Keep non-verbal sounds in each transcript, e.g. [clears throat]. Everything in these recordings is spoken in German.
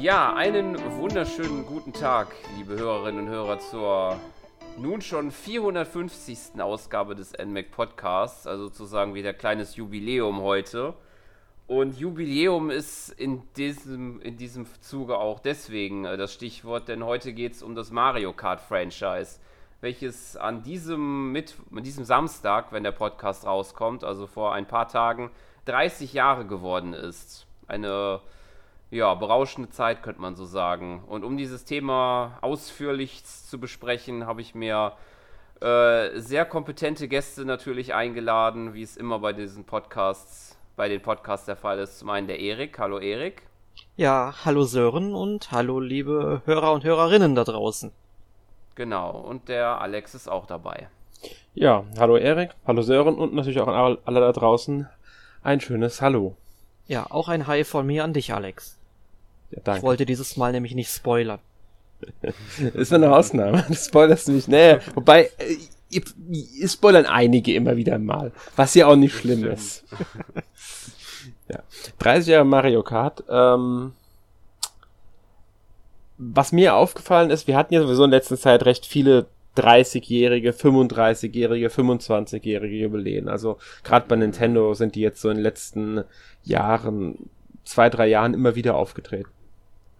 Ja, einen wunderschönen guten Tag, liebe Hörerinnen und Hörer, zur nun schon 450. Ausgabe des NMAC Podcasts, also sozusagen wieder kleines Jubiläum heute. Und Jubiläum ist in diesem, in diesem Zuge auch deswegen äh, das Stichwort, denn heute geht es um das Mario Kart Franchise, welches an diesem, mit, an diesem Samstag, wenn der Podcast rauskommt, also vor ein paar Tagen, 30 Jahre geworden ist. Eine ja, berauschende Zeit, könnte man so sagen. Und um dieses Thema ausführlich zu besprechen, habe ich mir äh, sehr kompetente Gäste natürlich eingeladen, wie es immer bei diesen Podcasts, bei den Podcasts der Fall ist. Zum einen der Erik. Hallo Erik. Ja, hallo Sören und hallo liebe Hörer und Hörerinnen da draußen. Genau, und der Alex ist auch dabei. Ja, hallo Erik, hallo Sören und natürlich auch an alle da draußen ein schönes Hallo. Ja, auch ein Hi von mir an dich, Alex. Ja, danke. Ich wollte dieses Mal nämlich nicht spoilern. [laughs] ist eine Ausnahme. [laughs] Du spoilerst nicht. Nee, wobei, äh, ihr, ihr spoilern einige immer wieder mal. Was ja auch nicht schlimm ist. [laughs] ja. 30 Jahre Mario Kart. Ähm, was mir aufgefallen ist, wir hatten ja sowieso in letzter Zeit recht viele 30-jährige, 35-jährige, 25-jährige Jubiläen. Also gerade bei Nintendo sind die jetzt so in den letzten Jahren, zwei, drei Jahren immer wieder aufgetreten.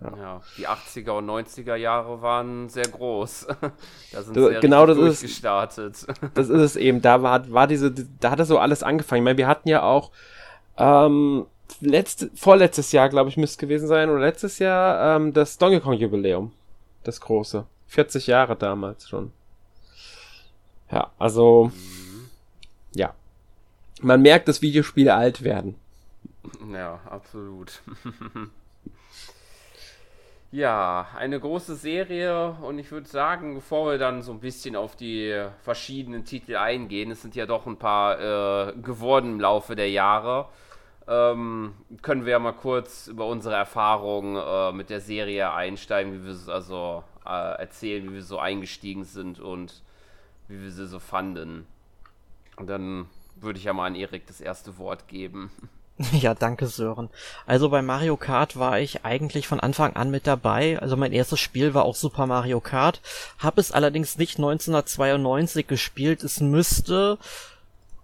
Ja. ja. die 80er und 90er Jahre waren sehr groß. [laughs] da sind sie genau das durchgestartet. Ist, [laughs] das ist es eben. Da war, war diese, da hat das so alles angefangen. Ich meine, wir hatten ja auch ähm, letzte, vorletztes Jahr, glaube ich, müsste es gewesen sein, oder letztes Jahr ähm, das Donkey Kong Jubiläum. Das große. 40 Jahre damals schon. Ja, also mhm. ja. Man merkt, dass Videospiele alt werden. Ja, absolut. [laughs] Ja, eine große Serie und ich würde sagen, bevor wir dann so ein bisschen auf die verschiedenen Titel eingehen, es sind ja doch ein paar äh, geworden im Laufe der Jahre, ähm, können wir ja mal kurz über unsere Erfahrungen äh, mit der Serie einsteigen, wie wir es also äh, erzählen, wie wir so eingestiegen sind und wie wir sie so fanden. Und dann würde ich ja mal an Erik das erste Wort geben. [laughs] Ja, danke Sören. Also bei Mario Kart war ich eigentlich von Anfang an mit dabei. Also mein erstes Spiel war auch Super Mario Kart. Hab es allerdings nicht 1992 gespielt. Es müsste,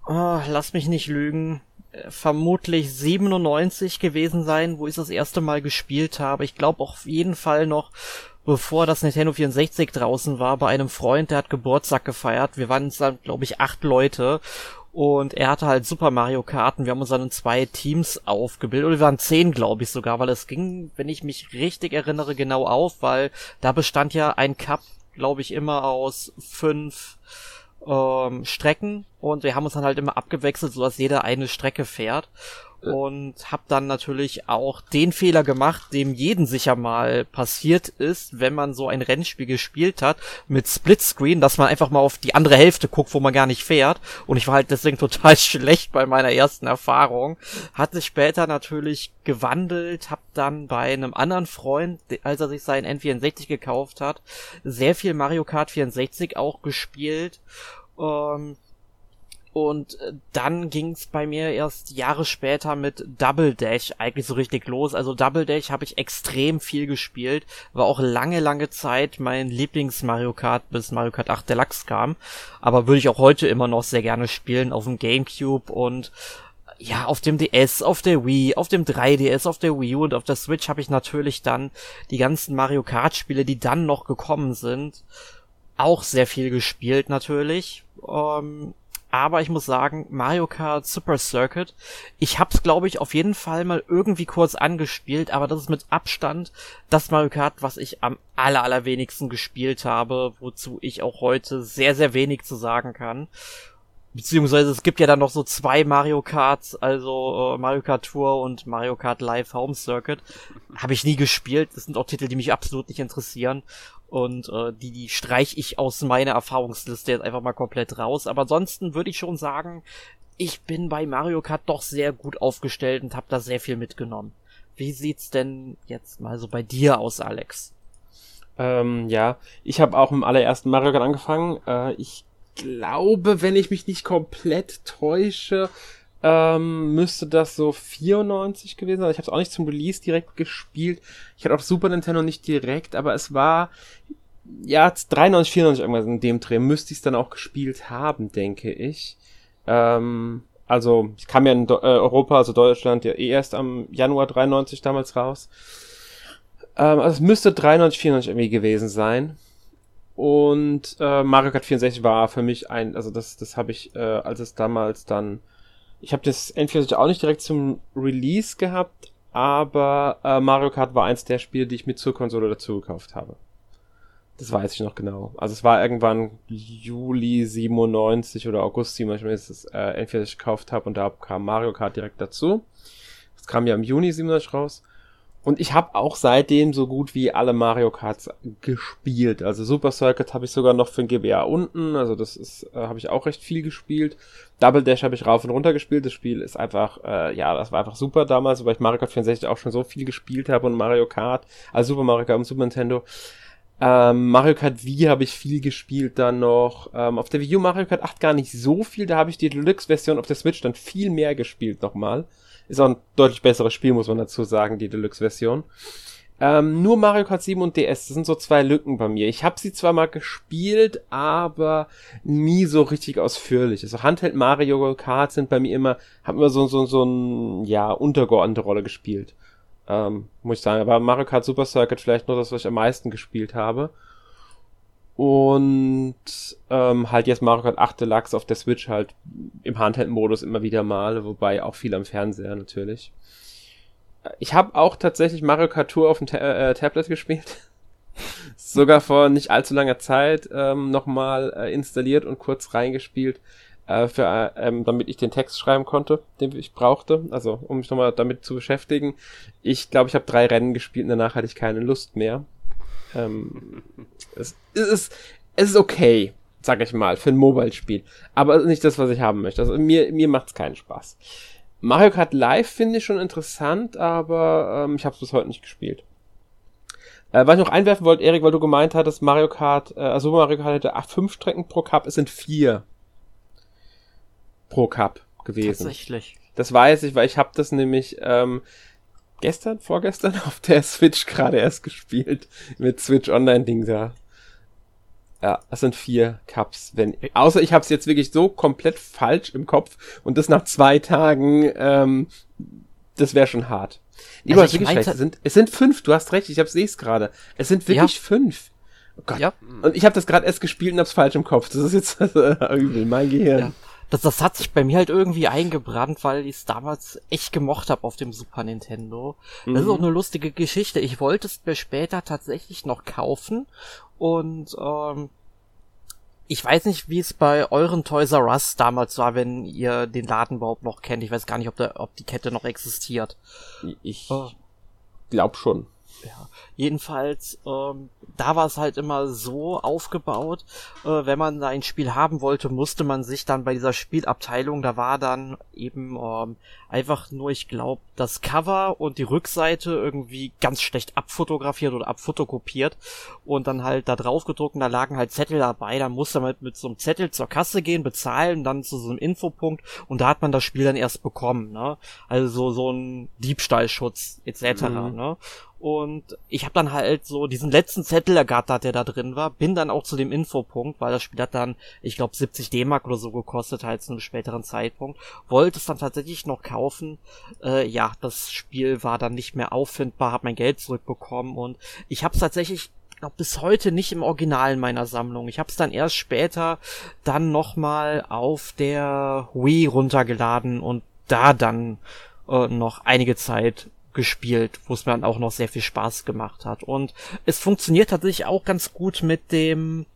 oh, lass mich nicht lügen, äh, vermutlich 97 gewesen sein, wo ich das erste Mal gespielt habe. Ich glaube auf jeden Fall noch bevor das Nintendo 64 draußen war, bei einem Freund, der hat Geburtstag gefeiert. Wir waren dann, glaube ich, acht Leute und er hatte halt Super Mario Karten. Wir haben uns dann in zwei Teams aufgebildet. Oder wir waren zehn, glaube ich sogar, weil es ging, wenn ich mich richtig erinnere, genau auf, weil da bestand ja ein Cup, glaube ich, immer aus fünf ähm, Strecken. Und wir haben uns dann halt immer abgewechselt, sodass jeder eine Strecke fährt und hab dann natürlich auch den Fehler gemacht, dem jeden sicher mal passiert ist, wenn man so ein Rennspiel gespielt hat mit Splitscreen, dass man einfach mal auf die andere Hälfte guckt, wo man gar nicht fährt und ich war halt deswegen [laughs] total schlecht bei meiner ersten Erfahrung. Hat sich später natürlich gewandelt, hab dann bei einem anderen Freund, als er sich seinen N64 gekauft hat, sehr viel Mario Kart 64 auch gespielt. Ähm, und äh, dann ging's bei mir erst Jahre später mit Double Dash eigentlich so richtig los. Also Double Dash habe ich extrem viel gespielt. War auch lange, lange Zeit mein Lieblings Mario Kart bis Mario Kart 8 Deluxe kam. Aber würde ich auch heute immer noch sehr gerne spielen auf dem Gamecube und ja, auf dem DS, auf der Wii, auf dem 3DS, auf der Wii U und auf der Switch habe ich natürlich dann die ganzen Mario Kart Spiele, die dann noch gekommen sind, auch sehr viel gespielt natürlich. Ähm, aber ich muss sagen, Mario Kart Super Circuit, ich hab's glaube ich auf jeden Fall mal irgendwie kurz angespielt, aber das ist mit Abstand das Mario Kart, was ich am aller allerwenigsten gespielt habe, wozu ich auch heute sehr sehr wenig zu sagen kann. Beziehungsweise es gibt ja dann noch so zwei Mario Karts, also äh, Mario Kart Tour und Mario Kart Live Home Circuit. Habe ich nie gespielt. Das sind auch Titel, die mich absolut nicht interessieren. Und äh, die, die streich ich aus meiner Erfahrungsliste jetzt einfach mal komplett raus. Aber ansonsten würde ich schon sagen, ich bin bei Mario Kart doch sehr gut aufgestellt und habe da sehr viel mitgenommen. Wie sieht's denn jetzt mal so bei dir aus, Alex? Ähm, ja, ich habe auch im allerersten Mario Kart angefangen. Äh, ich glaube, wenn ich mich nicht komplett täusche, ähm, müsste das so 94 gewesen sein. Ich habe es auch nicht zum Release direkt gespielt. Ich hatte auch Super Nintendo nicht direkt, aber es war ja 93, 94 irgendwas in dem Dreh. Müsste ich es dann auch gespielt haben, denke ich. Ähm, also ich kam ja in Do äh, Europa, also Deutschland, ja eh erst am Januar 93 damals raus. Ähm, also es müsste 93, 94 irgendwie gewesen sein. Und äh, Mario Kart 64 war für mich ein, also das, das habe ich, äh, als es damals dann, ich habe das N64 auch nicht direkt zum Release gehabt, aber äh, Mario Kart war eins der Spiele, die ich mir zur Konsole dazu gekauft habe. Das weiß ich noch genau. Also es war irgendwann Juli 97 oder August 97, als ich das äh, N64 gekauft habe und da kam Mario Kart direkt dazu. Das kam ja im Juni 97 raus. Und ich habe auch seitdem so gut wie alle Mario Karts gespielt. Also Super Circuit habe ich sogar noch für den GBA unten. Also das ist, äh, habe ich auch recht viel gespielt. Double Dash habe ich rauf und runter gespielt. Das Spiel ist einfach, äh, ja, das war einfach super damals, weil ich Mario Kart 64 auch schon so viel gespielt habe und Mario Kart, also Super Mario Kart und Super Nintendo. Ähm, Mario Kart Wii habe ich viel gespielt dann noch. Ähm, auf der Wii U Mario Kart 8 gar nicht so viel. Da habe ich die Deluxe-Version auf der Switch dann viel mehr gespielt nochmal. Ist auch ein deutlich besseres Spiel, muss man dazu sagen, die Deluxe-Version. Ähm, nur Mario Kart 7 und DS, das sind so zwei Lücken bei mir. Ich habe sie zwar mal gespielt, aber nie so richtig ausführlich. Also Handheld Mario Kart sind bei mir immer, haben immer so, so, so ein, ja, untergeordnete Rolle gespielt. Ähm, muss ich sagen. Aber Mario Kart Super Circuit vielleicht nur das, was ich am meisten gespielt habe. Und ähm, halt jetzt Mario Kart 8 Deluxe auf der Switch halt im Handheld-Modus immer wieder mal, wobei auch viel am Fernseher natürlich. Ich habe auch tatsächlich Mario Kart Tour auf dem Ta äh, Tablet gespielt. [laughs] Sogar vor nicht allzu langer Zeit ähm, nochmal äh, installiert und kurz reingespielt, äh, für, äh, ähm, damit ich den Text schreiben konnte, den ich brauchte. Also um mich nochmal damit zu beschäftigen. Ich glaube, ich habe drei Rennen gespielt und danach hatte ich keine Lust mehr. Ähm, es, ist, es ist okay, sag ich mal, für ein Mobile-Spiel. Aber nicht das, was ich haben möchte. Also mir, mir macht's keinen Spaß. Mario Kart Live finde ich schon interessant, aber ähm, ich habe es bis heute nicht gespielt. Äh, was ich noch einwerfen wollte, Erik, weil du gemeint hattest, Mario Kart, äh, also Mario Kart hätte acht, fünf Strecken pro Cup, es sind vier pro Cup gewesen. Tatsächlich. Das weiß ich, weil ich habe das nämlich ähm, gestern, vorgestern [laughs] auf der Switch gerade erst gespielt. Mit Switch Online-Ding da. Ja, das sind vier Cups. Wenn, außer ich habe es jetzt wirklich so komplett falsch im Kopf und das nach zwei Tagen, ähm, das wäre schon hart. Also ich wirklich meinte, es, sind, es sind fünf, du hast recht, ich hab's es gerade. Es sind wirklich ja. fünf. Oh Gott. Ja. Und ich habe das gerade erst gespielt und hab's falsch im Kopf. Das ist jetzt [laughs] übel, mein Gehirn. Ja das, das hat sich bei mir halt irgendwie eingebrannt, weil ich es damals echt gemocht habe auf dem Super Nintendo. Mhm. Das ist auch mhm. eine lustige Geschichte. Ich wollte es mir später tatsächlich noch kaufen und ähm, ich weiß nicht, wie es bei euren Toys R Us damals war, wenn ihr den Laden überhaupt noch kennt. Ich weiß gar nicht, ob, der, ob die Kette noch existiert. Ich oh. glaub schon. Ja, jedenfalls, ähm, da war es halt immer so aufgebaut, äh, wenn man da ein Spiel haben wollte, musste man sich dann bei dieser Spielabteilung, da war dann eben ähm, einfach nur, ich glaube, das Cover und die Rückseite irgendwie ganz schlecht abfotografiert oder abfotokopiert und dann halt da drauf gedruckt und da lagen halt Zettel dabei, da musste man mit so einem Zettel zur Kasse gehen, bezahlen, dann zu so einem Infopunkt und da hat man das Spiel dann erst bekommen, ne? Also so ein Diebstahlschutz etc., mhm. ne? Und ich habe dann halt so diesen letzten Zettel ergattert, der da drin war, bin dann auch zu dem Infopunkt, weil das Spiel hat dann, ich glaube, 70 D-Mark oder so gekostet, halt zu einem späteren Zeitpunkt. Wollte es dann tatsächlich noch kaufen. Äh, ja, das Spiel war dann nicht mehr auffindbar, habe mein Geld zurückbekommen und ich habe es tatsächlich glaube bis heute nicht im Original in meiner Sammlung. Ich habe es dann erst später dann nochmal auf der Wii runtergeladen und da dann äh, noch einige Zeit gespielt, wo es mir dann auch noch sehr viel Spaß gemacht hat. Und es funktioniert tatsächlich auch ganz gut mit dem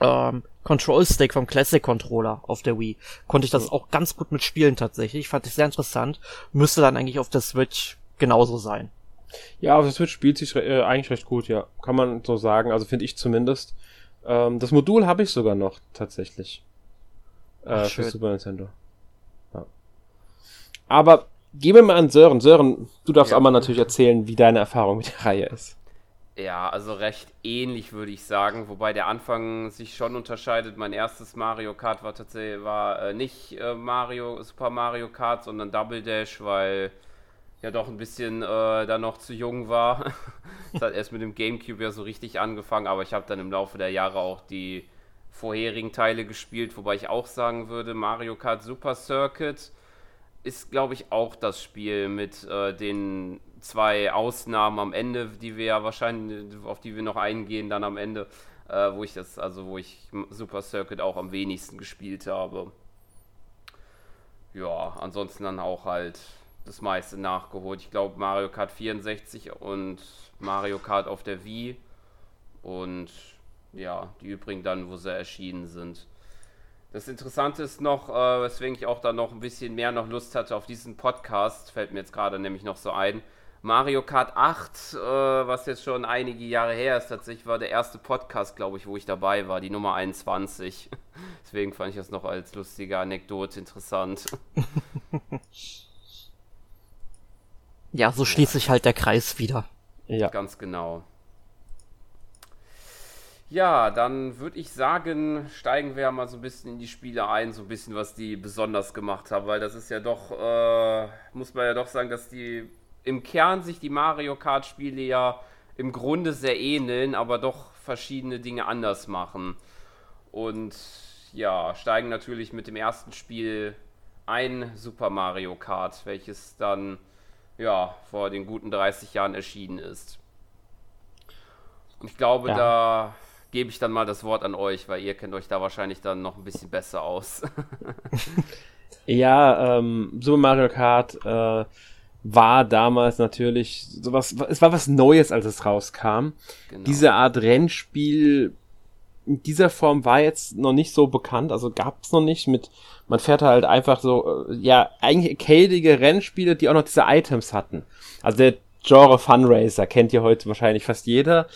ähm, Control Stick vom Classic Controller auf der Wii. Konnte ich das auch ganz gut mitspielen tatsächlich. Fand ich sehr interessant. Müsste dann eigentlich auf der Switch genauso sein. Ja, auf der Switch spielt sich äh, eigentlich recht gut, ja. Kann man so sagen. Also finde ich zumindest. Ähm, das Modul habe ich sogar noch tatsächlich. Äh, Ach, für Super Nintendo. Ja. Aber gehen wir mal an Sören. Sören, du darfst ja. auch mal natürlich erzählen, wie deine Erfahrung mit der Reihe ist. Ja, also recht ähnlich würde ich sagen, wobei der Anfang sich schon unterscheidet. Mein erstes Mario Kart war tatsächlich war äh, nicht äh, Mario Super Mario Kart, sondern Double Dash, weil ja doch ein bisschen äh, da noch zu jung war. [laughs] Es hat erst mit dem GameCube ja so richtig angefangen, aber ich habe dann im Laufe der Jahre auch die vorherigen Teile gespielt, wobei ich auch sagen würde, Mario Kart Super Circuit ist, glaube ich, auch das Spiel mit äh, den zwei Ausnahmen am Ende, die wir ja wahrscheinlich, auf die wir noch eingehen, dann am Ende, äh, wo ich das, also wo ich Super Circuit auch am wenigsten gespielt habe. Ja, ansonsten dann auch halt das meiste nachgeholt. Ich glaube Mario Kart 64 und Mario Kart auf der Wii und ja, die übrigen dann, wo sie erschienen sind. Das Interessante ist noch, äh, weswegen ich auch da noch ein bisschen mehr noch Lust hatte auf diesen Podcast, fällt mir jetzt gerade nämlich noch so ein. Mario Kart 8, äh, was jetzt schon einige Jahre her ist, tatsächlich war der erste Podcast, glaube ich, wo ich dabei war, die Nummer 21. [laughs] Deswegen fand ich das noch als lustige Anekdote interessant. [laughs] ja, so schließt sich halt der Kreis wieder. Ja. Ganz genau. Ja, dann würde ich sagen, steigen wir mal so ein bisschen in die Spiele ein, so ein bisschen, was die besonders gemacht haben, weil das ist ja doch, äh, muss man ja doch sagen, dass die im Kern sich die Mario Kart Spiele ja im Grunde sehr ähneln, aber doch verschiedene Dinge anders machen. Und ja, steigen natürlich mit dem ersten Spiel ein, Super Mario Kart, welches dann ja vor den guten 30 Jahren erschienen ist. Und ich glaube, ja. da gebe ich dann mal das Wort an euch, weil ihr kennt euch da wahrscheinlich dann noch ein bisschen besser aus. [laughs] ja, ähm, Super Mario Kart äh, war damals natürlich sowas, es war was Neues, als es rauskam. Genau. Diese Art Rennspiel in dieser Form war jetzt noch nicht so bekannt, also gab es noch nicht mit, man fährt halt einfach so, äh, ja, eigentlich arcadige Rennspiele, die auch noch diese Items hatten. Also der Genre Funracer kennt ihr heute wahrscheinlich fast jeder.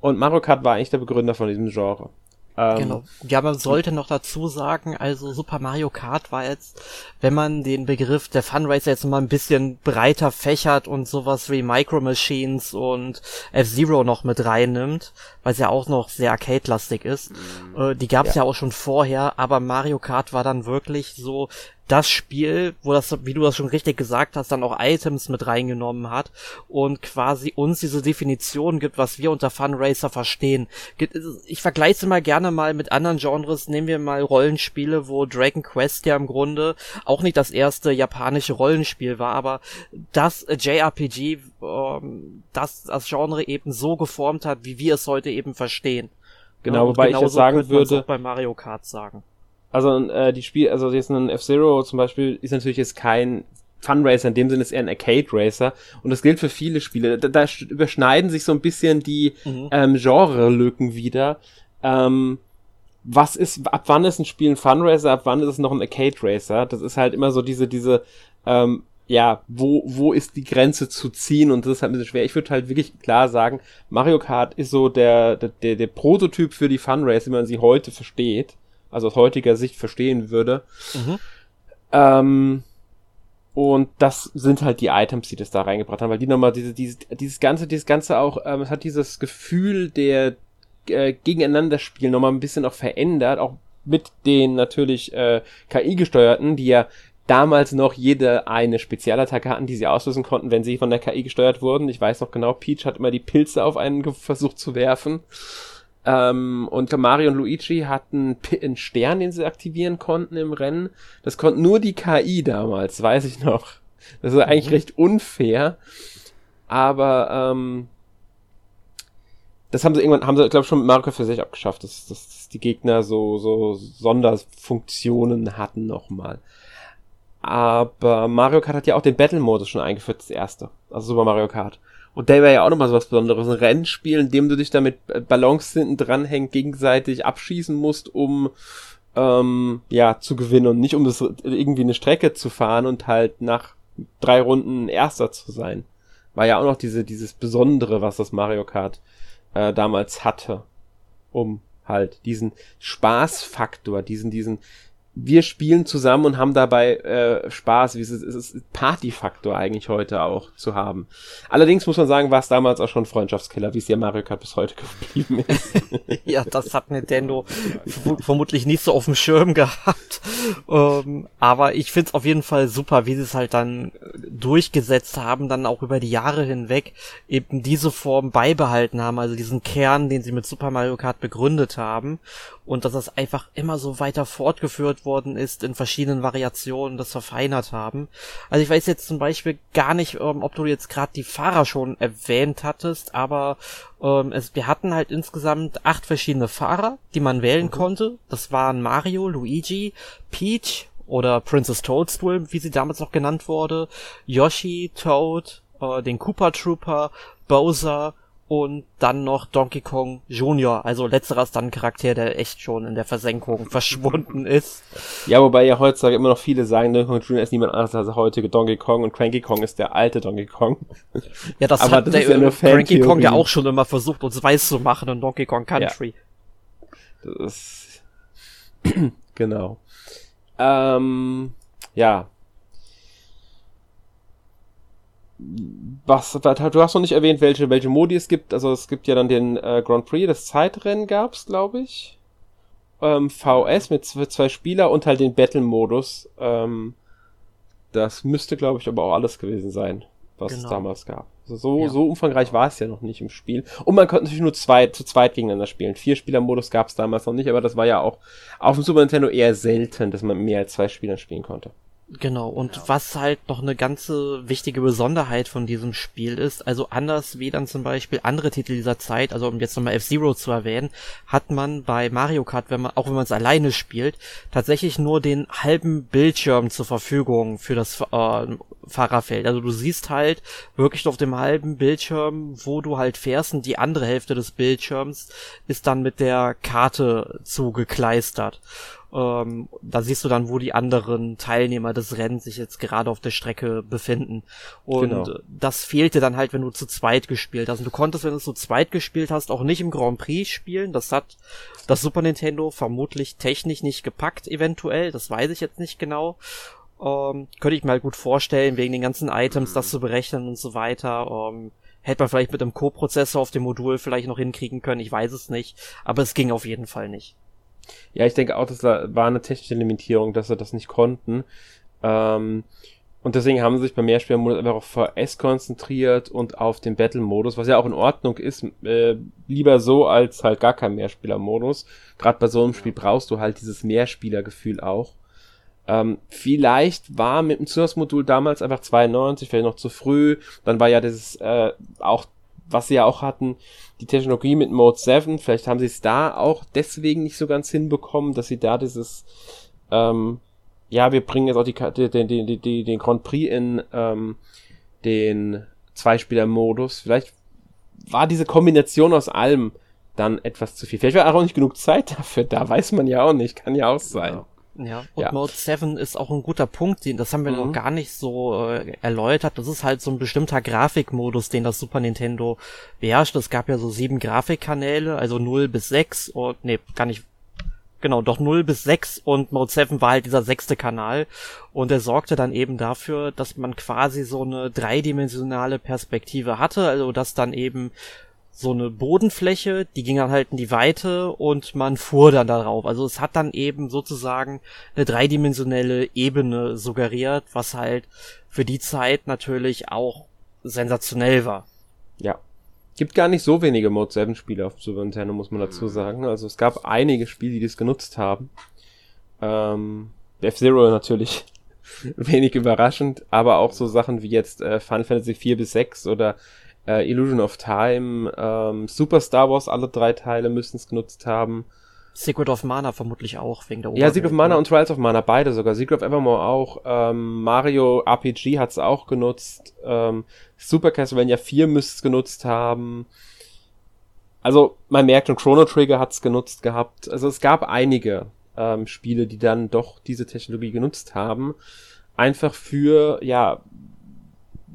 Und Mario Kart war eigentlich der Begründer von diesem Genre. Ähm, genau. Ja, man sollte noch dazu sagen, also Super Mario Kart war jetzt, wenn man den Begriff der Funracer jetzt mal ein bisschen breiter fächert und sowas wie Micro Machines und F-Zero noch mit reinnimmt, weil es ja auch noch sehr arcade-lastig ist. Mhm. Äh, die gab es ja. ja auch schon vorher, aber Mario Kart war dann wirklich so das Spiel, wo das, wie du das schon richtig gesagt hast, dann auch Items mit reingenommen hat und quasi uns diese Definition gibt, was wir unter Funracer verstehen. Ich vergleiche immer gerne mal mit anderen Genres. Nehmen wir mal Rollenspiele, wo Dragon Quest ja im Grunde auch nicht das erste japanische Rollenspiel war, aber das JRPG, ähm, das das Genre eben so geformt hat, wie wir es heute eben verstehen. Genau, ja, wobei ich jetzt sagen würde, bei Mario Kart sagen. Also äh, die Spiel, also jetzt ein F-Zero zum Beispiel ist natürlich jetzt kein Fun Racer, in dem Sinne ist eher ein Arcade Racer und das gilt für viele Spiele. Da, da überschneiden sich so ein bisschen die mhm. ähm, Genre-Lücken wieder. Ähm, was ist, ab wann ist ein Spiel ein Fun Racer, ab wann ist es noch ein Arcade Racer? Das ist halt immer so diese, diese, ähm, ja, wo, wo ist die Grenze zu ziehen und das ist halt ein bisschen schwer. Ich würde halt wirklich klar sagen, Mario Kart ist so der, der, der Prototyp für die Fun Race, wie man sie heute versteht also aus heutiger Sicht verstehen würde. Mhm. Ähm, und das sind halt die Items, die das da reingebracht haben, weil die nochmal diese, dieses, dieses ganze, dieses ganze auch, ähm, es hat dieses Gefühl der äh, Gegeneinanderspiel nochmal ein bisschen auch verändert, auch mit den natürlich äh, KI-gesteuerten, die ja damals noch jede eine Spezialattacke hatten, die sie auslösen konnten, wenn sie von der KI gesteuert wurden. Ich weiß noch genau, Peach hat immer die Pilze auf einen versucht zu werfen. Ähm, und Mario und Luigi hatten einen Stern, den sie aktivieren konnten im Rennen. Das konnte nur die KI damals, weiß ich noch. Das ist eigentlich mhm. recht unfair. Aber ähm, das haben sie irgendwann, haben sie, glaube ich, schon mit Mario für sich abgeschafft, dass, dass die Gegner so, so Sonderfunktionen hatten nochmal. Aber Mario Kart hat ja auch den Battle-Modus schon eingeführt, das erste. Also Super Mario Kart. Und der wäre ja auch nochmal so was Besonderes. Ein Rennspiel, in dem du dich da mit Ballons hinten dranhängt, gegenseitig abschießen musst, um ähm, ja, zu gewinnen und nicht um das irgendwie eine Strecke zu fahren und halt nach drei Runden Erster zu sein. War ja auch noch diese, dieses Besondere, was das Mario Kart äh, damals hatte. Um halt diesen Spaßfaktor, diesen, diesen wir spielen zusammen und haben dabei äh, Spaß. Es ist, Partyfaktor eigentlich heute auch zu haben. Allerdings muss man sagen, war es damals auch schon Freundschaftskiller, wie es ja Mario Kart bis heute geblieben ist. [laughs] ja, das hat Nintendo vermutlich nicht so auf dem Schirm gehabt. Ähm, aber ich find's auf jeden Fall super, wie sie es halt dann durchgesetzt haben, dann auch über die Jahre hinweg eben diese Form beibehalten haben, also diesen Kern, den sie mit Super Mario Kart begründet haben und dass das einfach immer so weiter fortgeführt worden ist in verschiedenen Variationen, das verfeinert haben. Also ich weiß jetzt zum Beispiel gar nicht, ähm, ob du jetzt gerade die Fahrer schon erwähnt hattest, aber ähm, es, wir hatten halt insgesamt acht verschiedene Fahrer, die man wählen mhm. konnte. Das waren Mario, Luigi, Peach oder Princess Toadstool, wie sie damals noch genannt wurde, Yoshi, Toad, äh, den Koopa Trooper, Bowser und dann noch Donkey Kong Jr., also letzterer ist dann ein Charakter, der echt schon in der Versenkung [laughs] verschwunden ist. Ja, wobei ja heutzutage immer noch viele sagen, Donkey Kong Jr. ist niemand anderes als der heutige Donkey Kong und Cranky Kong ist der alte Donkey Kong. Ja, das Aber hat das der ja Cranky Kong ja auch schon immer versucht, uns weiß zu machen in Donkey Kong Country. Ja. Das ist [clears throat] genau. Ähm, ja, was, du hast noch nicht erwähnt, welche, welche Modi es gibt. Also es gibt ja dann den äh, Grand Prix, das Zeitrennen gab's, glaube ich. Ähm, VS mit zwei, Spieler und halt den Battle-Modus. Ähm, das müsste, glaube ich, aber auch alles gewesen sein, was genau. es damals gab. Also so, ja. so umfangreich war es ja noch nicht im Spiel. Und man konnte natürlich nur zwei, zu zweit gegeneinander spielen. Vier-Spieler-Modus gab es damals noch nicht, aber das war ja auch auf dem Super Nintendo eher selten, dass man mehr als zwei Spielern spielen konnte. Genau, und genau. was halt noch eine ganze wichtige Besonderheit von diesem Spiel ist, also anders wie dann zum Beispiel andere Titel dieser Zeit, also um jetzt nochmal F-Zero zu erwähnen, hat man bei Mario Kart, wenn man, auch wenn man es alleine spielt, tatsächlich nur den halben Bildschirm zur Verfügung für das äh, Fahrerfeld. Also du siehst halt wirklich auf dem halben Bildschirm, wo du halt fährst und die andere Hälfte des Bildschirms ist dann mit der Karte zugekleistert. Ähm, da siehst du dann, wo die anderen Teilnehmer des Rennens sich jetzt gerade auf der Strecke befinden. Und genau. das fehlte dann halt, wenn du zu zweit gespielt hast. Und du konntest, wenn du zu zweit gespielt hast, auch nicht im Grand Prix spielen. Das hat das Super Nintendo vermutlich technisch nicht gepackt, eventuell. Das weiß ich jetzt nicht genau. Ähm, könnte ich mir halt gut vorstellen, wegen den ganzen Items das zu berechnen und so weiter. Ähm, hätte man vielleicht mit einem Co-Prozessor auf dem Modul vielleicht noch hinkriegen können, ich weiß es nicht. Aber es ging auf jeden Fall nicht. Ja, ich denke auch, das war eine technische Limitierung, dass sie das nicht konnten. Ähm, und deswegen haben sie sich beim Mehrspielermodus einfach auf VS konzentriert und auf den Battle-Modus, was ja auch in Ordnung ist. Äh, lieber so als halt gar kein Mehrspieler-Modus. Gerade bei so einem Spiel brauchst du halt dieses Mehrspieler-Gefühl auch. Ähm, vielleicht war mit dem Zusatzmodul damals einfach 92, vielleicht noch zu früh. Dann war ja dieses äh, auch was sie ja auch hatten, die Technologie mit Mode 7, vielleicht haben sie es da auch deswegen nicht so ganz hinbekommen, dass sie da dieses, ähm, ja, wir bringen jetzt auch die, den, den, den, den Grand Prix in ähm, den Zweispieler-Modus. Vielleicht war diese Kombination aus allem dann etwas zu viel. Vielleicht war auch nicht genug Zeit dafür, da weiß man ja auch nicht, kann ja auch sein. Genau. Ja, und ja. Mode 7 ist auch ein guter Punkt, das haben wir mhm. noch gar nicht so äh, erläutert. Das ist halt so ein bestimmter Grafikmodus, den das Super Nintendo beherrscht. Es gab ja so sieben Grafikkanäle, also 0 bis 6 und nee, gar nicht genau, doch 0 bis 6 und Mode 7 war halt dieser sechste Kanal und er sorgte dann eben dafür, dass man quasi so eine dreidimensionale Perspektive hatte, also dass dann eben so eine Bodenfläche, die ging dann halt in die Weite und man fuhr dann darauf. Also es hat dann eben sozusagen eine dreidimensionelle Ebene suggeriert, was halt für die Zeit natürlich auch sensationell war. Ja. Gibt gar nicht so wenige Mode 7 Spiele auf Super Nintendo, muss man dazu sagen. Also es gab einige Spiele, die das genutzt haben. Ähm, F-Zero natürlich [laughs] wenig überraschend, aber auch so Sachen wie jetzt äh, Final Fantasy 4 bis 6 oder äh, Illusion of Time, ähm, Super Star Wars, alle drei Teile müssen es genutzt haben. Secret of Mana vermutlich auch, wegen der Oberwelt. Ja, Secret of Mana und Trials of Mana, beide sogar. Secret of Evermore auch. Ähm, Mario RPG hat es auch genutzt. Ähm, Super Castlevania 4 müsste es genutzt haben. Also, man merkt schon, Chrono Trigger hat es genutzt gehabt. Also, es gab einige ähm, Spiele, die dann doch diese Technologie genutzt haben. Einfach für, ja,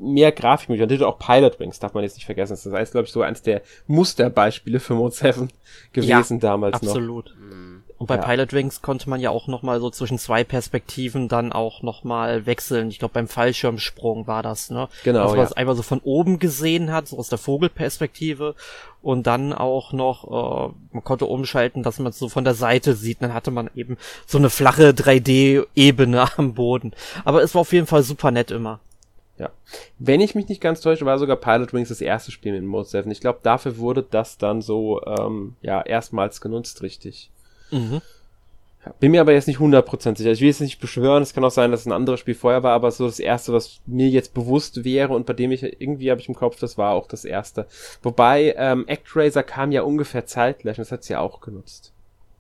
mehr Grafikmöglichkeiten. Natürlich auch Pilot Wings darf man jetzt nicht vergessen. Das ist, glaube ich, so eins der Musterbeispiele für Mode 7 gewesen ja, damals absolut. noch. Absolut. Und bei ja. Pilot Wings konnte man ja auch nochmal so zwischen zwei Perspektiven dann auch nochmal wechseln. Ich glaube, beim Fallschirmsprung war das, ne? Genau. Dass man ja. es einfach so von oben gesehen hat, so aus der Vogelperspektive. Und dann auch noch, äh, man konnte umschalten, dass man es so von der Seite sieht. Dann hatte man eben so eine flache 3D-Ebene [laughs] am Boden. Aber es war auf jeden Fall super nett immer. Ja. Wenn ich mich nicht ganz täusche, war sogar Pilot Wings das erste Spiel mit Mode 7. Ich glaube, dafür wurde das dann so, ähm, ja, erstmals genutzt, richtig. Mhm. Bin mir aber jetzt nicht 100% sicher. Ich will jetzt nicht beschwören. Es kann auch sein, dass es ein anderes Spiel vorher war, aber so das erste, was mir jetzt bewusst wäre und bei dem ich irgendwie habe ich im Kopf, das war auch das erste. Wobei ähm, ActRaiser kam ja ungefähr zeitgleich und das hat sie ja auch genutzt.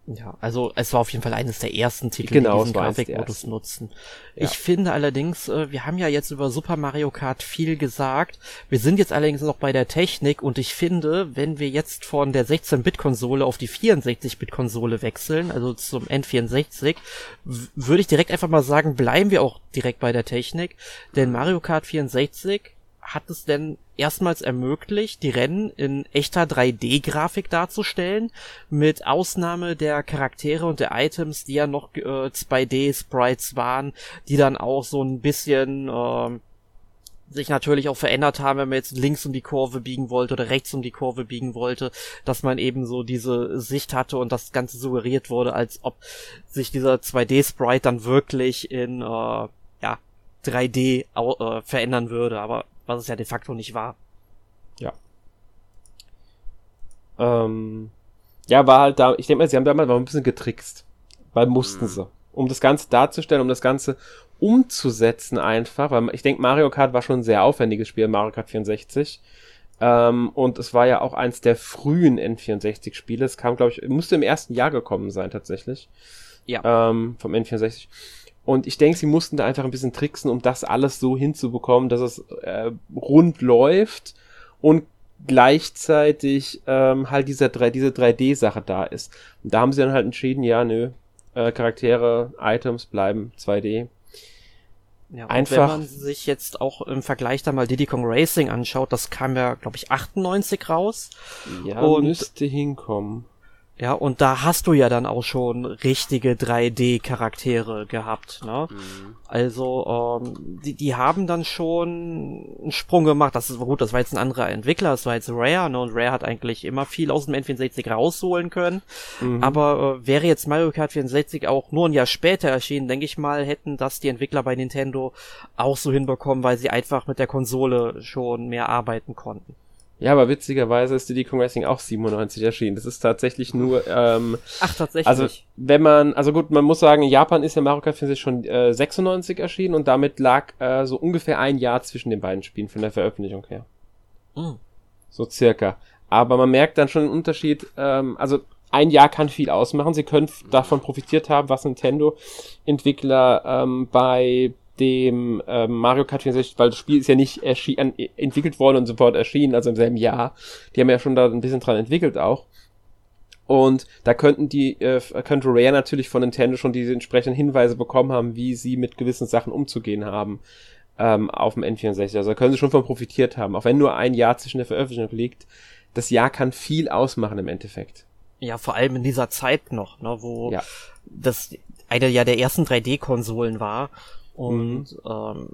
Ja, also es war auf jeden Fall eines der ersten Titel, genau, die diesen Grafikmodus nutzen. Ja. Ich finde allerdings, äh, wir haben ja jetzt über Super Mario Kart viel gesagt. Wir sind jetzt allerdings noch bei der Technik und ich finde, wenn wir jetzt von der 16-Bit-Konsole auf die 64-Bit-Konsole wechseln, also zum N64, würde ich direkt einfach mal sagen, bleiben wir auch direkt bei der Technik, denn Mario Kart 64 hat es denn erstmals ermöglicht, die Rennen in echter 3D-Grafik darzustellen, mit Ausnahme der Charaktere und der Items, die ja noch äh, 2D-Sprites waren, die dann auch so ein bisschen äh, sich natürlich auch verändert haben, wenn man jetzt links um die Kurve biegen wollte oder rechts um die Kurve biegen wollte, dass man eben so diese Sicht hatte und das Ganze suggeriert wurde, als ob sich dieser 2D-Sprite dann wirklich in äh, ja 3D äh, verändern würde. Aber was es ja de facto nicht war. Ja. Ähm, ja, war halt da, ich denke mal, sie haben damals mal ein bisschen getrickst. Weil mussten mhm. sie. Um das Ganze darzustellen, um das Ganze umzusetzen einfach, weil ich denke, Mario Kart war schon ein sehr aufwendiges Spiel, Mario Kart 64. Ähm, und es war ja auch eins der frühen N64-Spiele. Es kam, glaube ich, musste im ersten Jahr gekommen sein, tatsächlich. Ja. Ähm, vom N64. Und ich denke, sie mussten da einfach ein bisschen tricksen, um das alles so hinzubekommen, dass es äh, rund läuft und gleichzeitig ähm, halt dieser 3, diese 3D-Sache da ist. Und da haben sie dann halt entschieden, ja, nö, äh, Charaktere, Items bleiben 2D. Ja, Einfach. wenn man sich jetzt auch im Vergleich da mal Diddy Kong Racing anschaut, das kam ja, glaube ich, 98 raus. Ja, und müsste hinkommen. Ja, und da hast du ja dann auch schon richtige 3D-Charaktere gehabt, ne? Mhm. Also, ähm, die, die haben dann schon einen Sprung gemacht. Das ist gut, das war jetzt ein anderer Entwickler, das war jetzt Rare, ne? Und Rare hat eigentlich immer viel aus dem N64 rausholen können. Mhm. Aber äh, wäre jetzt Mario Kart 64 auch nur ein Jahr später erschienen, denke ich mal, hätten das die Entwickler bei Nintendo auch so hinbekommen, weil sie einfach mit der Konsole schon mehr arbeiten konnten. Ja, aber witzigerweise ist Diddy Kong Racing auch 97 erschienen. Das ist tatsächlich nur. Ähm, Ach, tatsächlich. Also, wenn man. Also gut, man muss sagen, in Japan ist ja Mario Kart 64 schon äh, 96 erschienen und damit lag äh, so ungefähr ein Jahr zwischen den beiden Spielen von der Veröffentlichung her. Mhm. So circa. Aber man merkt dann schon den Unterschied. Ähm, also, ein Jahr kann viel ausmachen. Sie können davon profitiert haben, was Nintendo-Entwickler ähm, bei dem ähm, Mario Kart 64, weil das Spiel ist ja nicht erschien, entwickelt worden und sofort erschienen, also im selben Jahr. Die haben ja schon da ein bisschen dran entwickelt auch. Und da könnten die, äh, könnte Rare natürlich von Nintendo schon diese entsprechenden Hinweise bekommen haben, wie sie mit gewissen Sachen umzugehen haben ähm, auf dem N64. Also da können sie schon von profitiert haben. Auch wenn nur ein Jahr zwischen der Veröffentlichung liegt, das Jahr kann viel ausmachen im Endeffekt. Ja, vor allem in dieser Zeit noch, ne, wo ja. das eine ja der ersten 3D-Konsolen war und mhm. ähm,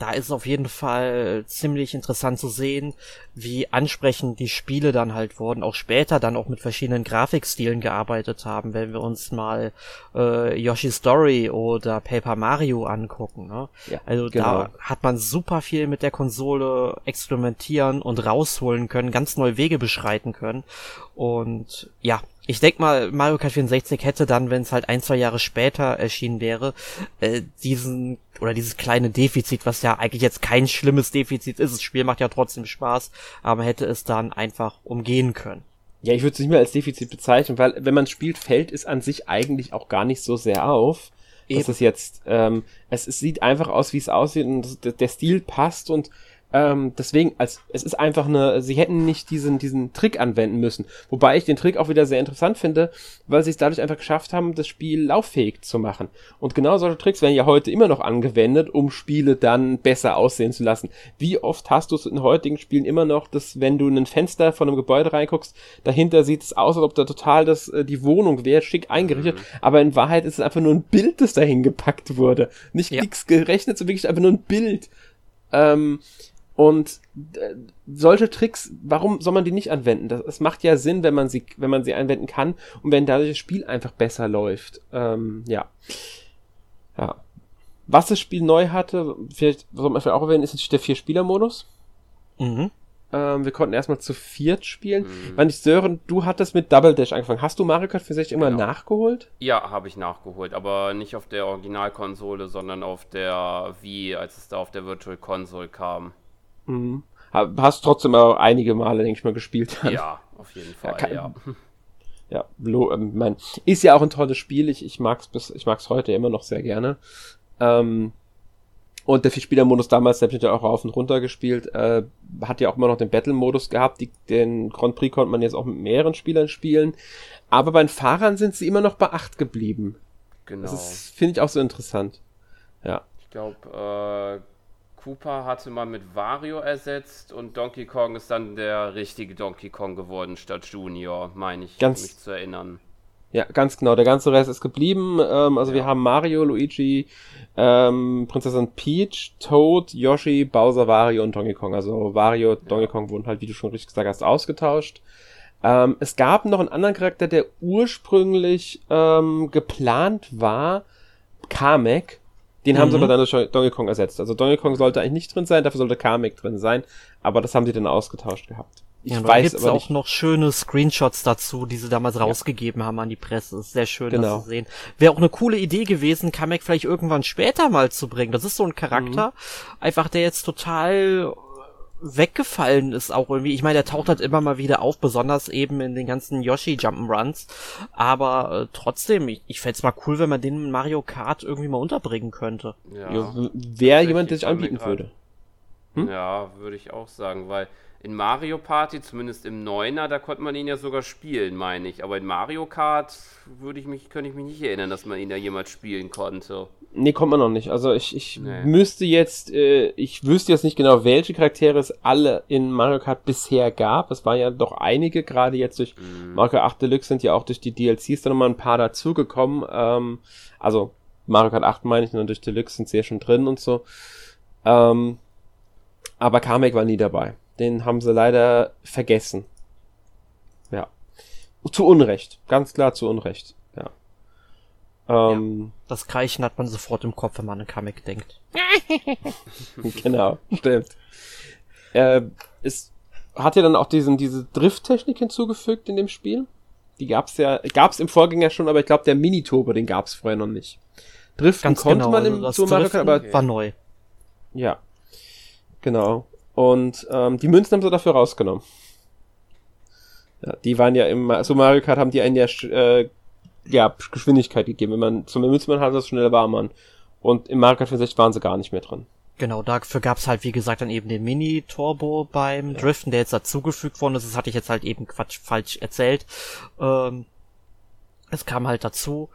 da ist auf jeden Fall ziemlich interessant zu sehen, wie ansprechend die Spiele dann halt wurden, auch später dann auch mit verschiedenen Grafikstilen gearbeitet haben, wenn wir uns mal äh, Yoshi's Story oder Paper Mario angucken. Ne? Ja, also genau. da hat man super viel mit der Konsole experimentieren und rausholen können, ganz neue Wege beschreiten können. Und ja, ich denk mal, Mario Kart 64 hätte dann, wenn es halt ein, zwei Jahre später erschienen wäre, äh, diesen oder dieses kleine Defizit, was ja eigentlich jetzt kein schlimmes Defizit ist, das Spiel macht ja trotzdem Spaß, aber hätte es dann einfach umgehen können. Ja, ich würde es nicht mehr als Defizit bezeichnen, weil wenn man spielt, fällt es an sich eigentlich auch gar nicht so sehr auf. Eben. Dass es jetzt, ähm, es, es sieht einfach aus, wie es aussieht und der Stil passt und Ähm, deswegen, als es ist einfach eine, sie hätten nicht diesen, diesen Trick anwenden müssen. Wobei ich den Trick auch wieder sehr interessant finde, weil sie es dadurch einfach geschafft haben, das Spiel lauffähig zu machen. Und genau solche Tricks werden ja heute immer noch angewendet, um Spiele dann besser aussehen zu lassen. Wie oft hast du es in heutigen Spielen immer noch, dass wenn du in ein Fenster von einem Gebäude reinguckst, dahinter sieht es aus, als ob da total das, äh, die Wohnung wäre, schick eingerichtet, mhm. aber in Wahrheit ist es einfach nur ein Bild, das dahin gepackt wurde. Nicht ja. nichts gerechnet, sondern wirklich einfach nur ein Bild. Ähm, und äh, solche Tricks, warum soll man die nicht anwenden? Das, das, macht ja Sinn, wenn man sie, wenn man sie anwenden kann und wenn dadurch das Spiel einfach besser läuft. Ähm, ja. Ja. Was das Spiel neu hatte, vielleicht soll man vielleicht auch erwähnen, ist jetzt der Vier-Spieler-Modus. Mhm. Ähm, wir konnten erstmal zu viert spielen. Mhm. Wann ich Sören, du hattest mit Double Dash angefangen. Hast du Mario Kart für sich immer genau. nachgeholt? Ja, habe ich nachgeholt, aber nicht auf der Originalkonsole, sondern auf der Wii, als es da auf der Virtual Console kam. Mhm. Hast trotzdem auch einige Male, denke ich mal, gespielt. Ja, auf jeden Fall, ja. Kann, ja. [laughs] ja lo, ähm, mein, ist ja auch ein tolles Spiel. Ich, ich mag's bis, ich mag's heute immer noch sehr gerne. Ähm, und der Vierspieler-Modus damals, der hat ja auch rauf und runter gespielt, äh, hat ja auch immer noch den Battle-Modus gehabt. Die, den Grand Prix konnte man jetzt auch mit mehreren Spielern spielen. Aber bei den Fahrern sind sie immer noch bei acht geblieben. Genau. Das finde ich auch so interessant. Ja. Ich glaube, äh, Cooper hatte man mit Wario ersetzt und Donkey Kong ist dann der richtige Donkey Kong geworden statt Junior, meine ich, ganz, mich zu erinnern. Ja, ganz genau. Der ganze Rest ist geblieben. Ähm, also ja. wir haben Mario, Luigi, ähm, Prinzessin Peach, Toad, Yoshi, Bowser, Wario und Donkey Kong. Also Wario, ja. Donkey Kong wurden halt, wie du schon richtig gesagt hast, ausgetauscht. Ähm, es gab noch einen anderen Charakter, der ursprünglich ähm, geplant war, Kamek. Den mhm. haben sie mhm. aber dann durch Donkey Kong ersetzt. Also Donkey Kong sollte eigentlich nicht drin sein, dafür sollte Kamek drin sein, aber das haben sie dann ausgetauscht gehabt. Ich ja, weiß gibt's aber auch nicht. noch schöne Screenshots dazu, die sie damals ja. rausgegeben haben an die Presse. Ist sehr schön, genau. das zu sehen. Wäre auch eine coole Idee gewesen, Kamek vielleicht irgendwann später mal zu bringen. Das ist so ein Charakter, mhm. einfach der jetzt total weggefallen ist auch irgendwie. Ich meine, der taucht halt immer mal wieder auf, besonders eben in den ganzen Yoshi Jump'n'Runs. Aber äh, trotzdem, ich, ich fände mal cool, wenn man den in Mario Kart irgendwie mal unterbringen könnte. Ja. ja Wäre jemand, der sich anbieten würde. Hm? Ja, würde ich auch sagen, weil in Mario Party, zumindest im Neuner, da konnte man ihn ja sogar spielen, meine ich. Aber in Mario Kart würde ich mich, könnte ich mich nicht erinnern, dass man ihn da jemals spielen konnte. Nee, kommt man noch nicht. Also ich, ich nee. müsste jetzt, äh, ich wüsste jetzt nicht genau, welche Charaktere es alle in Mario Kart bisher gab. Es waren ja doch einige, gerade jetzt durch mm. Mario Kart 8 Deluxe sind ja auch durch die DLCs dann nochmal ein paar dazugekommen. Ähm, also Mario Kart 8 meine ich, und durch Deluxe sind sie ja schon drin und so. Ähm, aber Kamek war nie dabei. Den haben sie leider vergessen. Ja. Zu Unrecht. Ganz klar zu Unrecht. Ja. Ähm, das Kreichen hat man sofort im Kopf, wenn man an Kamek denkt. [laughs] genau, stimmt. Äh, es hat ja dann auch diesen, diese Drift-Technik hinzugefügt in dem Spiel. Die gab's ja, gab's im Vorgänger schon, aber ich glaube, der Mini-Turbo, den gab's vorher noch nicht. Driften Ganz konnte genau, man im also Super Mario aber war neu. Ja. Genau. Und ähm, die Münzen haben sie dafür rausgenommen. Ja, die waren ja im so Mario Kart haben die einen ja, äh, ja Geschwindigkeit gegeben. Wenn man zum Münzmann hat, das schneller war man. Und im Mario Kart 64 waren sie gar nicht mehr drin. Genau, dafür gab's halt, wie gesagt, dann eben den Mini-Turbo beim. Driften, der jetzt dazugefügt worden ist. Das hatte ich jetzt halt eben Quatsch falsch erzählt. Ähm, es kam halt dazu.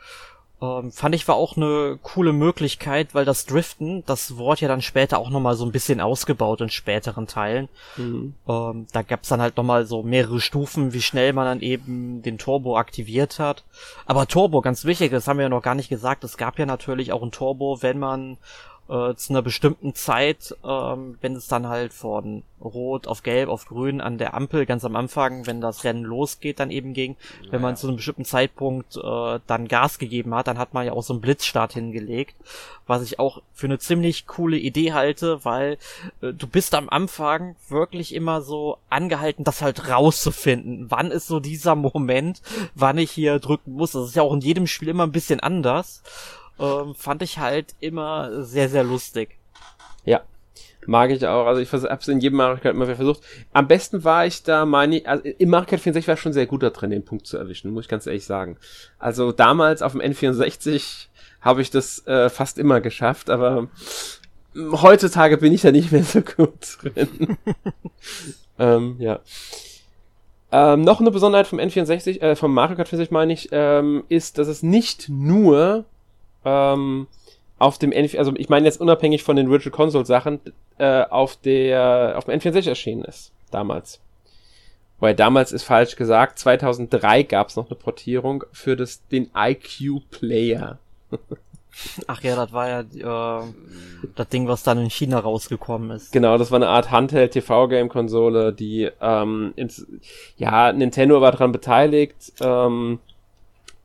Ähm, fand ich war auch eine coole Möglichkeit, weil das Driften, das Wort ja dann später auch nochmal so ein bisschen ausgebaut in späteren Teilen. Mhm. Ähm, da gab's dann halt nochmal so mehrere Stufen, wie schnell man dann eben den Turbo aktiviert hat. Aber Turbo, ganz wichtig, das haben wir ja noch gar nicht gesagt, es gab ja natürlich auch ein Turbo, wenn man äh, zu einer bestimmten Zeit, ähm, wenn es dann halt von Rot auf Gelb auf Grün an der Ampel ganz am Anfang, wenn das Rennen losgeht, dann eben ging, naja. wenn man zu einem bestimmten Zeitpunkt äh, dann Gas gegeben hat, dann hat man ja auch so einen Blitzstart hingelegt, was ich auch für eine ziemlich coole Idee halte, weil äh, du bist am Anfang wirklich immer so angehalten, das halt rauszufinden. Wann ist so dieser Moment, wann ich hier drücken muss? Das ist ja auch in jedem Spiel immer ein bisschen anders ähm, fand ich halt immer sehr, sehr lustig. Ja, mag ich auch. Also ich hab's in jedem Mario Kart immer wieder versucht. Am besten war ich da, meine also im Mario Kart 64 war ich schon sehr gut da drin, den Punkt zu erwischen, muss ich ganz ehrlich sagen. Also damals auf dem N64 habe ich das äh, fast immer geschafft, aber heutzutage bin ich da nicht mehr so gut drin. [laughs] ähm, ja. Ähm, noch eine Besonderheit vom N64, äh, vom Mario Kart 64 meine ich, ähm, ist, dass es nicht nur ähm, auf dem N also ich meine jetzt unabhängig von den Virtual Console Sachen, äh, auf der, auf dem N64 erschienen ist. Damals. Weil damals ist falsch gesagt, 2003 gab es noch eine Portierung für das, den IQ Player. [laughs] Ach ja, das war ja äh, das Ding, was dann in China rausgekommen ist. Genau, das war eine Art Handheld-TV-Game-Konsole, die ähm, ins, ja, Nintendo war daran beteiligt ähm,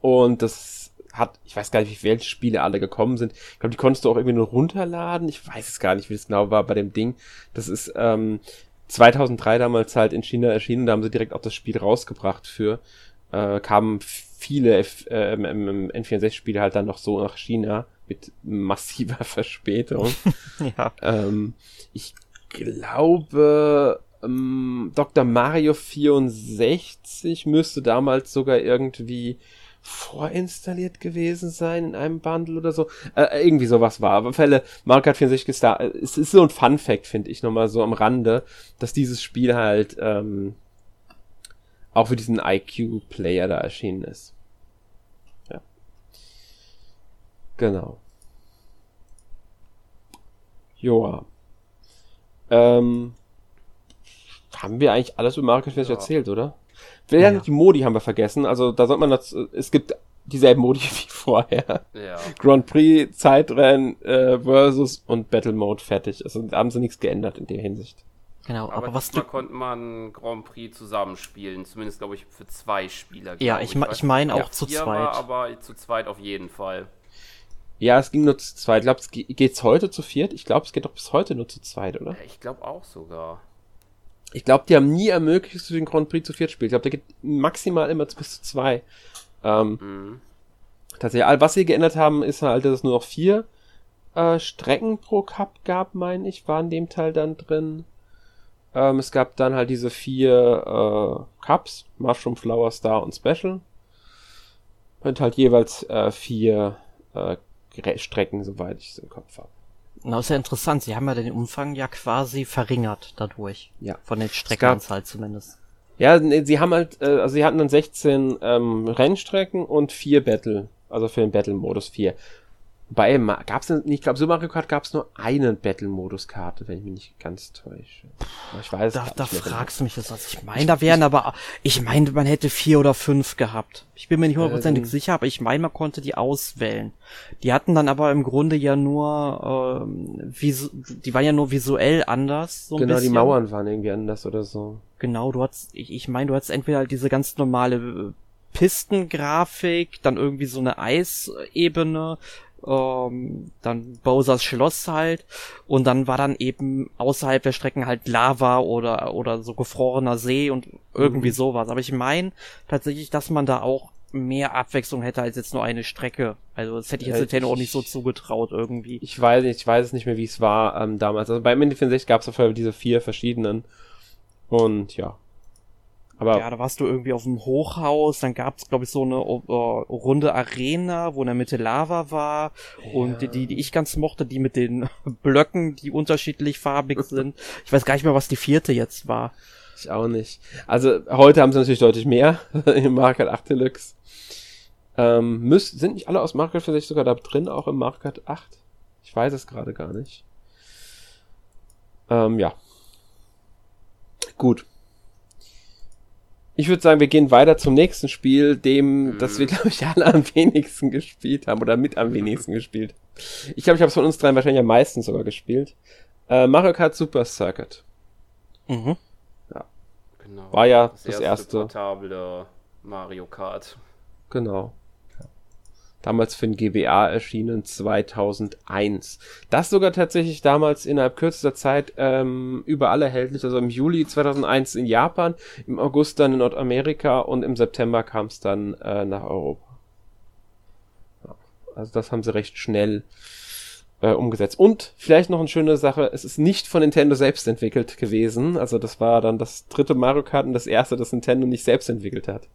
und das hat, ich weiß gar nicht, welche Spiele alle gekommen sind. Ich glaube, die konntest du auch irgendwie nur runterladen. Ich weiß es gar nicht, wie es genau war bei dem Ding. Das ist ähm, 2003 damals halt in China erschienen, da haben sie direkt auch das Spiel rausgebracht für. Äh, kamen viele F äh, N64-Spiele halt dann noch so nach China mit massiver [laughs] Verspätung. [laughs] ja. Ähm, ich glaube, ähm, Dr. Mario 64 müsste damals sogar irgendwie vorinstalliert gewesen sein in einem Bundle oder so. Äh, irgendwie sowas war. Aber Fälle, Mario Kart 64 ist da. Es ist so ein Fun Fact, finde ich, nochmal so am Rande, dass dieses Spiel halt ähm, auch für diesen IQ-Player da erschienen ist. Ja. Genau. Joa. Ähm, haben wir eigentlich alles über Mario Kart 64 ja. erzählt, oder? Ja. Die Modi haben wir vergessen. Also da sollte man das, es gibt dieselben Modi [laughs] wie vorher. Ja. Grand Prix, Zeitrennen äh, versus und Battle Mode fertig. Also da haben sie nichts geändert in der Hinsicht. Genau, aber, aber was du konnte man Grand Prix zusammenspielen, zumindest glaube ich für zwei Spieler. Ja, ich, ich, ich meine auch zu zweit. War, aber zu zweit auf jeden Fall. Ja, es ging nur zu zweit. Ich glaube, es geht's heute zu viert. Ich glaube, es geht doch bis heute nur zu zweit, oder? Ich glaube auch sogar. Ich glaube, die haben nie ermöglicht, dass du den Grand Prix zu viert spielst. Ich glaube, der geht maximal immer bis zu zwei. Ähm, mhm. Tatsächlich, was sie geändert haben, ist halt, dass es nur noch vier äh, Strecken pro Cup gab, meine ich, war in dem Teil dann drin. Ähm, es gab dann halt diese vier äh, Cups, Mushroom, Flower, Star und Special. Und halt jeweils äh, vier äh, Strecken, soweit ich es im Kopf habe. Na, ist ja interessant. Sie haben ja den Umfang ja quasi verringert dadurch. Ja. Von den Streckenanzahl zumindest. Ja, sie haben halt, äh, also sie hatten dann 16 ähm, Rennstrecken und vier Battle, also für den Battle-Modus vier. Bei gab es ich glaube, Super Mario Kart gab es nur eine Battle-Modus-Karte, wenn ich mich nicht ganz täusche. Ich weiß Da, da fragst du mich das was. Ich meine, da wären aber, ich meine, man hätte vier oder fünf gehabt. Ich bin mir nicht hundertprozentig äh, sicher, aber ich meine, man konnte die auswählen. Die hatten dann aber im Grunde ja nur, ähm, visu die waren ja nur visuell anders. So genau, die Mauern waren irgendwie anders oder so. Genau, du hattest, ich, ich meine, du hattest entweder halt diese ganz normale Pistengrafik, dann irgendwie so eine Eisebene, ähm, dann Bowsers Schloss halt und dann war dann eben außerhalb der Strecken halt Lava oder oder so gefrorener See und irgendwie mhm. sowas. Aber ich meine tatsächlich, dass man da auch mehr Abwechslung hätte als jetzt nur eine Strecke. Also das hätte ich jetzt Nintendo auch nicht so zugetraut irgendwie. Ich weiß nicht, ich weiß es nicht mehr, wie es war ähm, damals. Also beim Indy 64 gab es auf jeden Fall diese vier verschiedenen und ja, aber ja, da warst du irgendwie auf dem Hochhaus, dann gab's glaube ich so eine uh, runde Arena, wo in der Mitte Lava war ja. und die, die ich ganz mochte, die mit den [laughs] Blöcken, die unterschiedlich farbig [laughs] sind. Ich weiß gar nicht mehr, was die vierte jetzt war. Ich auch nicht. Also heute haben sie natürlich deutlich mehr [laughs] im Market 8 Deluxe. Ähm, müsst, sind nicht alle aus Market vielleicht sogar da drin, auch im Market 8? Ich weiß es gerade gar nicht. Ähm, ja. Gut. Ich würde sagen, wir gehen weiter zum nächsten Spiel, dem, mhm. das wir, glaube ich, alle am wenigsten gespielt haben oder mit am wenigsten gespielt. Ich glaube, ich habe es von uns dreien wahrscheinlich am meisten sogar gespielt. Äh, Mario Kart Super Circuit. Mhm. Ja. Genau. War ja das, das erste. portable Mario Kart. Genau damals für den GBA erschienen 2001. Das sogar tatsächlich damals innerhalb kürzester Zeit ähm, überall erhältlich, also im Juli 2001 in Japan, im August dann in Nordamerika und im September kam es dann äh, nach Europa. Ja, also das haben sie recht schnell äh, umgesetzt. Und vielleicht noch eine schöne Sache, es ist nicht von Nintendo selbst entwickelt gewesen. Also das war dann das dritte Mario Kart und das erste, das Nintendo nicht selbst entwickelt hat.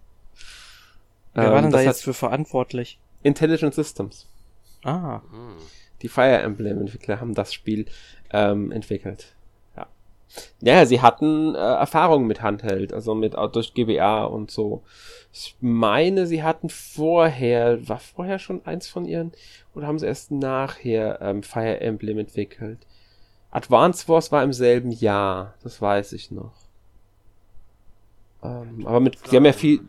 Wer ähm, war denn da jetzt für verantwortlich? Intelligent Systems. Ah. Hm. Die Fire Emblem-Entwickler haben das Spiel ähm, entwickelt. Ja. Ja, sie hatten äh, Erfahrungen mit Handheld, also mit durch GBA und so. Ich meine, sie hatten vorher, war vorher schon eins von ihren, oder haben sie erst nachher ähm, Fire Emblem entwickelt? Advance Wars war im selben Jahr, das weiß ich noch. Ähm, aber mit, sie haben ja viel.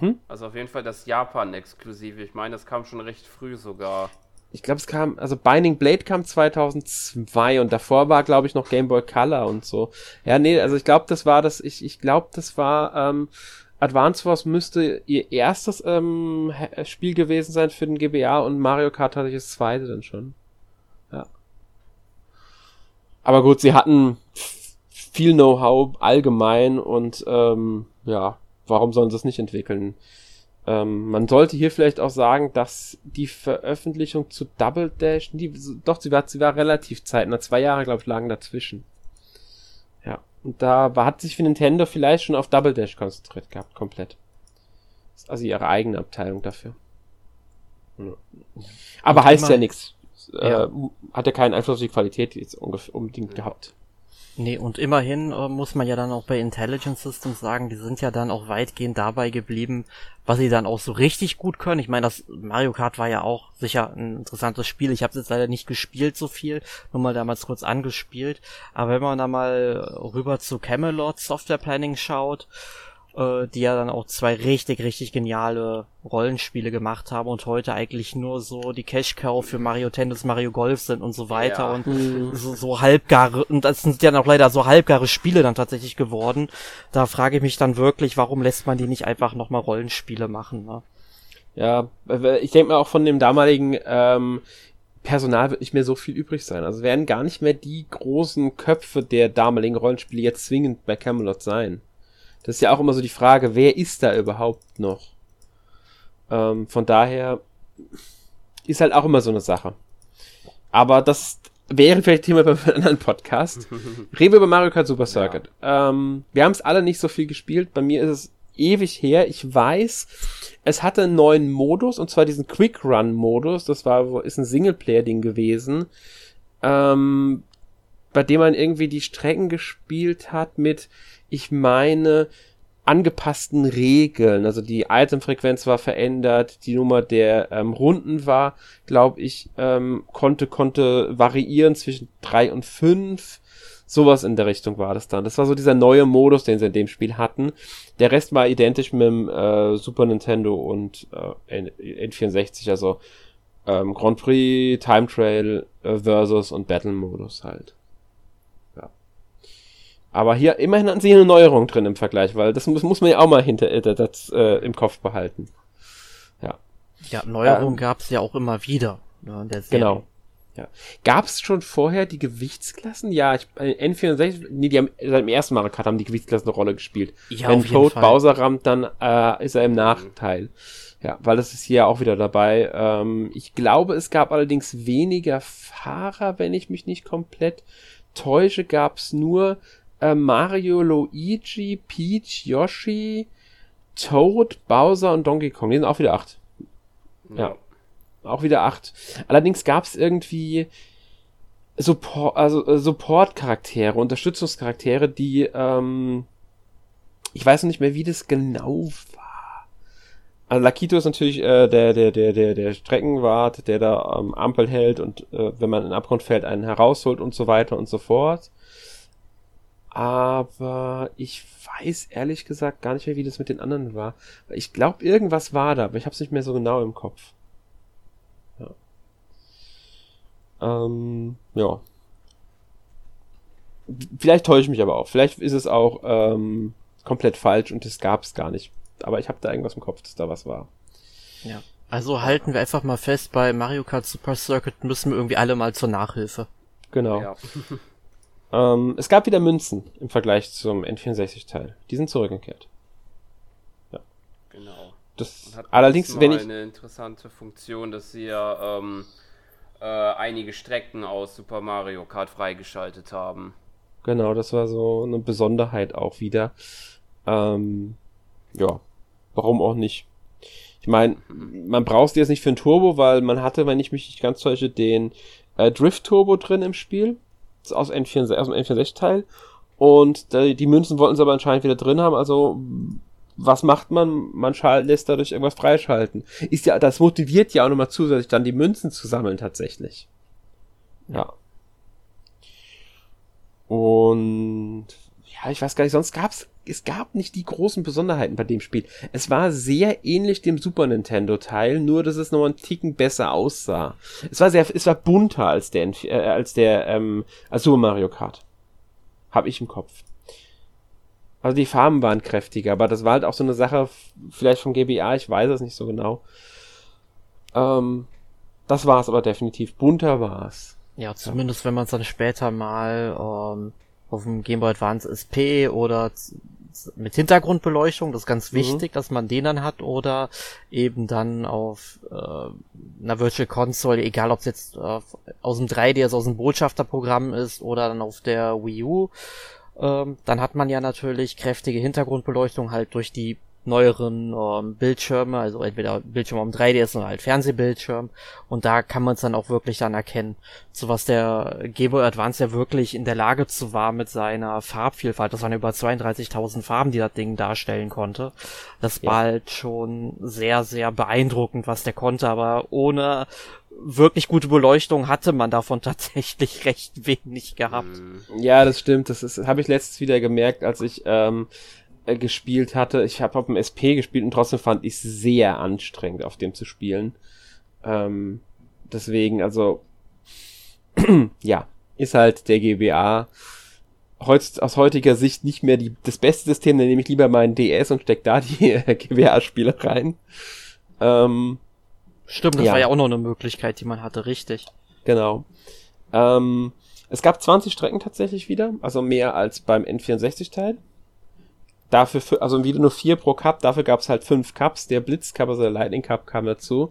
Hm? Also auf jeden Fall das Japan-Exklusive. Ich meine, das kam schon recht früh sogar. Ich glaube, es kam, also Binding Blade kam 2002 und davor war, glaube ich, noch Game Boy Color und so. Ja, nee, also ich glaube, das war das, ich, ich glaube, das war, ähm, Advance Wars müsste ihr erstes ähm, Spiel gewesen sein für den GBA und Mario Kart hatte ich das zweite dann schon. Ja. Aber gut, sie hatten viel Know-how allgemein und ähm, ja, warum sollen sie es nicht entwickeln? Ähm, man sollte hier vielleicht auch sagen, dass die Veröffentlichung zu Double Dash, die, doch, sie war, sie war relativ zeitnah, zwei Jahre, glaube ich, lagen dazwischen. Ja, und da war, hat sich für Nintendo vielleicht schon auf Double Dash konzentriert gehabt, komplett. Also ihre eigene Abteilung dafür. Ja. Aber heißt ja nichts. Äh, ja. hat ja keinen Einfluss auf die Qualität jetzt unbedingt gehabt. Nee, und immerhin äh, muss man ja dann auch bei Intelligent Systems sagen, die sind ja dann auch weitgehend dabei geblieben, was sie dann auch so richtig gut können. Ich meine, das Mario Kart war ja auch sicher ein interessantes Spiel. Ich habe es jetzt leider nicht gespielt so viel, nur mal damals kurz angespielt. Aber wenn man da mal rüber zu Camelot Software Planning schaut, äh, die ja dann auch zwei richtig, richtig geniale Rollenspiele gemacht haben und heute eigentlich nur so die Cash Cow für Mario Tennis, Mario Golf sind und so weiter ja. und mhm. so, so halbgare, und das sind ja noch leider so halbgare Spiele dann tatsächlich geworden. Da frage ich mich dann wirklich, warum lässt man die nicht einfach nochmal Rollenspiele machen, ne? Ja, ich denke mal auch von dem damaligen ähm, Personal wird nicht mehr so viel übrig sein. Also werden gar nicht mehr die großen Köpfe der damaligen Rollenspiele jetzt zwingend bei Camelot sein. Das ist ja auch immer so die Frage, wer ist da überhaupt noch? Ähm, von daher ist halt auch immer so eine Sache. Aber das wäre vielleicht Thema bei einem anderen Podcast. [laughs] Reden wir über Mario Kart Super Circuit. Ja. Ähm, wir haben es alle nicht so viel gespielt. Bei mir ist es ewig her. Ich weiß, es hatte einen neuen Modus, und zwar diesen Quick Run Modus. Das war, ist ein Singleplayer-Ding gewesen. Ähm, bei dem man irgendwie die Strecken gespielt hat mit, ich meine, angepassten Regeln. Also die Itemfrequenz war verändert, die Nummer der ähm, Runden war, glaube ich, ähm, konnte, konnte variieren zwischen drei und fünf. Sowas in der Richtung war das dann. Das war so dieser neue Modus, den sie in dem Spiel hatten. Der Rest war identisch mit dem äh, Super Nintendo und äh, N64, also ähm, Grand Prix, Time Trail äh, versus und Battle Modus halt. Aber hier immerhin hatten sie eine Neuerung drin im Vergleich, weil das muss, muss man ja auch mal hinter äh, das, äh, im Kopf behalten. Ja. Ja, Neuerungen ähm, gab es ja auch immer wieder. Ne, genau. Ja. Gab es schon vorher die Gewichtsklassen? Ja, ich, äh, N64, nee, die haben seit dem ersten Mario Kart haben die Gewichtsklassen eine Rolle gespielt. Ja, Wenn Toad Bowser rammt, dann äh, ist er im Nachteil. Ja, weil das ist hier auch wieder dabei. Ähm, ich glaube, es gab allerdings weniger Fahrer, wenn ich mich nicht komplett täusche, gab es nur äh, Mario, Luigi, Peach, Yoshi, Toad, Bowser und Donkey Kong. Die sind auch wieder acht. Ja. ja. Auch wieder acht. Allerdings gab es irgendwie Support, also äh, Support-Charaktere, Unterstützungscharaktere, die, ähm, ich weiß noch nicht mehr, wie das genau war. Also Lakito ist natürlich äh, der, der, der, der, der Streckenwart, der da ähm, Ampel hält und äh, wenn man in den Abgrund fällt, einen herausholt und so weiter und so fort. Aber ich weiß ehrlich gesagt gar nicht mehr, wie das mit den anderen war. Ich glaube, irgendwas war da, aber ich habe es nicht mehr so genau im Kopf. Ja. Ähm, ja. Vielleicht täusche ich mich aber auch. Vielleicht ist es auch ähm, komplett falsch und es gab es gar nicht. Aber ich habe da irgendwas im Kopf, dass da was war. Ja. Also halten wir einfach mal fest, bei Mario Kart Super Circuit müssen wir irgendwie alle mal zur Nachhilfe. Genau. Ja. [laughs] Ähm, es gab wieder Münzen im Vergleich zum N64-Teil. Die sind zurückgekehrt. Ja. Genau. Das, allerdings, wenn ich. eine interessante Funktion, dass sie ja ähm, äh, einige Strecken aus Super Mario Kart freigeschaltet haben. Genau, das war so eine Besonderheit auch wieder. Ähm, ja, warum auch nicht? Ich meine, man braucht die jetzt nicht für ein Turbo, weil man hatte, wenn ich mich nicht ganz täusche, den äh, Drift Turbo drin im Spiel. Aus, N64, aus dem N64-Teil. Und die Münzen wollten sie aber anscheinend wieder drin haben, also was macht man? Man lässt dadurch irgendwas freischalten. Ist ja, das motiviert ja auch nochmal zusätzlich dann die Münzen zu sammeln tatsächlich. Ja. Und ja, ich weiß gar nicht, sonst gab's, es gab nicht die großen Besonderheiten bei dem Spiel. Es war sehr ähnlich dem Super Nintendo Teil, nur dass es noch einen Ticken besser aussah. Es war sehr, es war bunter als der, äh, als der, ähm, als Super Mario Kart. Hab ich im Kopf. Also die Farben waren kräftiger, aber das war halt auch so eine Sache, vielleicht vom GBA, ich weiß es nicht so genau. Ähm, das war es aber definitiv. Bunter war es. Ja, zumindest ja. wenn man es dann später mal ähm, auf dem Game Boy Advance SP oder mit Hintergrundbeleuchtung, das ist ganz mhm. wichtig, mhm. dass man den dann hat, oder eben dann auf äh, einer Virtual Console, egal ob es jetzt äh, aus dem 3DS, aus dem Botschafterprogramm ist oder dann auf der Wii U ähm, dann hat man ja natürlich kräftige Hintergrundbeleuchtung halt durch die neueren ähm, Bildschirme, also entweder Bildschirm am 3DS oder halt Fernsehbildschirm. Und da kann man es dann auch wirklich dann erkennen, zu was der Game Boy Advance ja wirklich in der Lage zu war mit seiner Farbvielfalt. Das waren über 32.000 Farben, die das Ding darstellen konnte. Das ja. war halt schon sehr, sehr beeindruckend, was der konnte, aber ohne wirklich gute Beleuchtung hatte man davon [laughs] tatsächlich recht wenig gehabt. Mhm. Ja, das stimmt. Das ist, habe ich letztens wieder gemerkt, als ich ähm, äh, gespielt hatte. Ich habe auf dem SP gespielt und trotzdem fand ich es sehr anstrengend, auf dem zu spielen. Ähm, deswegen, also [clears throat] ja, ist halt der GBA heutz, aus heutiger Sicht nicht mehr die, das beste System, dann nehme ich lieber meinen DS und steck da die äh, [laughs] GBA-Spiele rein. Ähm, Stimmt, das ja. war ja auch noch eine Möglichkeit, die man hatte, richtig. Genau. Ähm, es gab 20 Strecken tatsächlich wieder, also mehr als beim N64-Teil. Dafür, für, also wieder nur vier pro Cup, dafür gab es halt fünf Cups. Der Blitz Cup, also der Lightning Cup kam dazu.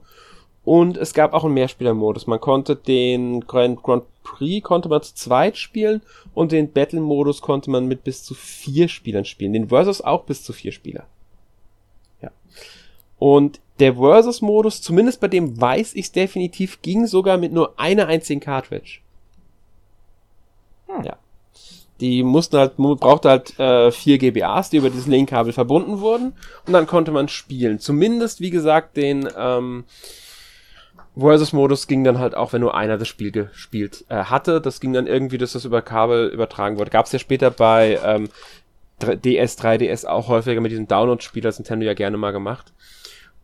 Und es gab auch einen Mehrspielermodus. Man konnte den Grand, Grand Prix konnte man zu zweit spielen und den Battle-Modus konnte man mit bis zu vier Spielern spielen. Den Versus auch bis zu vier Spieler. Ja. Und der Versus-Modus, zumindest bei dem weiß ich definitiv, ging sogar mit nur einer einzigen Cartridge. Hm. Ja. Die mussten halt, brauchte halt äh, vier GBAs, die über dieses Linkkabel verbunden wurden. Und dann konnte man spielen. Zumindest, wie gesagt, den ähm, Versus-Modus ging dann halt auch, wenn nur einer das Spiel gespielt äh, hatte. Das ging dann irgendwie, dass das über Kabel übertragen wurde. Gab es ja später bei ähm, DS, 3DS auch häufiger mit diesem Download-Spiel, das Nintendo ja gerne mal gemacht.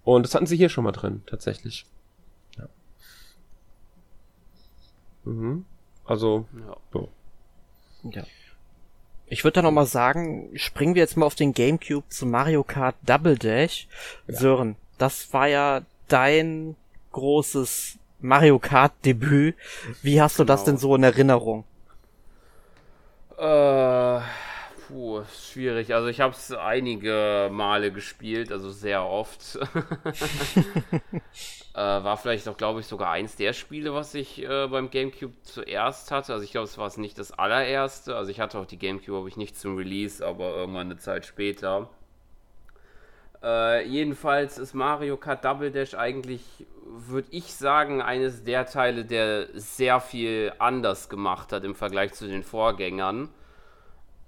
Und das hatten sie hier schon mal drin, tatsächlich. Ja. Mhm. Also, ja. So. Ja. Ich würde da noch mal sagen, springen wir jetzt mal auf den Gamecube zu Mario Kart Double Dash. Ja. Sören, das war ja dein großes Mario Kart Debüt. Wie hast du genau. das denn so in Erinnerung? Äh Puh, schwierig. Also ich habe es einige Male gespielt, also sehr oft. [laughs] äh, war vielleicht auch, glaube ich, sogar eins der Spiele, was ich äh, beim GameCube zuerst hatte. Also ich glaube, es war nicht das allererste. Also ich hatte auch die GameCube, habe ich nicht zum Release, aber irgendwann eine Zeit später. Äh, jedenfalls ist Mario Kart Double Dash eigentlich, würde ich sagen, eines der Teile, der sehr viel anders gemacht hat im Vergleich zu den Vorgängern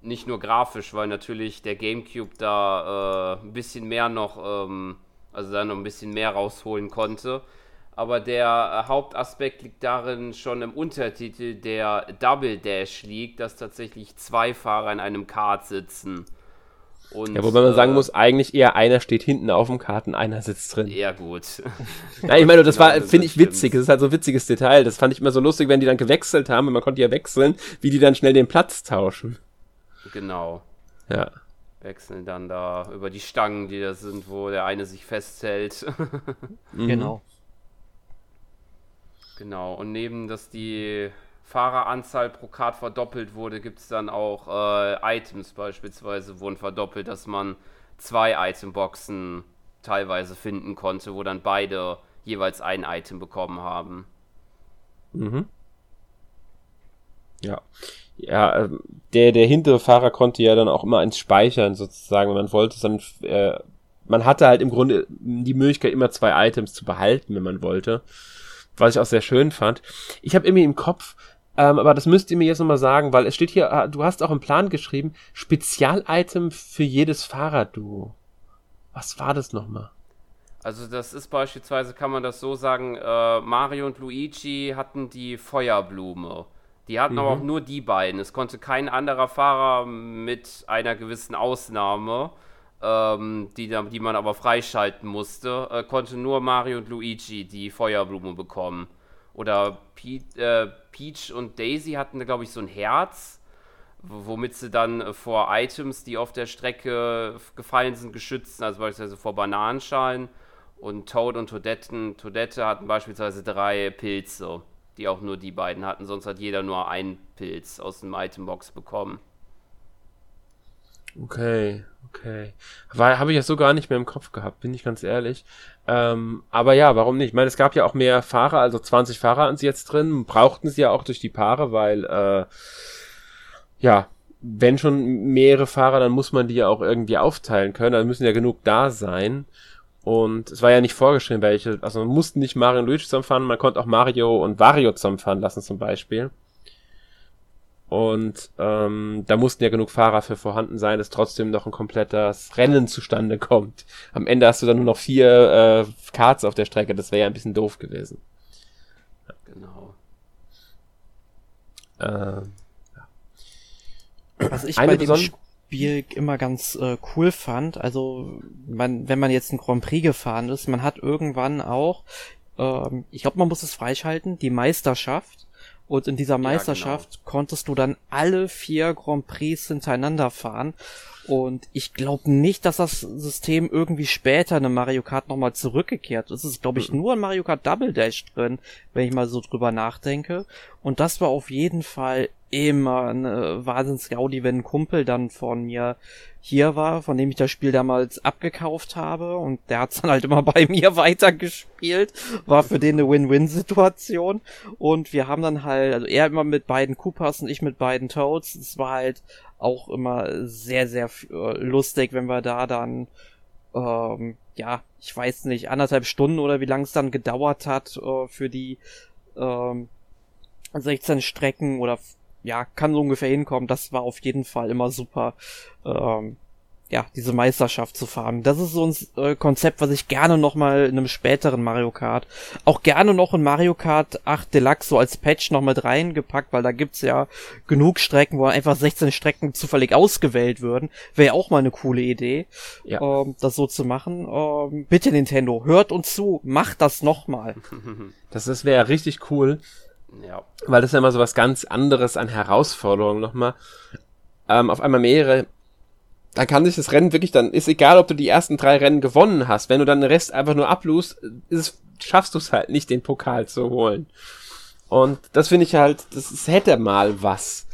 nicht nur grafisch, weil natürlich der GameCube da äh, ein bisschen mehr noch, ähm, also da noch ein bisschen mehr rausholen konnte. Aber der Hauptaspekt liegt darin schon im Untertitel, der Double Dash liegt, dass tatsächlich zwei Fahrer in einem Kart sitzen. Und, ja, wobei man sagen äh, muss, eigentlich eher einer steht hinten auf dem Karten, einer sitzt drin. Ja, gut. [laughs] Nein, ich meine, das war, finde ich witzig. Das ist halt so ein witziges Detail. Das fand ich immer so lustig, wenn die dann gewechselt haben, und man konnte ja wechseln, wie die dann schnell den Platz tauschen. Genau. Ja. Wechseln dann da über die Stangen, die da sind, wo der eine sich festhält. [laughs] Mhm. Genau. Genau. Und neben, dass die Fahreranzahl pro Kart verdoppelt wurde, gibt es dann auch äh, Items beispielsweise wurden verdoppelt, dass man zwei Itemboxen teilweise finden konnte, wo dann beide jeweils ein Item bekommen haben. Mhm. Ja ja, ähm, der, der hintere Fahrer konnte ja dann auch immer eins speichern, sozusagen, wenn man wollte, dann, äh, man hatte halt im Grunde die Möglichkeit, immer zwei Items zu behalten, wenn man wollte. Was ich auch sehr schön fand. Ich habe irgendwie im Kopf, ähm, aber das müsst ihr mir jetzt nochmal sagen, weil es steht hier, ah, du hast auch im Plan geschrieben, Spezial-Item für jedes Fahrradduo. Was war das nochmal? Also das ist beispielsweise, kann man das so sagen, äh, Mario und Luigi hatten die Feuerblume. Die hatten mhm. aber auch nur die beiden. Es konnte kein anderer Fahrer mit einer gewissen Ausnahme, ähm, die, die man aber freischalten musste, äh, konnte nur Mario und Luigi die Feuerblume bekommen. Oder Pe äh, Peach und Daisy hatten, glaube ich, so ein Herz, womit sie dann vor Items, die auf der Strecke gefallen sind, geschützt, also beispielsweise vor Bananenschalen. Und Toad und Todetten, Todette hatten beispielsweise drei Pilze die auch nur die beiden hatten. Sonst hat jeder nur einen Pilz aus dem Itembox bekommen. Okay, okay. Habe ich ja so gar nicht mehr im Kopf gehabt, bin ich ganz ehrlich. Ähm, aber ja, warum nicht? Ich meine, es gab ja auch mehr Fahrer, also 20 Fahrer an sie jetzt drin, brauchten sie ja auch durch die Paare, weil, äh, ja, wenn schon mehrere Fahrer, dann muss man die ja auch irgendwie aufteilen können, dann müssen ja genug da sein. Und es war ja nicht vorgeschrieben, welche, also man musste nicht Mario und Luigi zusammenfahren, man konnte auch Mario und Wario zusammenfahren lassen zum Beispiel. Und ähm, da mussten ja genug Fahrer für vorhanden sein, dass trotzdem noch ein komplettes Rennen zustande kommt. Am Ende hast du dann nur noch vier äh, Karts auf der Strecke, das wäre ja ein bisschen doof gewesen. Genau. Äh, ja. Was ich Eine bei dem Spiel immer ganz äh, cool fand. Also, man, wenn man jetzt ein Grand Prix gefahren ist, man hat irgendwann auch, ähm, ich glaube, man muss es freischalten, die Meisterschaft. Und in dieser Meisterschaft ja, genau. konntest du dann alle vier Grand Prix hintereinander fahren. Und ich glaube nicht, dass das System irgendwie später in Mario Kart nochmal zurückgekehrt ist. Es ist, glaube ich, mhm. nur in Mario Kart Double Dash drin, wenn ich mal so drüber nachdenke. Und das war auf jeden Fall immer eine Wahnsinns-Gaudi, wenn ein Kumpel dann von mir hier war, von dem ich das Spiel damals abgekauft habe und der hat's dann halt immer [laughs] bei mir weitergespielt. War für den eine Win-Win-Situation und wir haben dann halt, also er immer mit beiden Koopas und ich mit beiden Toads. Es war halt auch immer sehr, sehr äh, lustig, wenn wir da dann ähm, ja, ich weiß nicht, anderthalb Stunden oder wie lang es dann gedauert hat äh, für die ähm, 16 Strecken oder ja, kann so ungefähr hinkommen. Das war auf jeden Fall immer super, ähm, ja, diese Meisterschaft zu fahren. Das ist so ein äh, Konzept, was ich gerne noch mal in einem späteren Mario Kart, auch gerne noch in Mario Kart 8 Deluxe so als Patch noch mit reingepackt, weil da gibt's ja genug Strecken, wo einfach 16 Strecken zufällig ausgewählt würden. Wäre ja auch mal eine coole Idee, ja. ähm, das so zu machen. Ähm, bitte Nintendo, hört uns zu, macht das noch mal. [laughs] Das, das wäre richtig cool. Ja. Weil das ist ja immer so was ganz anderes an Herausforderungen nochmal. Ähm, auf einmal mehrere. Da kann sich das Rennen wirklich dann, ist egal, ob du die ersten drei Rennen gewonnen hast. Wenn du dann den Rest einfach nur ablust, ist, schaffst du es halt nicht, den Pokal zu holen. Und das finde ich halt, das ist, hätte mal was.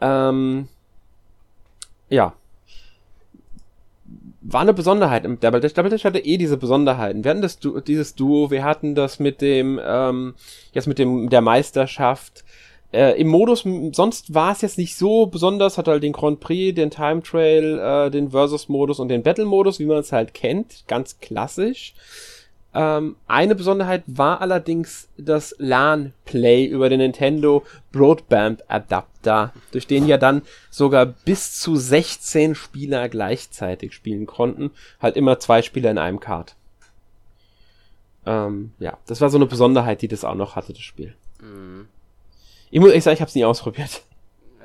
Ähm, ja war eine Besonderheit im Double Dash. Double Dash hatte eh diese Besonderheiten. Wir hatten das du dieses Duo, wir hatten das mit dem, ähm, jetzt mit dem der Meisterschaft. Äh, Im Modus, sonst war es jetzt nicht so besonders, hat halt den Grand Prix, den Time Trail, äh, den Versus-Modus und den Battle-Modus, wie man es halt kennt, ganz klassisch. Ähm, eine Besonderheit war allerdings das LAN-Play über den Nintendo Broadband Adapter, durch den ja dann sogar bis zu 16 Spieler gleichzeitig spielen konnten. Halt immer zwei Spieler in einem Kart. Ähm, ja, das war so eine Besonderheit, die das auch noch hatte, das Spiel. Mhm. Ich muss ehrlich sagen, ich habe es nie ausprobiert.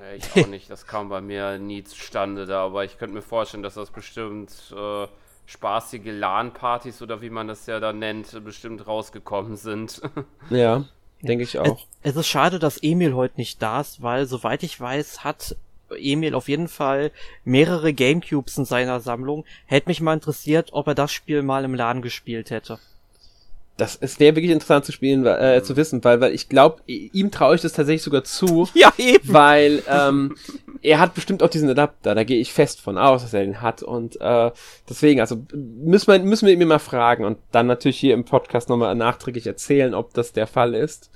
Äh, ich auch nicht, das kam bei mir nie zustande da, aber ich könnte mir vorstellen, dass das bestimmt äh, spaßige LAN-Partys oder wie man das ja dann nennt, bestimmt rausgekommen sind. [laughs] Ja, denke ich auch. Es, es ist schade, dass Emil heute nicht da ist, weil soweit ich weiß, hat Emil auf jeden Fall mehrere Gamecubes in seiner Sammlung. Hätte mich mal interessiert, ob er das Spiel mal im Laden gespielt hätte das es wäre wirklich interessant zu spielen, äh, zu wissen, weil, weil ich glaube, ihm traue ich das tatsächlich sogar zu. [laughs] Ja, eben. Weil ähm, er hat bestimmt auch diesen Adapter, da gehe ich fest von aus, dass er den hat. Und äh, deswegen, also müssen wir, müssen wir ihn mal fragen und dann natürlich hier im Podcast nochmal nachträglich erzählen, ob das der Fall ist.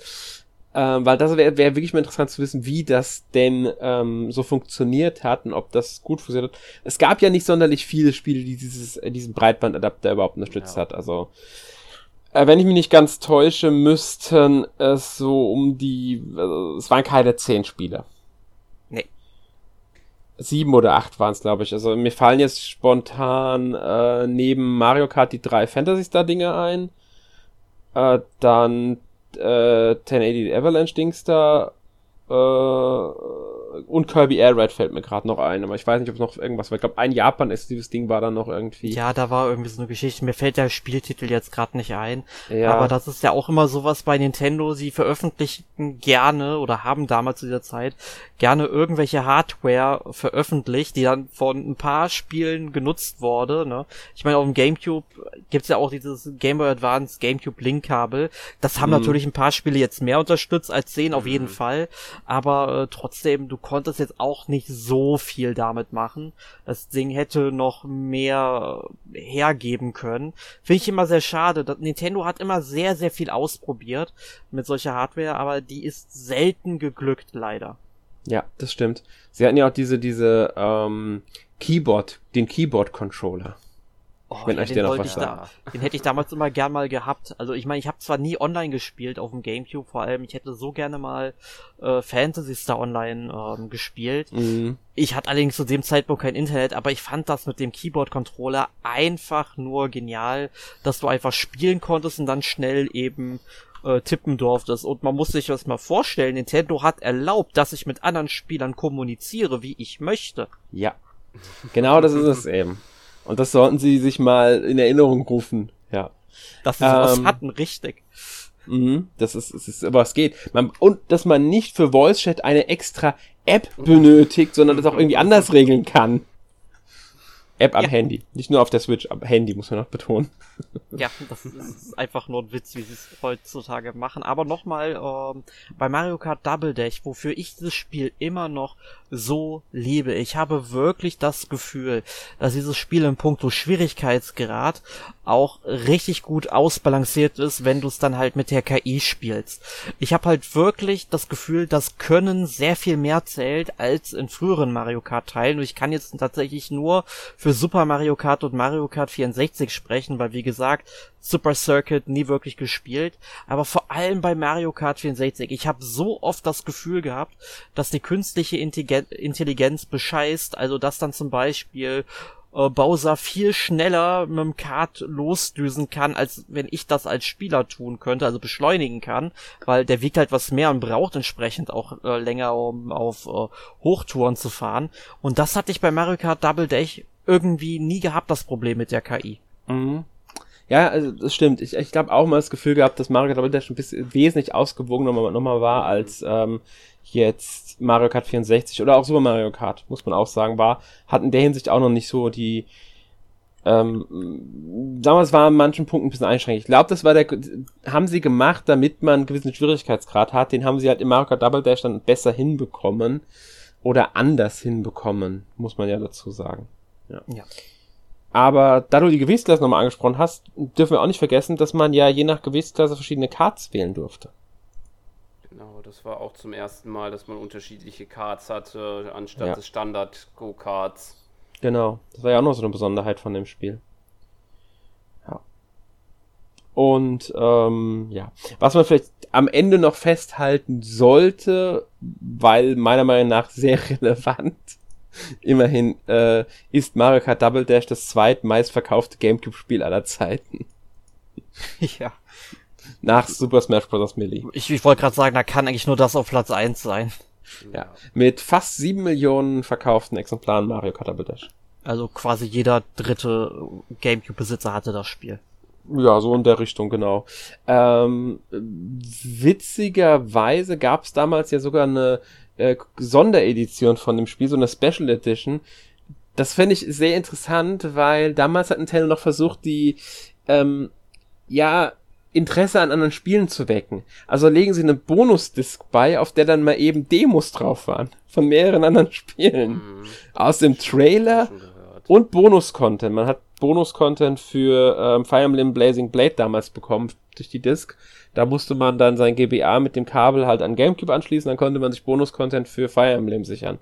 Ähm, weil das wäre wär wirklich mal interessant zu wissen, wie das denn ähm, so funktioniert hat und ob das gut funktioniert hat. Es gab ja nicht sonderlich viele Spiele, die dieses, äh, diesen Breitbandadapter überhaupt unterstützt ja. hat. Also wenn ich mich nicht ganz täusche, müssten es so um die, also, es waren keine zehn Spiele. Nee. Sieben oder acht waren es, glaube ich. Also mir fallen jetzt spontan äh, neben Mario Kart die drei Fantasy Star Dinge ein. Äh, dann äh, 1080 Avalanche Dings da äh, und Kirby Air Red fällt mir gerade noch ein, aber ich weiß nicht, ob es noch irgendwas war. Ich glaube, ein Japan-exklusives Ding war da noch irgendwie. Ja, da war irgendwie so eine Geschichte. Mir fällt der Spieltitel jetzt gerade nicht ein. Ja. Aber das ist ja auch immer sowas bei Nintendo. Sie veröffentlichen gerne oder haben damals zu dieser Zeit gerne irgendwelche Hardware veröffentlicht, die dann von ein paar Spielen genutzt wurde. Ne? Ich meine, auf dem GameCube gibt's ja auch dieses Game Boy Advance GameCube Link-Kabel. Das haben mhm. natürlich ein paar Spiele jetzt mehr unterstützt als 10 auf jeden mhm. Fall. Aber äh, trotzdem, du konntest jetzt auch nicht so viel damit machen. Das Ding hätte noch mehr hergeben können. Finde ich immer sehr schade. Nintendo hat immer sehr, sehr viel ausprobiert mit solcher Hardware, aber die ist selten geglückt, leider. Ja, das stimmt. Sie hatten ja auch diese, diese ähm, Keyboard, den Keyboard-Controller. Oh, wenn ja, euch den, der noch was da, den hätte ich damals immer gern mal gehabt. Also ich meine, ich habe zwar nie online gespielt auf dem Gamecube, vor allem ich hätte so gerne mal äh, Fantasy Star Online ähm, gespielt. Mhm. Ich hatte allerdings zu dem Zeitpunkt kein Internet, aber ich fand das mit dem Keyboard-Controller einfach nur genial, dass du einfach spielen konntest und dann schnell eben äh, tippen durftest. Und man muss sich das mal vorstellen, Nintendo hat erlaubt, dass ich mit anderen Spielern kommuniziere, wie ich möchte. Ja. Genau das ist es eben. Und das sollten sie sich mal in Erinnerung rufen. Ja. Dass sie sowas ähm, hatten, richtig. Mhm, das ist, es ist, aber es geht. Man, und dass man nicht für Voice Chat eine extra App benötigt, sondern das auch irgendwie anders regeln kann. App am ja. Handy. Nicht nur auf der Switch, am Handy, muss man noch betonen. [laughs] Ja, das ist einfach nur ein Witz, wie sie es heutzutage machen. Aber nochmal ähm, bei Mario Kart Double Dash, wofür ich dieses Spiel immer noch so liebe. Ich habe wirklich das Gefühl, dass dieses Spiel in puncto Schwierigkeitsgrad auch richtig gut ausbalanciert ist, wenn du es dann halt mit der KI spielst. Ich habe halt wirklich das Gefühl, das Können sehr viel mehr zählt als in früheren Mario Kart Teilen. Und ich kann jetzt tatsächlich nur für Super Mario Kart und Mario Kart 64 sprechen, weil wie gesagt, Super Circuit nie wirklich gespielt, aber vor allem bei Mario Kart 64. Ich habe so oft das Gefühl gehabt, dass die künstliche Intelligenz bescheißt, also dass dann zum Beispiel äh, Bowser viel schneller mit dem Kart losdüsen kann, als wenn ich das als Spieler tun könnte, also beschleunigen kann, weil der wiegt halt was mehr und braucht entsprechend auch äh, länger, um auf äh, Hochtouren zu fahren. Und das hatte ich bei Mario Kart Double Dash irgendwie nie gehabt, das Problem mit der KI. Mhm. Ja, also das stimmt. Ich, ich glaube auch mal das Gefühl gehabt, dass Mario Kart Double Dash ein bisschen wesentlich ausgewogener nochmal noch mal war als ähm, jetzt Mario Kart 64 oder auch Super Mario Kart, muss man auch sagen, war, hat in der Hinsicht auch noch nicht so die, ähm, damals war an manchen Punkten ein bisschen einschränkend. Ich glaube, das war der, haben sie gemacht, damit man einen gewissen Schwierigkeitsgrad hat. Den haben sie halt im Mario Kart Double Dash dann besser hinbekommen oder anders hinbekommen, muss man ja dazu sagen. Ja. ja. Aber da du die Gewichtsklasse nochmal angesprochen hast, dürfen wir auch nicht vergessen, dass man ja je nach Gewichtsklasse verschiedene Cards wählen durfte. Genau, das war auch zum ersten Mal, dass man unterschiedliche Cards hatte, anstatt ja. des Standard-Go-Cards. Genau, das war ja auch noch so eine Besonderheit von dem Spiel. Ja. Und ähm, ja, was man vielleicht am Ende noch festhalten sollte, weil meiner Meinung nach sehr [laughs] relevant, [laughs] Immerhin äh, ist Mario Kart Double Dash das zweitmeistverkaufte Gamecube-Spiel aller Zeiten. [laughs] Ja. Nach Super Smash Bros. Melee. Ich, ich wollte gerade sagen, da kann eigentlich nur das auf Platz 1 sein. Ja. Mit fast sieben Millionen verkauften Exemplaren Mario Kart Double Dash. Also quasi jeder dritte Gamecube-Besitzer hatte das Spiel. Ja, so in der Richtung, genau. Ähm, witzigerweise gab es damals ja sogar eine äh, Sonderedition von dem Spiel, so eine Special Edition. Das fände ich sehr interessant, weil damals hat Nintendo noch versucht, die, ähm, ja, Interesse an anderen Spielen zu wecken. Also legen sie eine Bonusdisk bei, auf der dann mal eben Demos drauf waren. Von mehreren anderen [laughs] Spielen. Mhm. Aus dem Trailer und Bonus-Content. Man hat Bonus-Content für ähm, Fire Emblem Blazing Blade damals bekommen durch die Disc. Da musste man dann sein GBA mit dem Kabel halt an GameCube anschließen, dann konnte man sich Bonus-Content für Fire Emblem sichern.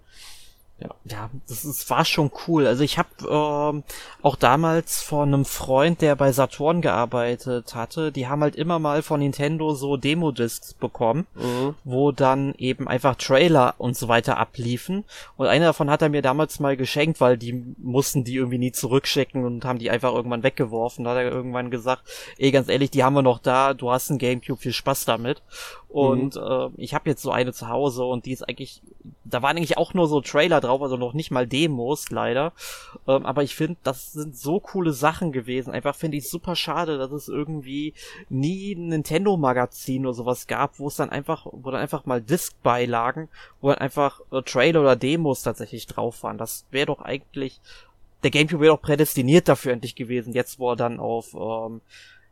Ja, ja das, ist, war schon cool. Also ich habe ähm, auch damals von einem Freund, der bei Saturn gearbeitet hatte, die haben halt immer mal von Nintendo so Demo-Discs bekommen, mhm. wo dann eben einfach Trailer und so weiter abliefen. Und einer davon hat er mir damals mal geschenkt, weil die mussten die irgendwie nie zurückschicken und haben die einfach irgendwann weggeworfen. Da hat er irgendwann gesagt, ey, ganz ehrlich, die haben wir noch da, du hast ein Gamecube, viel Spaß damit. Und mhm. äh, ich habe jetzt so eine zu Hause und die ist eigentlich, da waren eigentlich auch nur so Trailer drauf, also noch nicht mal Demos leider. Ähm, aber ich finde, das sind so coole Sachen gewesen. Einfach finde ich super schade, dass es irgendwie nie ein Nintendo-Magazin oder sowas gab, wo es dann einfach, wo dann einfach mal Disc-Beilagen, wo dann einfach äh, Trailer oder Demos tatsächlich drauf waren. Das wäre doch eigentlich, der Gamecube wäre doch prädestiniert dafür endlich gewesen, jetzt wo er dann auf ähm,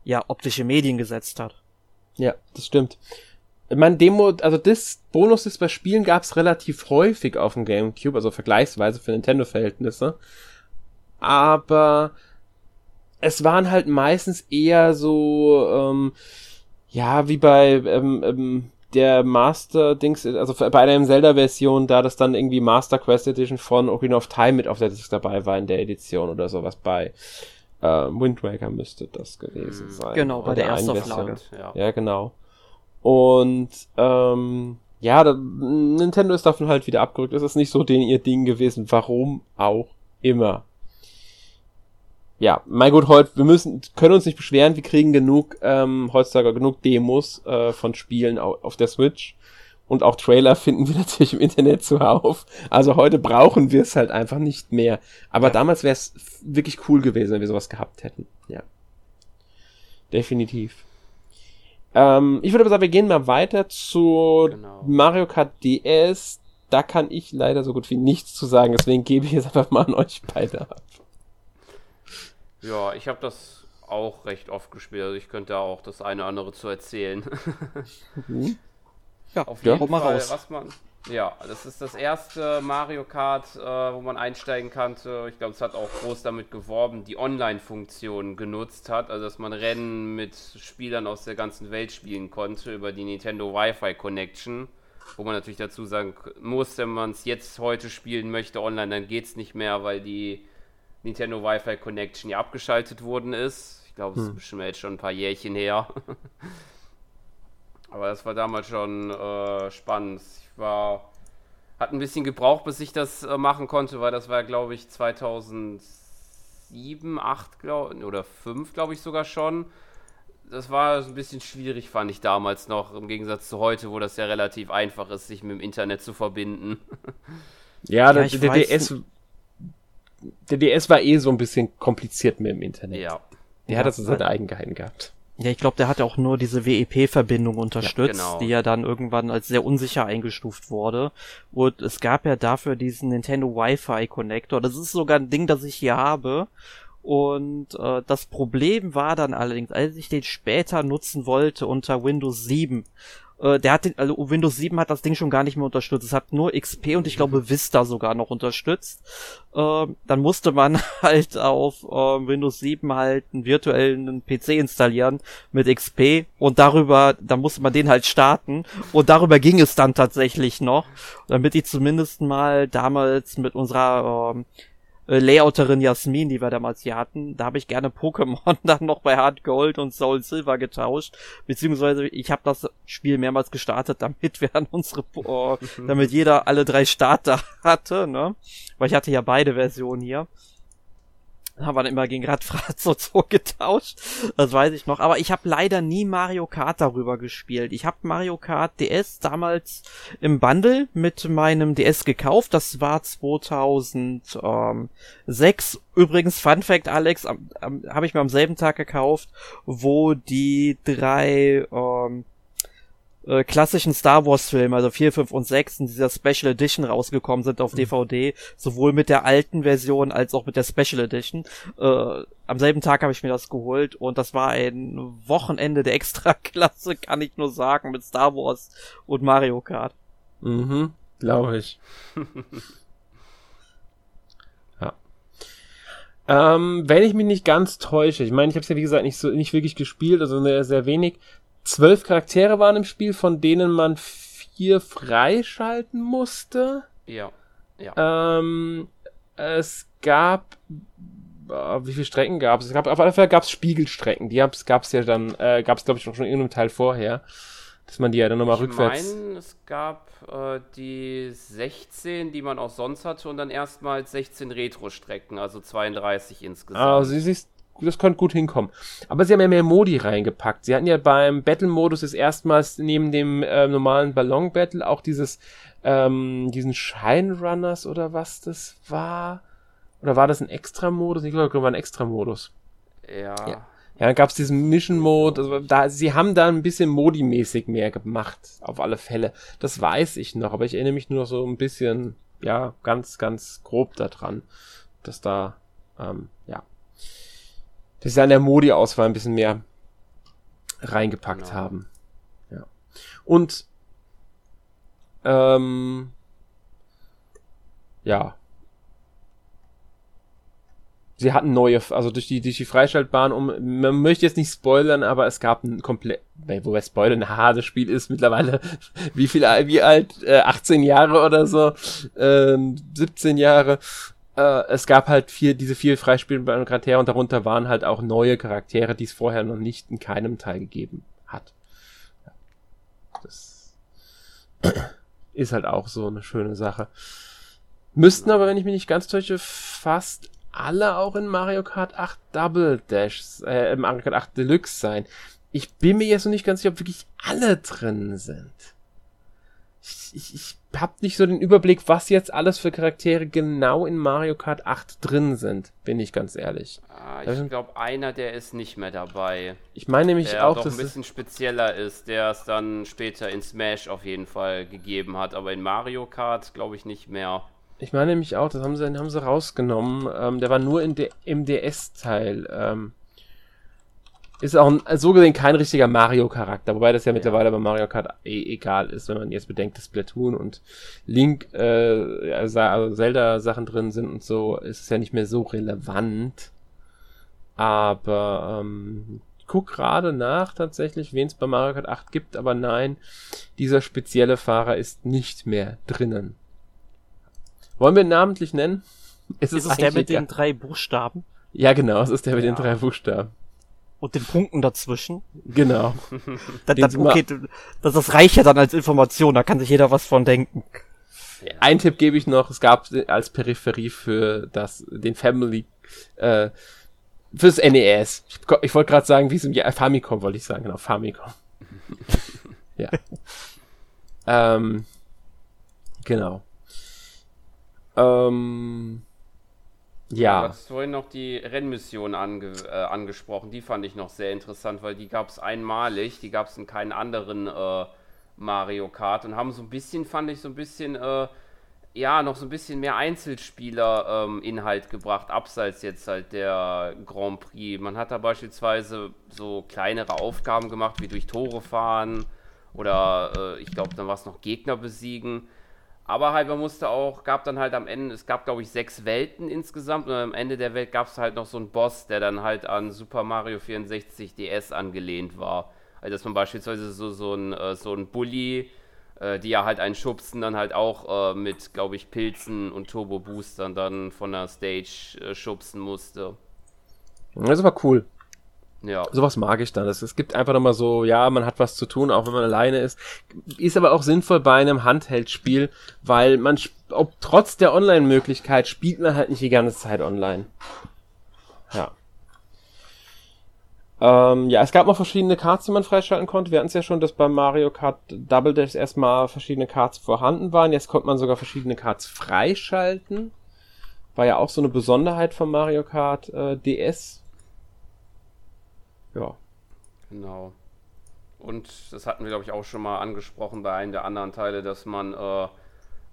ja optische Medien gesetzt hat. Ja, das stimmt mein Demo, also das Bonus ist bei Spielen gab es relativ häufig auf dem GameCube, also vergleichsweise für Nintendo-Verhältnisse. Aber es waren halt meistens eher so, ähm, ja, wie bei ähm, ähm, der Master-Dings, also bei der Zelda-Version, da das dann irgendwie Master Quest Edition von Ocarina of Time mit auf der Disc dabei war in der Edition oder sowas bei äh, Wind Waker müsste das gewesen hm. sein. Genau, bei der ersten Auflage. Ja. ja, genau. Und ähm, ja, da, Nintendo ist davon halt wieder abgerückt. Es ist nicht so den ihr Ding gewesen. Warum auch immer. Ja, mein Gott, heute, wir müssen, können uns nicht beschweren, wir kriegen genug, ähm, heutzutage genug Demos äh, von Spielen auf, auf der Switch. Und auch Trailer [laughs] finden wir natürlich im Internet zuhauf. Also heute brauchen wir es halt einfach nicht mehr. Aber ja. damals wäre es wirklich cool gewesen, wenn wir sowas gehabt hätten. Ja. Definitiv. Ähm, ich würde aber sagen, wir gehen mal weiter zu genau. Mario Kart DS. Da kann ich leider so gut wie nichts zu sagen, deswegen gebe ich es einfach mal an euch beide ab. Ja, ich habe das auch recht oft gespielt. Also ich könnte auch das eine oder andere zu erzählen. mhm. [laughs] Ja, auf jeden ja, Fall, raus. was man, ja, das ist das erste Mario Kart, äh, wo man einsteigen konnte. Ich glaube, es hat auch groß damit geworben, die Online-Funktion genutzt hat, also dass man Rennen mit Spielern aus der ganzen Welt spielen konnte über die Nintendo Wi-Fi Connection. Wo man natürlich dazu sagen muss, wenn man es jetzt heute spielen möchte online, dann geht es nicht mehr, weil die Nintendo Wi-Fi Connection ja abgeschaltet worden ist. Ich glaube, es hm. ist bestimmt jetzt schon ein paar Jährchen her. [laughs] Aber das war damals schon äh, spannend. Ich war, hat ein bisschen gebraucht, bis ich das äh, machen konnte, weil das war, glaube ich, 2007, 8 glaub, oder 5, glaube ich sogar schon. Das war ein bisschen schwierig, fand ich damals noch, im Gegensatz zu heute, wo das ja relativ einfach ist, sich mit dem Internet zu verbinden. [laughs] Ja, ja der, der DS, der DS war eh so ein bisschen kompliziert mit dem Internet. Ja. Der ja, hat also seine Eigenheiten gehabt. Ja, ich glaube, der hat auch nur diese WEP-Verbindung unterstützt, ja, genau. die ja dann irgendwann als sehr unsicher eingestuft wurde. Und es gab ja dafür diesen Nintendo Wi-Fi Connector. Das ist sogar ein Ding, das ich hier habe. Und äh, das Problem war dann allerdings, als ich den später nutzen wollte unter Windows 7, äh, der hat den, also Windows 7 hat das Ding schon gar nicht mehr unterstützt. Es hat nur XP und ich glaube Vista sogar noch unterstützt. Äh, dann musste man [laughs] halt auf äh, Windows 7 halt einen virtuellen PC installieren mit XP und darüber, dann musste man den halt starten und darüber ging es dann tatsächlich noch, damit ich zumindest mal damals mit unserer äh, äh, Layouterin Jasmin, die wir damals hier hatten, da habe ich gerne Pokémon [laughs] dann noch bei Hard Gold und Soul Silver getauscht, beziehungsweise ich habe das Spiel mehrmals gestartet, damit [laughs] wir an unsere, oh, [laughs] damit jeder alle drei Starter hatte, ne, weil ich hatte ja beide Versionen hier haben wir dann immer gegen Radfratz [laughs] und so getauscht. Das weiß ich noch. Aber ich habe leider nie Mario Kart darüber gespielt. Ich habe Mario Kart DS damals im Bundle mit meinem DS gekauft. Das war 2006. Übrigens, Fun Fact, Alex, habe ich mir am selben Tag gekauft, wo die drei ähm, äh, klassischen Star Wars Filme, also 4, 5 und 6 in dieser Special Edition rausgekommen sind auf DVD, mhm. sowohl mit der alten Version als auch mit der Special Edition. Äh, am selben Tag habe ich mir das geholt und das war ein Wochenende der Extraklasse, [laughs] kann ich nur sagen, mit Star Wars und Mario Kart. Mhm, glaube ich. [laughs] ja. Ähm, wenn ich mich nicht ganz täusche, ich meine, ich habe es ja wie gesagt nicht so nicht wirklich gespielt, also sehr, sehr wenig. Zwölf Charaktere waren im Spiel, von denen man vier freischalten musste. Ja. ja. Ähm, es gab äh, wie viele Strecken gab es? Es gab auf alle Fälle gab es Spiegelstrecken. Die gab es ja dann, äh, gab es glaube ich auch schon in irgendeinem Teil vorher, dass man die ja dann nochmal rückwärts. Ich meine, es gab äh, die 16, die man auch sonst hatte, und dann erstmals 16 Retro-Strecken, also 32 insgesamt. Also siehst, das könnte gut hinkommen. Aber sie haben ja mehr Modi reingepackt. Sie hatten ja beim Battle-Modus ist erstmals neben dem äh, normalen Ballon-Battle auch dieses, ähm, diesen Shine Runners oder was das war. Oder war das ein Extra-Modus? Ich glaube, das war ein Extra-Modus. Ja. ja. Ja, dann gab es diesen Mission-Mode. Also da, sie haben da ein bisschen Modi-mäßig mehr gemacht, auf alle Fälle. Das weiß ich noch, aber ich erinnere mich nur noch so ein bisschen, ja, ganz, ganz grob daran, dass da, ähm, ja, dass sie an der Modi-Auswahl ein bisschen mehr reingepackt genau. haben. Ja. Und, ähm, ja, sie hatten neue, also durch die, durch die Freischaltbahn, um, man möchte jetzt nicht spoilern, aber es gab ein komplett, wobei spoilern, haha, das Spiel ist mittlerweile, [laughs] wie viel, wie alt, äh, 18 Jahre oder so, äh, 17 Jahre, äh, es gab halt vier, diese vier freispielbaren Charaktere und darunter waren halt auch neue Charaktere, die es vorher noch nicht in keinem Teil gegeben hat. Das ist halt auch so eine schöne Sache. Müssten aber, wenn ich mich nicht ganz täusche, fast alle auch in Mario Kart 8 Double Dash, äh, Mario Kart 8 Deluxe sein. Ich bin mir jetzt noch nicht ganz sicher, ob wirklich alle drin sind. Ich, ich, ich hab nicht so den Überblick, was jetzt alles für Charaktere genau in Mario Kart 8 drin sind, bin ich ganz ehrlich. Ah, ich glaube, einer, der ist nicht mehr dabei. Ich meine nämlich der auch, dass ein bisschen spezieller ist, der es dann später in Smash auf jeden Fall gegeben hat, aber in Mario Kart glaube ich nicht mehr. Ich meine nämlich auch, das haben sie, haben sie rausgenommen. Ähm, der war nur in der, im DS-Teil. Ähm, ist auch ein, so gesehen kein richtiger Mario-Charakter, wobei das ja, ja, mittlerweile bei Mario Kart eh egal ist, wenn man jetzt bedenkt, dass Splatoon und Link, äh, also Zelda-Sachen drin sind und so, ist es ja nicht mehr so relevant. Aber ähm, ich guck gerade nach tatsächlich, wen es bei Mario Kart 8 gibt, aber nein, dieser spezielle Fahrer ist nicht mehr drinnen. Wollen wir ihn namentlich nennen? [laughs] Ist, ist es, der mit egal? den drei Buchstaben? Ja, genau, es ist der mit ja. den drei Buchstaben. Und den Punkten dazwischen? Genau. [laughs] dann, dann, okay, das, das reicht ja dann als Information, da kann sich jeder was von denken. Ja. Ein Tipp gebe ich noch, es gab als Peripherie für das, den Family, äh, fürs NES. Ich, ich wollte gerade sagen, wie es im ja, Famicom wollte ich sagen, genau, Famicom. [laughs] ja. ähm, genau. Ähm, ja. Du hast vorhin noch die Rennmission ange äh, angesprochen. Die fand ich noch sehr interessant, weil die gab es einmalig. Die gab es in keinen anderen äh, Mario Kart und haben so ein bisschen, fand ich so ein bisschen, äh, ja, noch so ein bisschen mehr Einzelspieler-Inhalt ähm, gebracht, abseits jetzt halt der Grand Prix. Man hat da beispielsweise so kleinere Aufgaben gemacht, wie durch Tore fahren oder äh, ich glaube, dann war es noch Gegner besiegen. Aber halt, man musste auch, gab dann halt am Ende, es gab glaube ich sechs Welten insgesamt und am Ende der Welt gab es halt noch so einen Boss, der dann halt an Super Mario 64 DS angelehnt war. Also dass man beispielsweise so, so ein, äh, so ein Bully, äh, die ja halt einen schubsen, dann halt auch äh, mit, glaube ich, Pilzen und Turbo-Boostern dann von der Stage schubsen musste. Das war cool. Ja. Sowas mag ich dann. Es, es gibt einfach nochmal so, ja, man hat was zu tun, auch wenn man alleine ist. Ist aber auch sinnvoll bei einem Handheld-Spiel, weil man, ob trotz der Online-Möglichkeit, spielt man halt nicht die ganze Zeit online. Ja. Ähm, ja, es gab noch verschiedene Cards, die man freischalten konnte. Wir hatten es ja schon, dass bei Mario Kart Double Dash erstmal verschiedene Cards vorhanden waren. Jetzt konnte man sogar verschiedene Cards freischalten. War ja auch so eine Besonderheit von Mario Kart äh, DS, ja. Genau. Und das hatten wir, glaube ich, auch schon mal angesprochen bei einem der anderen Teile, dass man äh,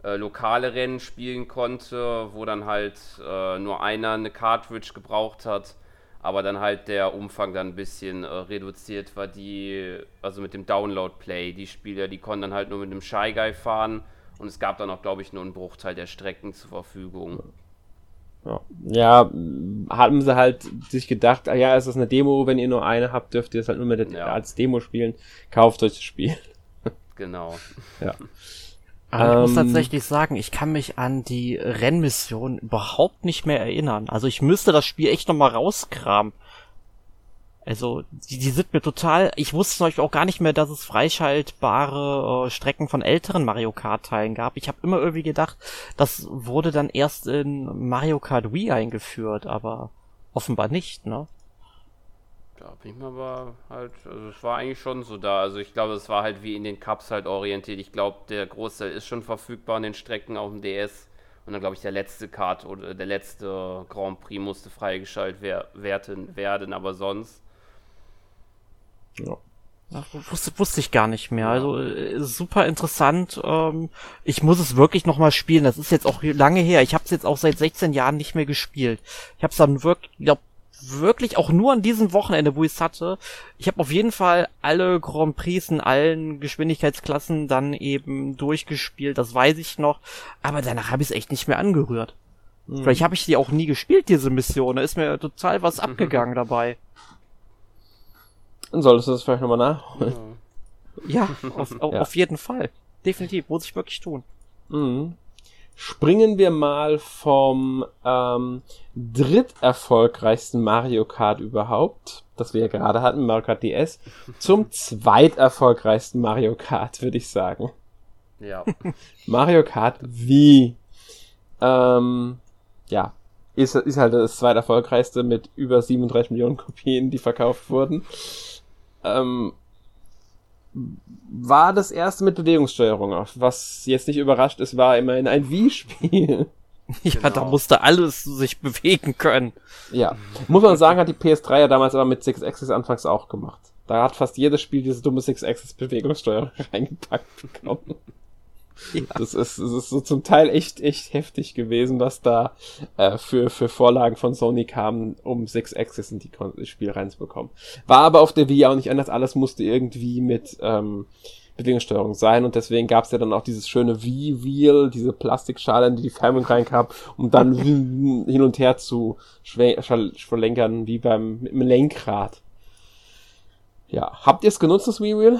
äh, lokale Rennen spielen konnte, wo dann halt äh, nur einer eine Cartridge gebraucht hat, aber dann halt der Umfang dann ein bisschen äh, reduziert war, die, also mit dem Download-Play. Die Spieler, die konnten dann halt nur mit einem Shy Guy fahren und es gab dann auch, glaube ich, nur einen Bruchteil der Strecken zur Verfügung. Ja. ja, haben sie halt sich gedacht, ah ja, es ist eine Demo, wenn ihr nur eine habt, dürft ihr es halt nur mit ja. als Demo spielen. Kauft euch das Spiel. Genau. [laughs] Ja. Aber ich muss ähm, tatsächlich sagen, ich kann mich an die Rennmission überhaupt nicht mehr erinnern. Also ich müsste das Spiel echt nochmal rauskramen. Also, die, die sind mir total. Ich wusste zum auch gar nicht mehr, dass es freischaltbare äh, Strecken von älteren Mario Kart-Teilen gab. Ich habe immer irgendwie gedacht, das wurde dann erst in Mario Kart Wii eingeführt, aber offenbar nicht, ne? Da bin ich mir aber halt, also es war eigentlich schon so da. Also ich glaube, es war halt wie in den Cups halt orientiert. Ich glaube, der Großteil ist schon verfügbar an den Strecken auf dem DS. Und dann glaube ich, der letzte Kart oder der letzte Grand Prix musste freigeschaltet werden, werden aber sonst ja. Wusste, wusste ich gar nicht mehr. Also äh, super interessant. Ähm, ich muss es wirklich noch mal spielen. Das ist jetzt auch lange her. Ich habe es jetzt auch seit 16 Jahren nicht mehr gespielt. Ich habe es dann wirklich, glaub, wirklich auch nur an diesem Wochenende, wo ich es hatte. Ich habe auf jeden Fall alle Grand Prix in allen Geschwindigkeitsklassen dann eben durchgespielt. Das weiß ich noch. Aber danach habe ich es echt nicht mehr angerührt. Mhm. Vielleicht habe ich die auch nie gespielt, diese Mission. Da ist mir total was [laughs] abgegangen dabei. Dann solltest du das vielleicht nochmal nachholen. Ja, auf, ja. auf jeden Fall. Definitiv, muss ich wirklich tun. Mhm. Springen wir mal vom ähm, dritterfolgreichsten Mario Kart überhaupt, das wir ja gerade hatten, Mario Kart DS, zum zweiterfolgreichsten Mario Kart, würde ich sagen. Ja. Mario Kart Wii. Ähm, ja, ist, ist halt das zweiterfolgreichste mit über 37 Millionen Kopien, die verkauft wurden ähm, war das erste mit Bewegungssteuerung. Was jetzt nicht überrascht ist, war immerhin ein Wii-Spiel. [laughs] Ja, genau. da musste alles sich bewegen können. Ja. Muss man sagen, hat die PS3 ja damals aber mit Six Axis anfangs auch gemacht. Da hat fast jedes Spiel diese dumme Six Axis Bewegungssteuerung [laughs] reingepackt bekommen. Ja. Das, ist, das ist so zum Teil echt, echt heftig gewesen, was da äh, für, für Vorlagen von Sony kamen, um Six Axis in die Kon Spiel reinzubekommen. War aber auf der Wii auch nicht anders, alles musste irgendwie mit ähm, Bewegungssteuerung sein und deswegen gab es ja dann auch dieses schöne Wii-Wheel, diese Plastikschale, in die die Fernbedienung reinkam, um dann [laughs] hin und her zu verlängern, wie beim im Lenkrad. Ja, habt ihr es genutzt, das Wii-Wheel?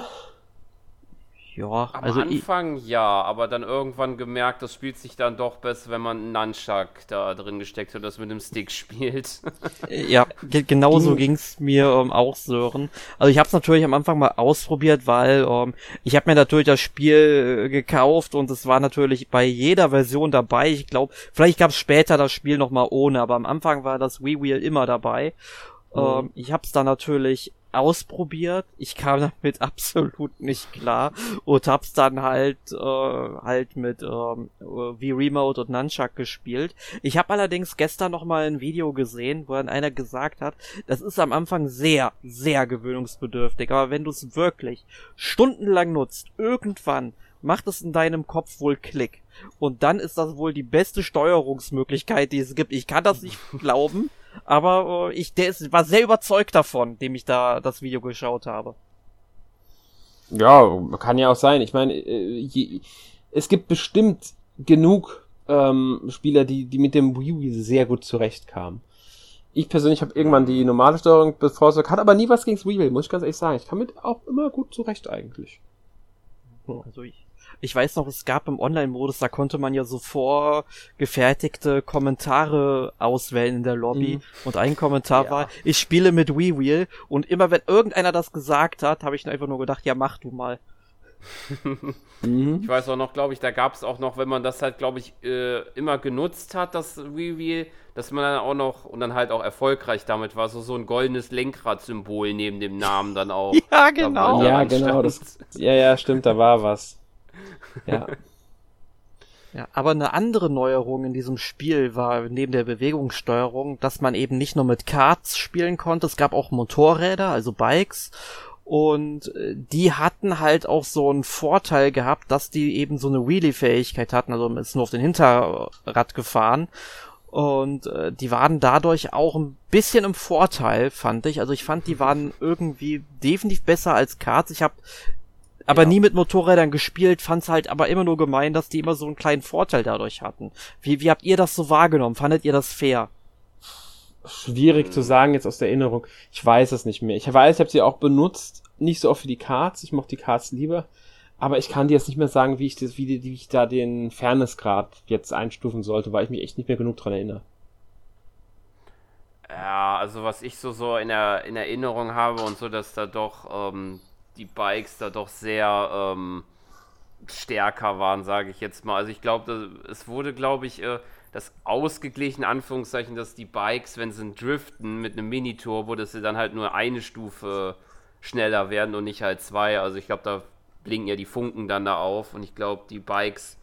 Ja, Am also Anfang ja, aber dann irgendwann gemerkt, das spielt sich dann doch besser, wenn man einen Nunchuck da drin gesteckt hat, das mit dem Stick [laughs] spielt. ja, genauso ging es mir ähm, auch, Sören. Also ich habe es natürlich am Anfang mal ausprobiert, weil ähm, ich habe mir natürlich das Spiel äh, gekauft und es war natürlich bei jeder Version dabei. Ich glaube, vielleicht gab es später das Spiel nochmal ohne, aber am Anfang war das Wii Wheel immer dabei. Mhm. Ähm, ich habe es dann natürlich ausprobiert. Ich kam damit [laughs] absolut nicht klar und hab's dann halt äh, halt mit ähm, wie Remote und Nunchuck gespielt. Ich habe allerdings gestern noch mal ein Video gesehen, wo dann einer gesagt hat, das ist am Anfang sehr sehr gewöhnungsbedürftig, aber wenn du es wirklich stundenlang nutzt, irgendwann macht es in deinem Kopf wohl Klick. Und dann ist das wohl die beste Steuerungsmöglichkeit, die es gibt. Ich kann das nicht glauben, aber äh, ich der ist, war sehr überzeugt davon, dem ich da das Video geschaut habe. Ja, kann ja auch sein. Ich meine, äh, es gibt bestimmt genug ähm, Spieler, die, die mit dem Wii U sehr gut zurechtkamen. Ich persönlich habe irgendwann die normale Steuerung bevorzugt, hat aber nie was gegen das Wii U, muss ich ganz ehrlich sagen. Ich kann mit auch immer gut zurecht eigentlich. Also ich, ich weiß noch, es gab im Online-Modus, da konnte man ja so vorgefertigte Kommentare auswählen in der Lobby. Mhm. Und ein Kommentar ja. war, ich spiele mit Wii Wheel. Und immer wenn irgendeiner das gesagt hat, habe ich einfach nur gedacht, ja, mach du mal. [laughs] mhm. Ich weiß auch noch, glaube ich, da gab es auch noch, wenn man das halt, glaube ich, äh, immer genutzt hat, das Wii Wheel, dass man dann auch noch und dann halt auch erfolgreich damit war, so, so ein goldenes Lenkrad-Symbol neben dem Namen dann auch. [laughs] ja, genau. Ja, genau. Das, [laughs] ja, ja, stimmt, da war was. Ja. [laughs] Ja, aber eine andere Neuerung in diesem Spiel war neben der Bewegungssteuerung, dass man eben nicht nur mit Karts spielen konnte, es gab auch Motorräder, also Bikes und äh, die hatten halt auch so einen Vorteil gehabt, dass die eben so eine Wheelie-Fähigkeit hatten, also man ist nur auf den Hinterrad gefahren und äh, die waren dadurch auch ein bisschen im Vorteil, fand ich. Also ich fand, die waren irgendwie definitiv besser als Karts. Ich habe aber ja. nie mit Motorrädern gespielt, fand's halt aber immer nur gemein, dass die immer so einen kleinen Vorteil dadurch hatten. Wie, wie habt ihr das so wahrgenommen? Fandet ihr das fair? Schwierig hm. zu sagen jetzt aus der Erinnerung. Ich weiß es nicht mehr. Ich weiß, ich habe sie auch benutzt, nicht so oft wie die Cards. Ich mochte die Cards lieber. Aber ich kann dir jetzt nicht mehr sagen, wie ich das, wie, wie ich da den Fairnessgrad jetzt einstufen sollte, weil ich mich echt nicht mehr genug dran erinnere. Ja, also was ich so, so in, der, in Erinnerung habe und so, dass da doch ähm, die Bikes da doch sehr ähm, stärker waren, sage ich jetzt mal. Also ich glaube, es wurde, glaube ich, äh, das ausgeglichen, Anführungszeichen, dass die Bikes, wenn sie driften mit einem Mini-Turbo, dass sie dann halt nur eine Stufe schneller werden und nicht halt zwei. Also ich glaube, da blinken ja die Funken dann da auf und ich glaube, die Bikes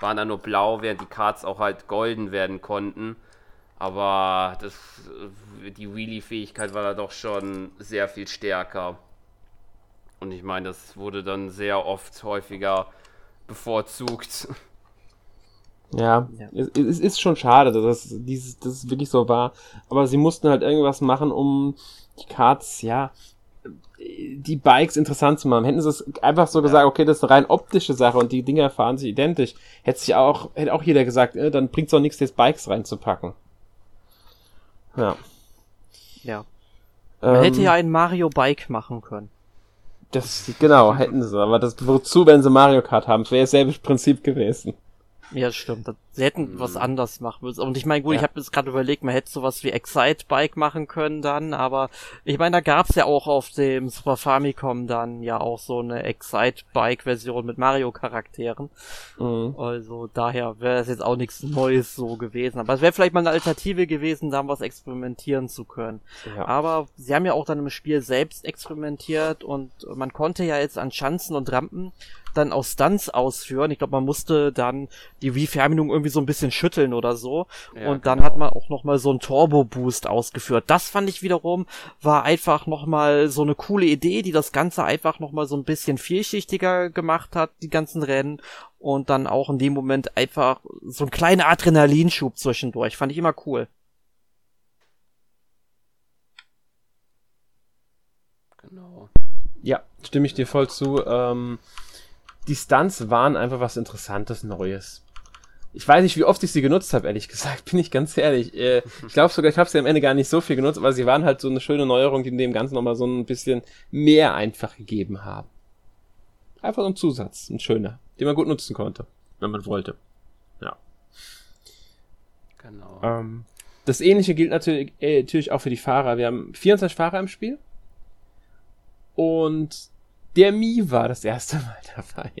waren dann nur blau, während die Karts auch halt golden werden konnten. Aber das, die Wheelie-Fähigkeit war da doch schon sehr viel stärker. Und ich meine, das wurde dann sehr oft häufiger bevorzugt. Ja, ja. Es, es, ist schon schade, dass es, dieses, dass es wirklich so war. Aber sie mussten halt irgendwas machen, um die Cards, ja, die Bikes interessant zu machen. Hätten sie es einfach so ja. gesagt, okay, das ist eine rein optische Sache und die Dinger fahren sich identisch, hätte sich auch, hätte auch jeder gesagt, äh, dann bringt es auch nichts, jetzt Bikes reinzupacken. Ja. Ja. Man ähm, hätte ja ein Mario Bike machen können. Das, genau, hätten sie, aber das, wozu, wenn sie Mario Kart haben? Das wäre dasselbe Prinzip gewesen. Ja, stimmt. Sie hätten hm. was anders machen müssen. Und ich meine, gut, ja. ich habe jetzt gerade überlegt, man hätte sowas wie Excite Bike machen können dann, aber ich meine, da gab's ja auch auf dem Super Famicom dann ja auch so eine Excite Bike Version mit Mario Charakteren. Mhm. Also daher wäre es jetzt auch nichts Neues so gewesen. Aber es wäre vielleicht mal eine Alternative gewesen, da was experimentieren zu können. Ja. Aber sie haben ja auch dann im Spiel selbst experimentiert und man konnte ja jetzt an Schanzen und Rampen dann auch Stunts ausführen. Ich glaube, man musste dann die Wii-Fernbedienung irgendwie so ein bisschen schütteln oder so. Ja, und dann genau. hat man auch nochmal so einen Turbo-Boost ausgeführt. Das fand ich wiederum, war einfach nochmal so eine coole Idee, die das Ganze einfach nochmal so ein bisschen vielschichtiger gemacht hat, die ganzen Rennen. Und dann auch in dem Moment einfach so ein kleiner Adrenalinschub zwischendurch. Fand ich immer cool. Genau. Ja, stimme ich dir voll zu. Ähm, die Stunts waren einfach was Interessantes, Neues. Ich weiß nicht, wie oft ich sie genutzt habe, ehrlich gesagt, [laughs] bin ich ganz ehrlich. Äh, ich glaube sogar, ich habe sie am Ende gar nicht so viel genutzt, aber sie waren halt so eine schöne Neuerung, die dem Ganzen nochmal so ein bisschen mehr einfach gegeben haben. Einfach so ein Zusatz, ein schöner, den man gut nutzen konnte, wenn man wollte. Ja. Genau. Ähm, das ähnliche gilt natürlich, äh, natürlich auch für die Fahrer. Wir haben 24 Fahrer im Spiel. Und der Mi war das erste Mal [laughs] dabei.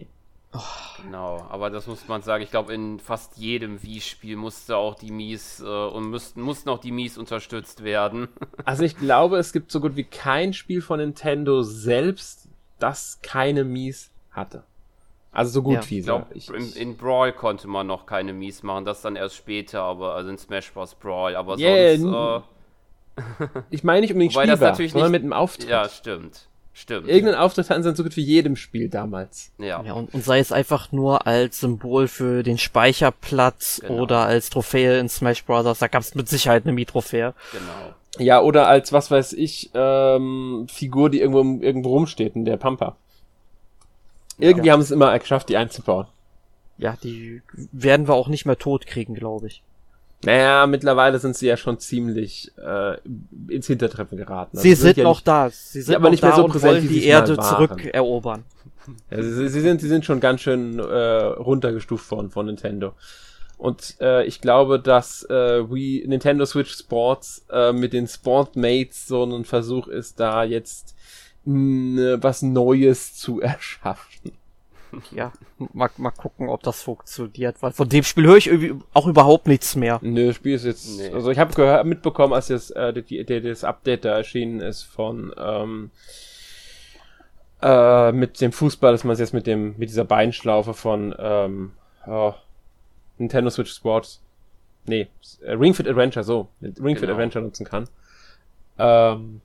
Oh. Genau, aber das muss man sagen. Ich glaube, in fast jedem Wii-Spiel musste auch die Mies äh, und müssten, mussten auch die Mies unterstützt werden. [laughs] also ich glaube, es gibt so gut wie kein Spiel von Nintendo selbst, das keine Mies hatte. Also so gut ja. wie. Ich glaube, in, in, Brawl konnte man noch keine Mies machen, das dann erst später, aber also in Smash Bros. Brawl, aber yeah, sonst. Äh, [laughs] ich meine nicht unbedingt Wobei spielbar, das natürlich sondern nicht, mit dem Auftritt. Ja, stimmt. Stimmt. Irgendeinen ja. Auftritt hatten sie in so gut wie jedem Spiel damals. Ja. ja und, und sei es einfach nur als Symbol für den Speicherplatz genau. oder als Trophäe in Smash Bros. Da gab es mit Sicherheit eine Mii-Trophäe. Genau. Ja, oder als, was weiß ich, ähm, Figur, die irgendwo, irgendwo rumsteht, in der Pampa. Irgendwie ja. haben sie es immer geschafft, die einzubauen. Ja, die werden wir auch nicht mehr tot kriegen, glaube ich. Naja, mittlerweile sind sie ja schon ziemlich äh, ins Hintertreffen geraten. Also sie sind, ja noch nicht, da. Sie sind aber nicht mehr so präsent, wie die Erde zurückerobern. [laughs] Ja, sie, sie, sind, sie sind schon ganz schön äh, runtergestuft worden von Nintendo. Und äh, ich glaube, dass äh, Wii, Nintendo Switch Sports äh, mit den Sportmates so ein Versuch ist, da jetzt mh, was Neues zu [laughs] erschaffen ja, mal, mal gucken, ob das funktioniert, weil von dem Spiel höre ich irgendwie auch überhaupt nichts mehr. Nö, das Spiel ist jetzt, nee. also ich habe mitbekommen, als das, äh, die, die, das Update da erschienen ist von, ähm, äh, mit dem Fußball, dass man es jetzt mit dem, mit dieser Beinschlaufe von, ähm, oh, Nintendo Switch Sports, nee, äh, Ring Fit Adventure, so, Ring Fit genau. Adventure nutzen kann. Ähm,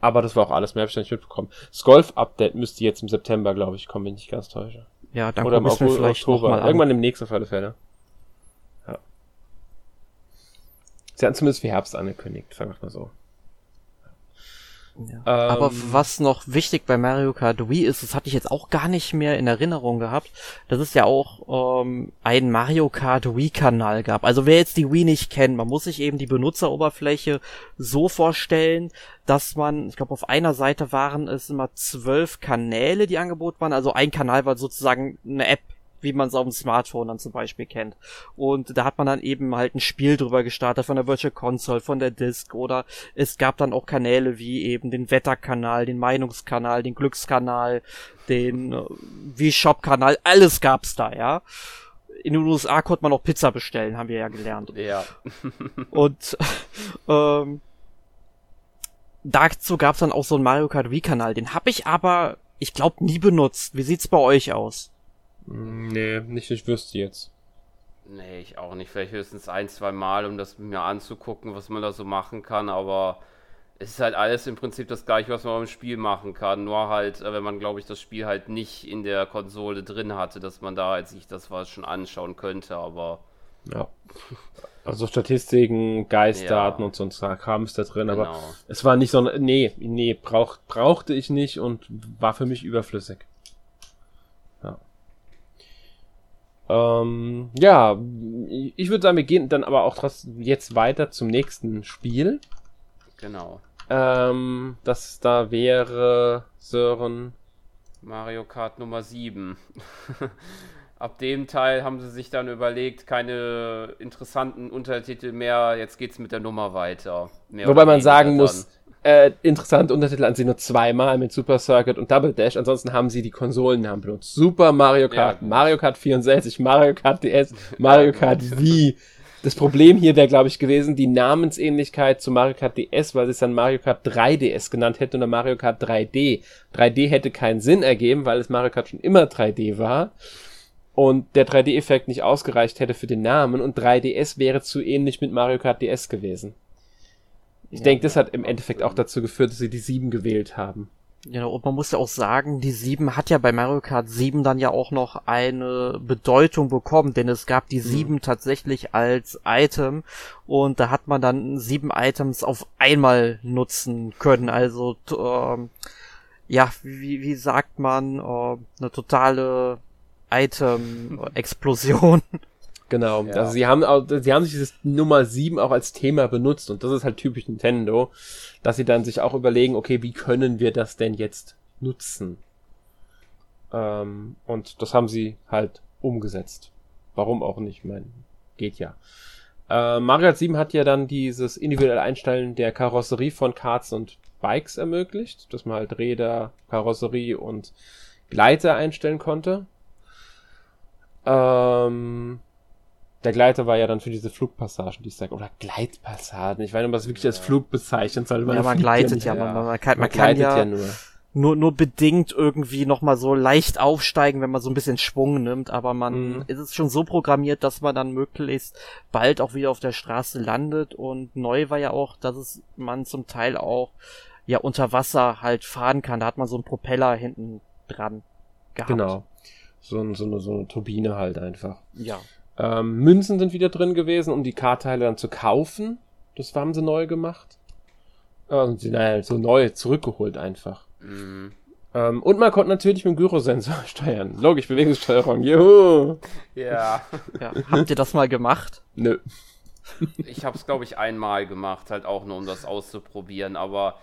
aber das war auch alles, mehr habe ich nicht mitbekommen. Das Golf-Update müsste jetzt im September, glaube ich, kommen, wenn ich nicht ganz täusche. Ja, dann Oder im August, vielleicht Oktober. Irgendwann im nächsten Fall Fälle. Ja. Sie hatten zumindest für Herbst angekündigt, sagen wir mal so. Ja. Ähm, Aber was noch wichtig bei Mario Kart Wii ist, das hatte ich jetzt auch gar nicht mehr in Erinnerung gehabt, dass es ja auch ähm, einen Mario Kart Wii-Kanal gab. Also wer jetzt die Wii nicht kennt, man muss sich eben die Benutzeroberfläche so vorstellen, dass man, ich glaube auf einer Seite waren es immer zwölf Kanäle, die angeboten waren. Also ein Kanal war sozusagen eine App, wie man es auf dem Smartphone dann zum Beispiel kennt. Und da hat man dann eben halt ein Spiel drüber gestartet von der Virtual Console, von der Disk oder es gab dann auch Kanäle wie eben den Wetterkanal, den Meinungskanal, den Glückskanal, den äh, wie Shop-Kanal, alles gab's da, ja. In den USA konnte man auch Pizza bestellen, haben wir ja gelernt. Ja. [laughs] Und ähm, dazu gab's dann auch so einen Mario Kart Wii-Kanal. Den habe ich aber, ich glaube, nie benutzt. Wie sieht's bei euch aus? Nee, nicht, ich wüsste jetzt. Nee, ich auch nicht. Vielleicht höchstens ein, zwei Mal, um das mir anzugucken, was man da so machen kann, aber es ist halt alles im Prinzip das gleiche, was man beim Spiel machen kann. Nur halt, äh, wenn man, glaube ich, das Spiel halt nicht in der Konsole drin hatte, dass man da halt sich das was schon anschauen könnte, aber. Ja. [laughs] Also Statistiken, Geistdaten ja. und so ein Kram ist da drin, genau. aber es war nicht so, nee, nee, brauch, brauchte ich nicht und war für mich überflüssig. Ähm, ja, ich würde sagen, wir gehen dann aber auch jetzt weiter zum nächsten Spiel. Genau. Ähm, das da wäre Sören. Mario Kart Nummer 7. [laughs] Ab dem Teil haben sie sich dann überlegt, keine interessanten Untertitel mehr, jetzt geht's mit der Nummer weiter. Mehr Wobei man sagen muss, äh, interessante Untertitel an sie nur zweimal mit Super Circuit und Double Dash. Ansonsten haben sie die Konsolennamen benutzt. Super Mario Kart, ja, Mario Kart 64, Mario Kart DS, Mario Kart Wii. Das Problem hier wäre, glaube ich, gewesen, die Namensähnlichkeit zu Mario Kart DS, weil sie es dann Mario Kart 3DS genannt hätte oder Mario Kart 3D. 3D hätte keinen Sinn ergeben, weil es Mario Kart schon immer 3D war und der 3D-Effekt nicht ausgereicht hätte für den Namen und 3DS wäre zu ähnlich mit Mario Kart DS gewesen. Ich ja, denke, das hat im Endeffekt auch dazu geführt, dass sie die 7 gewählt haben. Ja, und man muss ja auch sagen, die 7 hat ja bei Mario Kart 7 dann ja auch noch eine Bedeutung bekommen, denn es gab die 7 mhm. tatsächlich als Item und da hat man dann sieben Items auf einmal nutzen können. Also, ähm, ja, wie, wie sagt man, äh, eine totale Item-Explosion. [laughs] [laughs] Genau, ja. also sie haben, auch, sie haben sich dieses Nummer 7 auch als Thema benutzt und das ist halt typisch Nintendo, dass sie dann sich auch überlegen, okay, wie können wir das denn jetzt nutzen? Ähm, und das haben sie halt umgesetzt. Warum auch nicht? Ich meine, geht ja. Äh, Mario 7 hat ja dann dieses individuelle Einstellen der Karosserie von Karts und Bikes ermöglicht, dass man halt Räder, Karosserie und Gleiter einstellen konnte. Ähm, der Gleiter war ja dann für diese Flugpassagen, die ich sage, oder Gleitpassagen. Ich weiß nicht, ob man das wirklich als Flug bezeichnen soll. Man ja, man gleitet ja, man, man, kann, man, man kann ja, ja nur. nur nur bedingt irgendwie noch mal so leicht aufsteigen, wenn man so ein bisschen Schwung nimmt, aber man mhm. ist es schon so programmiert, dass man dann möglichst bald auch wieder auf der Straße landet und neu war ja auch, dass es man zum Teil auch ja unter Wasser halt fahren kann. Da hat man so einen Propeller hinten dran gehabt. Genau. So, ein, so, eine, so eine Turbine halt einfach. Ja. Ähm, Münzen sind wieder drin gewesen, um die Kartteile dann zu kaufen. Das haben sie neu gemacht. Sie, naja, so neu zurückgeholt einfach. Mhm. Ähm, und man konnte natürlich mit dem Gyrosensor [laughs] steuern. Logisch, Bewegungssteuerung. Juhu! Ja. ja. Habt ihr das mal gemacht? Nö. ich habe es, glaube ich, einmal gemacht, halt auch nur, um das auszuprobieren. Aber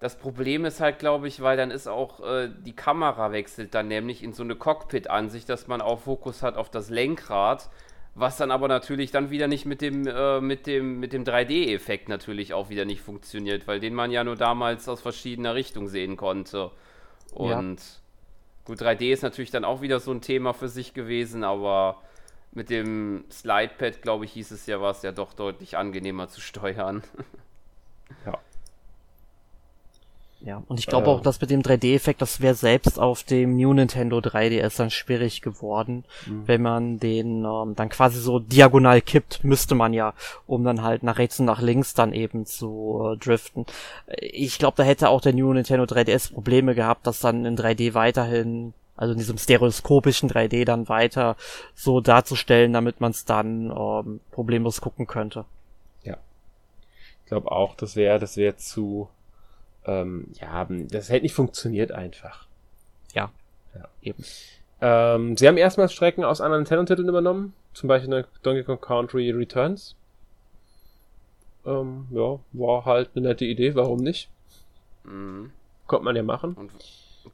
das Problem ist halt, glaube ich, weil dann ist auch äh, die Kamera wechselt dann nämlich in so eine Cockpit-Ansicht, dass man auch Fokus hat auf das Lenkrad was dann aber natürlich dann wieder nicht mit dem, äh, mit dem, mit dem 3D-Effekt natürlich auch wieder nicht funktioniert, weil den man ja nur damals aus verschiedener Richtung sehen konnte. Und ja. gut, 3D ist natürlich dann auch wieder so ein Thema für sich gewesen, aber mit dem Slidepad, glaube ich, hieß es ja, war es ja doch deutlich angenehmer zu steuern. [laughs] ja. Ja, und ich glaube äh, auch, dass mit dem 3D-Effekt, das wäre selbst auf dem New Nintendo 3DS dann schwierig geworden, mhm. wenn man den ähm, dann quasi so diagonal kippt, müsste man ja, um dann halt nach rechts und nach links dann eben zu äh, driften. Ich glaube, da hätte auch der New Nintendo 3DS Probleme gehabt, das dann in 3D weiterhin also in diesem stereoskopischen 3D dann weiter so darzustellen, damit man es dann ähm, problemlos gucken könnte. Ja. Ich glaube auch, das wäre das wäre zu ähm, ja, das hätte nicht funktioniert einfach. Ja, ja. eben. Ähm, sie haben erstmals Strecken aus anderen Nintendo-Titeln übernommen, zum Beispiel Donkey Kong Country Returns. Ähm, ja, war halt eine nette Idee, warum nicht? Mhm. Konnte man ja machen. Und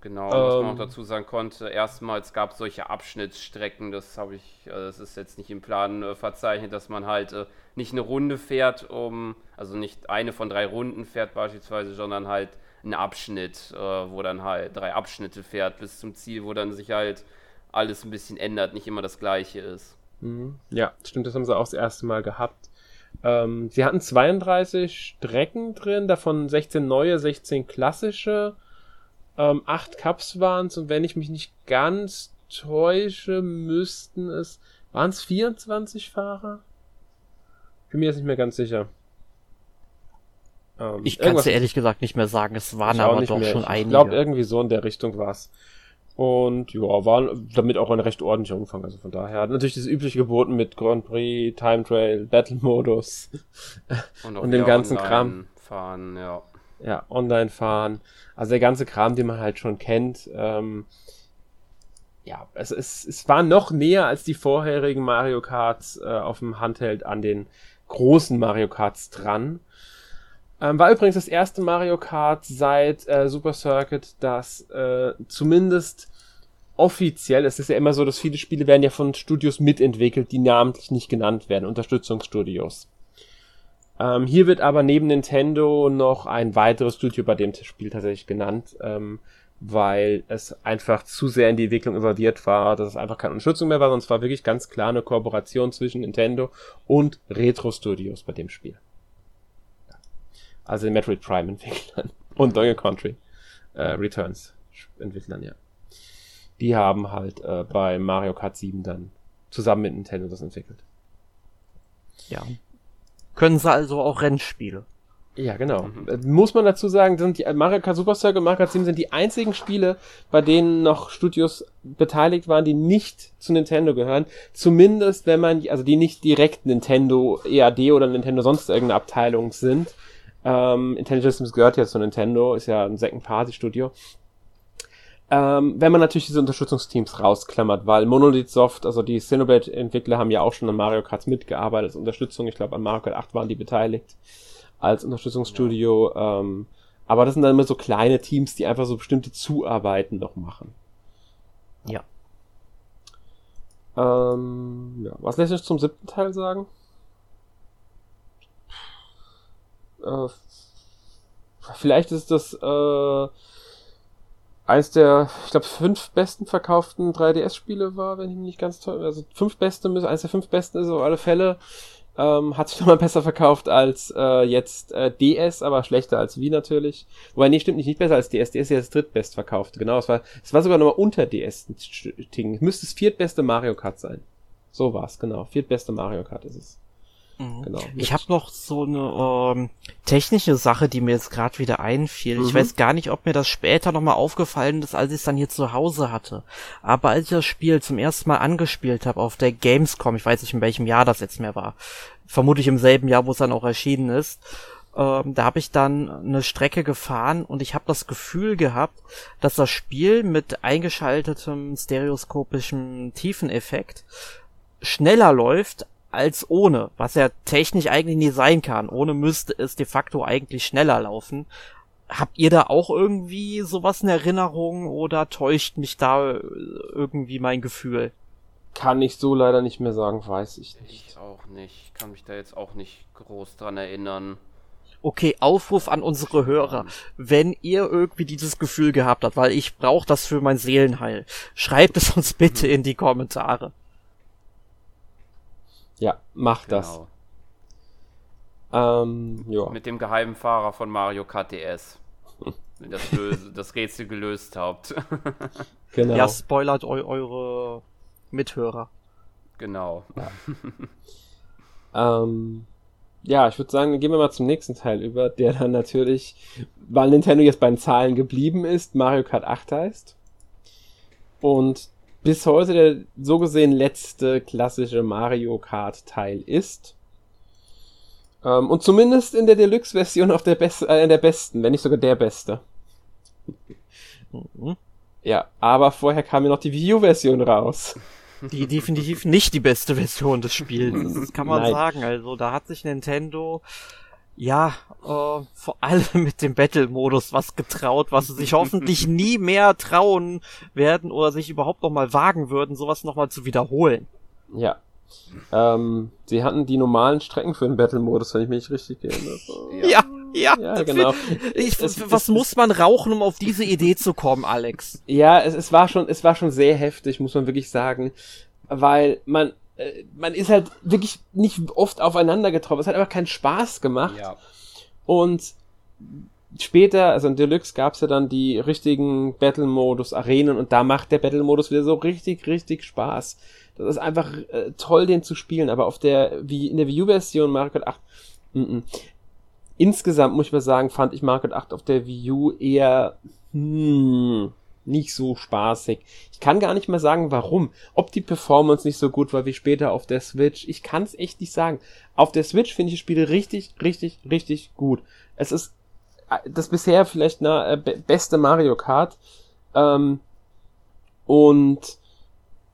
Genau, was ähm, man auch dazu sagen konnte, erstmals gab es solche Abschnittsstrecken, das habe ich, äh, das ist jetzt nicht im Plan äh, verzeichnet, dass man halt äh, nicht eine Runde fährt, um, also nicht eine von drei Runden fährt beispielsweise, sondern halt einen Abschnitt, äh, wo dann halt drei Abschnitte fährt bis zum Ziel, wo dann sich halt alles ein bisschen ändert, nicht immer das gleiche ist. Mhm. Ja, stimmt, das haben sie auch das erste Mal gehabt. Ähm, sie hatten 32 Strecken drin, davon 16 neue, 16 klassische. Ähm, acht Cups waren es und wenn ich mich nicht ganz täusche, müssten es. Waren es 24 Fahrer? Bin mir jetzt nicht mehr ganz sicher. Ähm, ich kann es ehrlich gesagt nicht mehr sagen. Es waren aber doch mehr. schon ich, einige. Ich glaube, irgendwie so in der Richtung war es. Und ja, waren damit auch ein recht ordentlicher Umfang. Also von daher hat natürlich das übliche geboten mit Grand Prix, Time Trail, Battle Modus und, [laughs] und dem ganzen Kram. Fahren, ja ja, online fahren. Also der ganze Kram, den man halt schon kennt. Ähm, ja, es, es, es war noch näher als die vorherigen Mario Karts äh, auf dem Handheld an den großen Mario Karts dran. Ähm, war übrigens das erste Mario Kart seit äh, Super Circuit, das äh, zumindest offiziell, es ist ja immer so, dass viele Spiele werden ja von Studios mitentwickelt, die namentlich nicht genannt werden, Unterstützungsstudios. Ähm, hier wird aber neben Nintendo noch ein weiteres Studio bei dem Spiel tatsächlich genannt, ähm, weil es einfach zu sehr in die Entwicklung involviert war, dass es einfach keine Unterstützung mehr war, sonst war wirklich ganz klar eine Kooperation zwischen Nintendo und Retro Studios bei dem Spiel. Also den Metroid Prime Entwicklern [laughs] und Donkey Country äh, Returns Entwicklern, ja. Die haben halt äh, bei Mario Kart 7 dann zusammen mit Nintendo das entwickelt. Ja, können sie also auch Rennspiele. Ja, genau. Mhm. Muss man dazu sagen, sind die Mario Kart Super Circle und Mario Kart 7 sind die einzigen Spiele, bei denen noch Studios beteiligt waren, die nicht zu Nintendo gehören. Zumindest, wenn man, also die nicht direkt Nintendo EAD oder Nintendo sonst irgendeine Abteilung sind. Ähm, Intelligent Systems gehört ja zu Nintendo, ist ja ein Second Party Studio. Ähm, wenn man natürlich diese Unterstützungsteams rausklammert, weil Monolith Soft, also die Xenoblade-Entwickler haben ja auch schon an Mario Kart mitgearbeitet als Unterstützung. Ich glaube, an Mario Kart 8 waren die beteiligt als Unterstützungsstudio. Ja. Ähm, aber das sind dann immer so kleine Teams, die einfach so bestimmte Zuarbeiten noch machen. Ja. Ähm, ja. Was lässt sich zum siebten Teil sagen? Äh, vielleicht ist das äh, eins der, ich glaube, fünf besten verkauften 3DS-Spiele war, wenn ich mich nicht ganz toll, also fünf beste, eins der fünf besten ist auf alle Fälle. Ähm, hat sich [laughs] nochmal besser verkauft als äh, jetzt äh, DS, aber schlechter als Wii natürlich. Wobei, nee, stimmt nicht, nicht besser als DS. DS ist das drittbest verkaufte. Genau, es war, es war sogar nochmal unter DS. Müsste das viertbeste Mario Kart sein. So war's, genau. Viertbeste Mario Kart ist es. Mhm. Genau. Ich habe noch so eine ähm, technische Sache, die mir jetzt gerade wieder einfiel. Mhm. Ich weiß gar nicht, ob mir das später nochmal aufgefallen ist, als ich es dann hier zu Hause hatte. Aber als ich das Spiel zum ersten Mal angespielt habe auf der Gamescom, ich weiß nicht in welchem Jahr das jetzt mehr war, vermutlich im selben Jahr, wo es dann auch erschienen ist, ähm, da habe ich dann eine Strecke gefahren und ich habe das Gefühl gehabt, dass das Spiel mit eingeschaltetem stereoskopischem Tiefeneffekt schneller läuft als ohne, was ja technisch eigentlich nie sein kann. Ohne müsste es de facto eigentlich schneller laufen. Habt ihr da auch irgendwie sowas in Erinnerung oder täuscht mich da irgendwie mein Gefühl? Kann ich so leider nicht mehr sagen, weiß ich nicht. Ich auch nicht. Kann mich da jetzt auch nicht groß dran erinnern. Okay, Aufruf an unsere Hörer. Wenn ihr irgendwie dieses Gefühl gehabt habt, weil ich brauche das für mein Seelenheil, schreibt es uns bitte in die Kommentare. Ja, mach genau. das. Ähm, ja. Mit dem geheimen Fahrer von Mario Kart DS. Wenn das, das Rätsel gelöst habt. [laughs] genau. Ja, spoilert eu eure Mithörer. Genau. Ja. ähm, ja, ich würde sagen, dann gehen wir mal zum nächsten Teil über, der dann natürlich, weil Nintendo jetzt bei den Zahlen geblieben ist, Mario Kart 8 heißt. Und bis heute der so gesehen letzte klassische Mario Kart Teil ist. Ähm, und zumindest in der Deluxe-Version auch der, beste, äh, der besten, wenn nicht sogar der beste. Mhm. Ja, aber vorher kam ja noch die Wii U-Version raus. Die definitiv nicht die beste Version des Spiels. Das kann man Nein. sagen. Also da hat sich Nintendo ja, äh, vor allem [laughs] mit dem Battle-Modus was getraut, was sie sich hoffentlich [laughs] nie mehr trauen werden oder sich überhaupt noch mal wagen würden, sowas noch mal zu wiederholen. Ja. Ähm, sie hatten die normalen Strecken für den Battle-Modus, wenn ich mich richtig erinnere. [laughs] Ja, ja, ja genau. Ich, es, was es, muss man rauchen, um auf diese Idee zu kommen, Alex? Ja, es, es war schon, es war schon sehr heftig, muss man wirklich sagen, weil man äh, man ist halt wirklich nicht oft aufeinander getroffen. Es hat einfach keinen Spaß gemacht. Ja. Und später, also in Deluxe gab es ja dann die richtigen Battle-Modus, Arenen und da macht der Battle-Modus wieder so richtig, richtig Spaß. Das ist einfach äh, toll, den zu spielen, aber auf der, wie in der Wii U-Version Mario Kart 8, m -m. insgesamt muss ich mal sagen, fand ich Mario Kart 8 auf der Wii U eher, hm, nicht so spaßig. Ich kann gar nicht mehr sagen, warum. Ob die Performance nicht so gut war wie später auf der Switch. Ich kann es echt nicht sagen. Auf der Switch finde ich die Spiele richtig, richtig, richtig gut. Es ist äh, das bisher vielleicht na, äh, beste Mario Kart. Ähm, und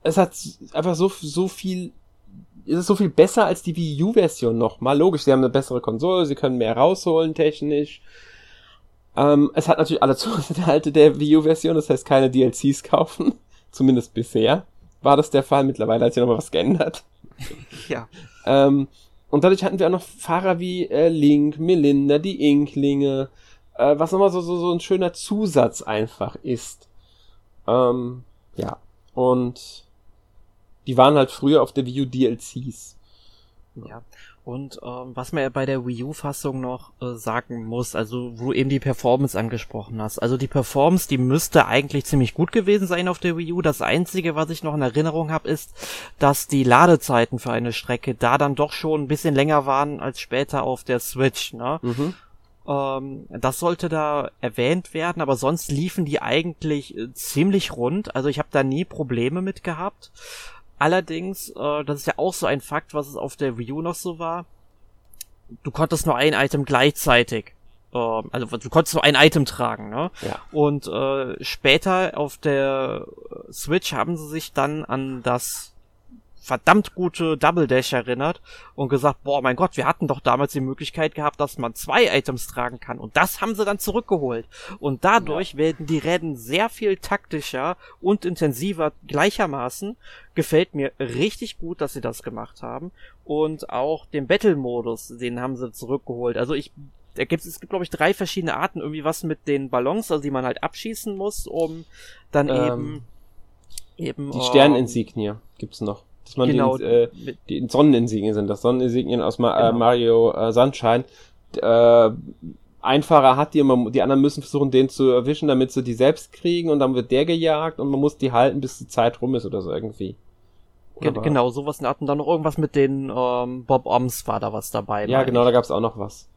es hat einfach so, so viel ist es so viel besser als die Wii U-Version noch. Mal logisch, sie haben eine bessere Konsole, sie können mehr rausholen technisch. Ähm, es hat natürlich alle [laughs] Zusatzinhalte der Wii U-Version, das heißt keine DLCs kaufen. [laughs] Zumindest bisher war das der Fall. Mittlerweile hat sich nochmal was geändert. [laughs] ja. Ähm, und dadurch hatten wir auch noch Fahrer wie äh, Link, Melinda, die Inklinge, äh, was nochmal so, so, so ein schöner Zusatz einfach ist. Ähm, ja. Und die waren halt früher auf der Wii U DLCs. Ja. Und ähm, was man ja bei der Wii U-Fassung noch äh, sagen muss, also wo du eben die Performance angesprochen hast. Also die Performance, die müsste eigentlich ziemlich gut gewesen sein auf der Wii U. Das Einzige, was ich noch in Erinnerung habe, ist, dass die Ladezeiten für eine Strecke da dann doch schon ein bisschen länger waren als später auf der Switch. Ne? Mhm. Ähm, das sollte da erwähnt werden, aber sonst liefen die eigentlich äh, ziemlich rund. Also ich habe da nie Probleme mit gehabt. Allerdings, äh, das ist ja auch so ein Fakt, was es auf der Wii U noch so war. Du konntest nur ein Item gleichzeitig. Äh, also du konntest nur ein Item tragen, ne? Ja. Und äh, später auf der Switch haben sie sich dann an das verdammt gute Double Dash erinnert und gesagt, boah, mein Gott, wir hatten doch damals die Möglichkeit gehabt, dass man zwei Items tragen kann. Und das haben sie dann zurückgeholt. Und dadurch ja. werden die Rennen sehr viel taktischer und intensiver gleichermaßen. Gefällt mir richtig gut, dass sie das gemacht haben. Und auch den Battle-Modus, den haben sie zurückgeholt. Also ich da gibt es gibt glaube ich drei verschiedene Arten irgendwie was mit den Ballons, also die man halt abschießen muss, um dann ähm, eben eben die Sterninsignie ähm, gibt's noch dass man genau, die, äh, die Sonneninsignien sind, das Sonneninsignien aus Ma äh, genau. Mario äh, Sunshine. Äh, einfacher hat die, man, die anderen müssen versuchen, den zu erwischen, damit sie die selbst kriegen und dann wird der gejagt und man muss die halten, bis die Zeit rum ist oder so irgendwie. Ge genau, sowas in Art und dann noch irgendwas mit den ähm, Bob Oms war da was dabei. Ja, genau, ich. da gab's auch noch was.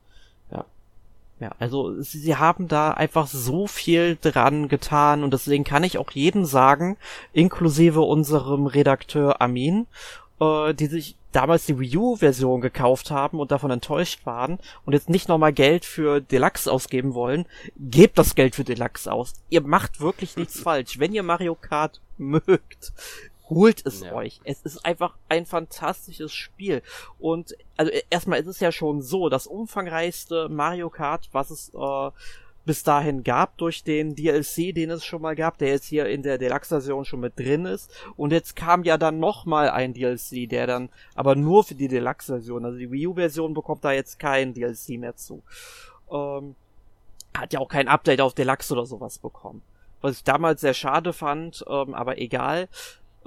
Ja, also sie, haben da einfach so viel dran getan und deswegen kann ich auch jedem sagen, inklusive unserem Redakteur Amin, äh, die sich damals die Wii U-Version gekauft haben und davon enttäuscht waren und jetzt nicht nochmal Geld für Deluxe ausgeben wollen, gebt das Geld für Deluxe aus. Ihr macht wirklich nichts [laughs] falsch. Wenn ihr Mario Kart mögt, holt es ja. euch. Es ist einfach ein fantastisches Spiel. Und also e, erstmal ist es ja schon so, das umfangreichste Mario Kart, was es äh, bis dahin gab durch den DLC, den es schon mal gab, der jetzt hier in der Deluxe-Version schon mit drin ist. Und jetzt kam ja dann nochmal ein DLC, der dann aber nur für die Deluxe-Version, also die Wii U-Version bekommt da jetzt kein DLC mehr zu. Ähm, hat ja auch kein Update auf Deluxe oder sowas bekommen. Was ich damals sehr schade fand, ähm, aber egal.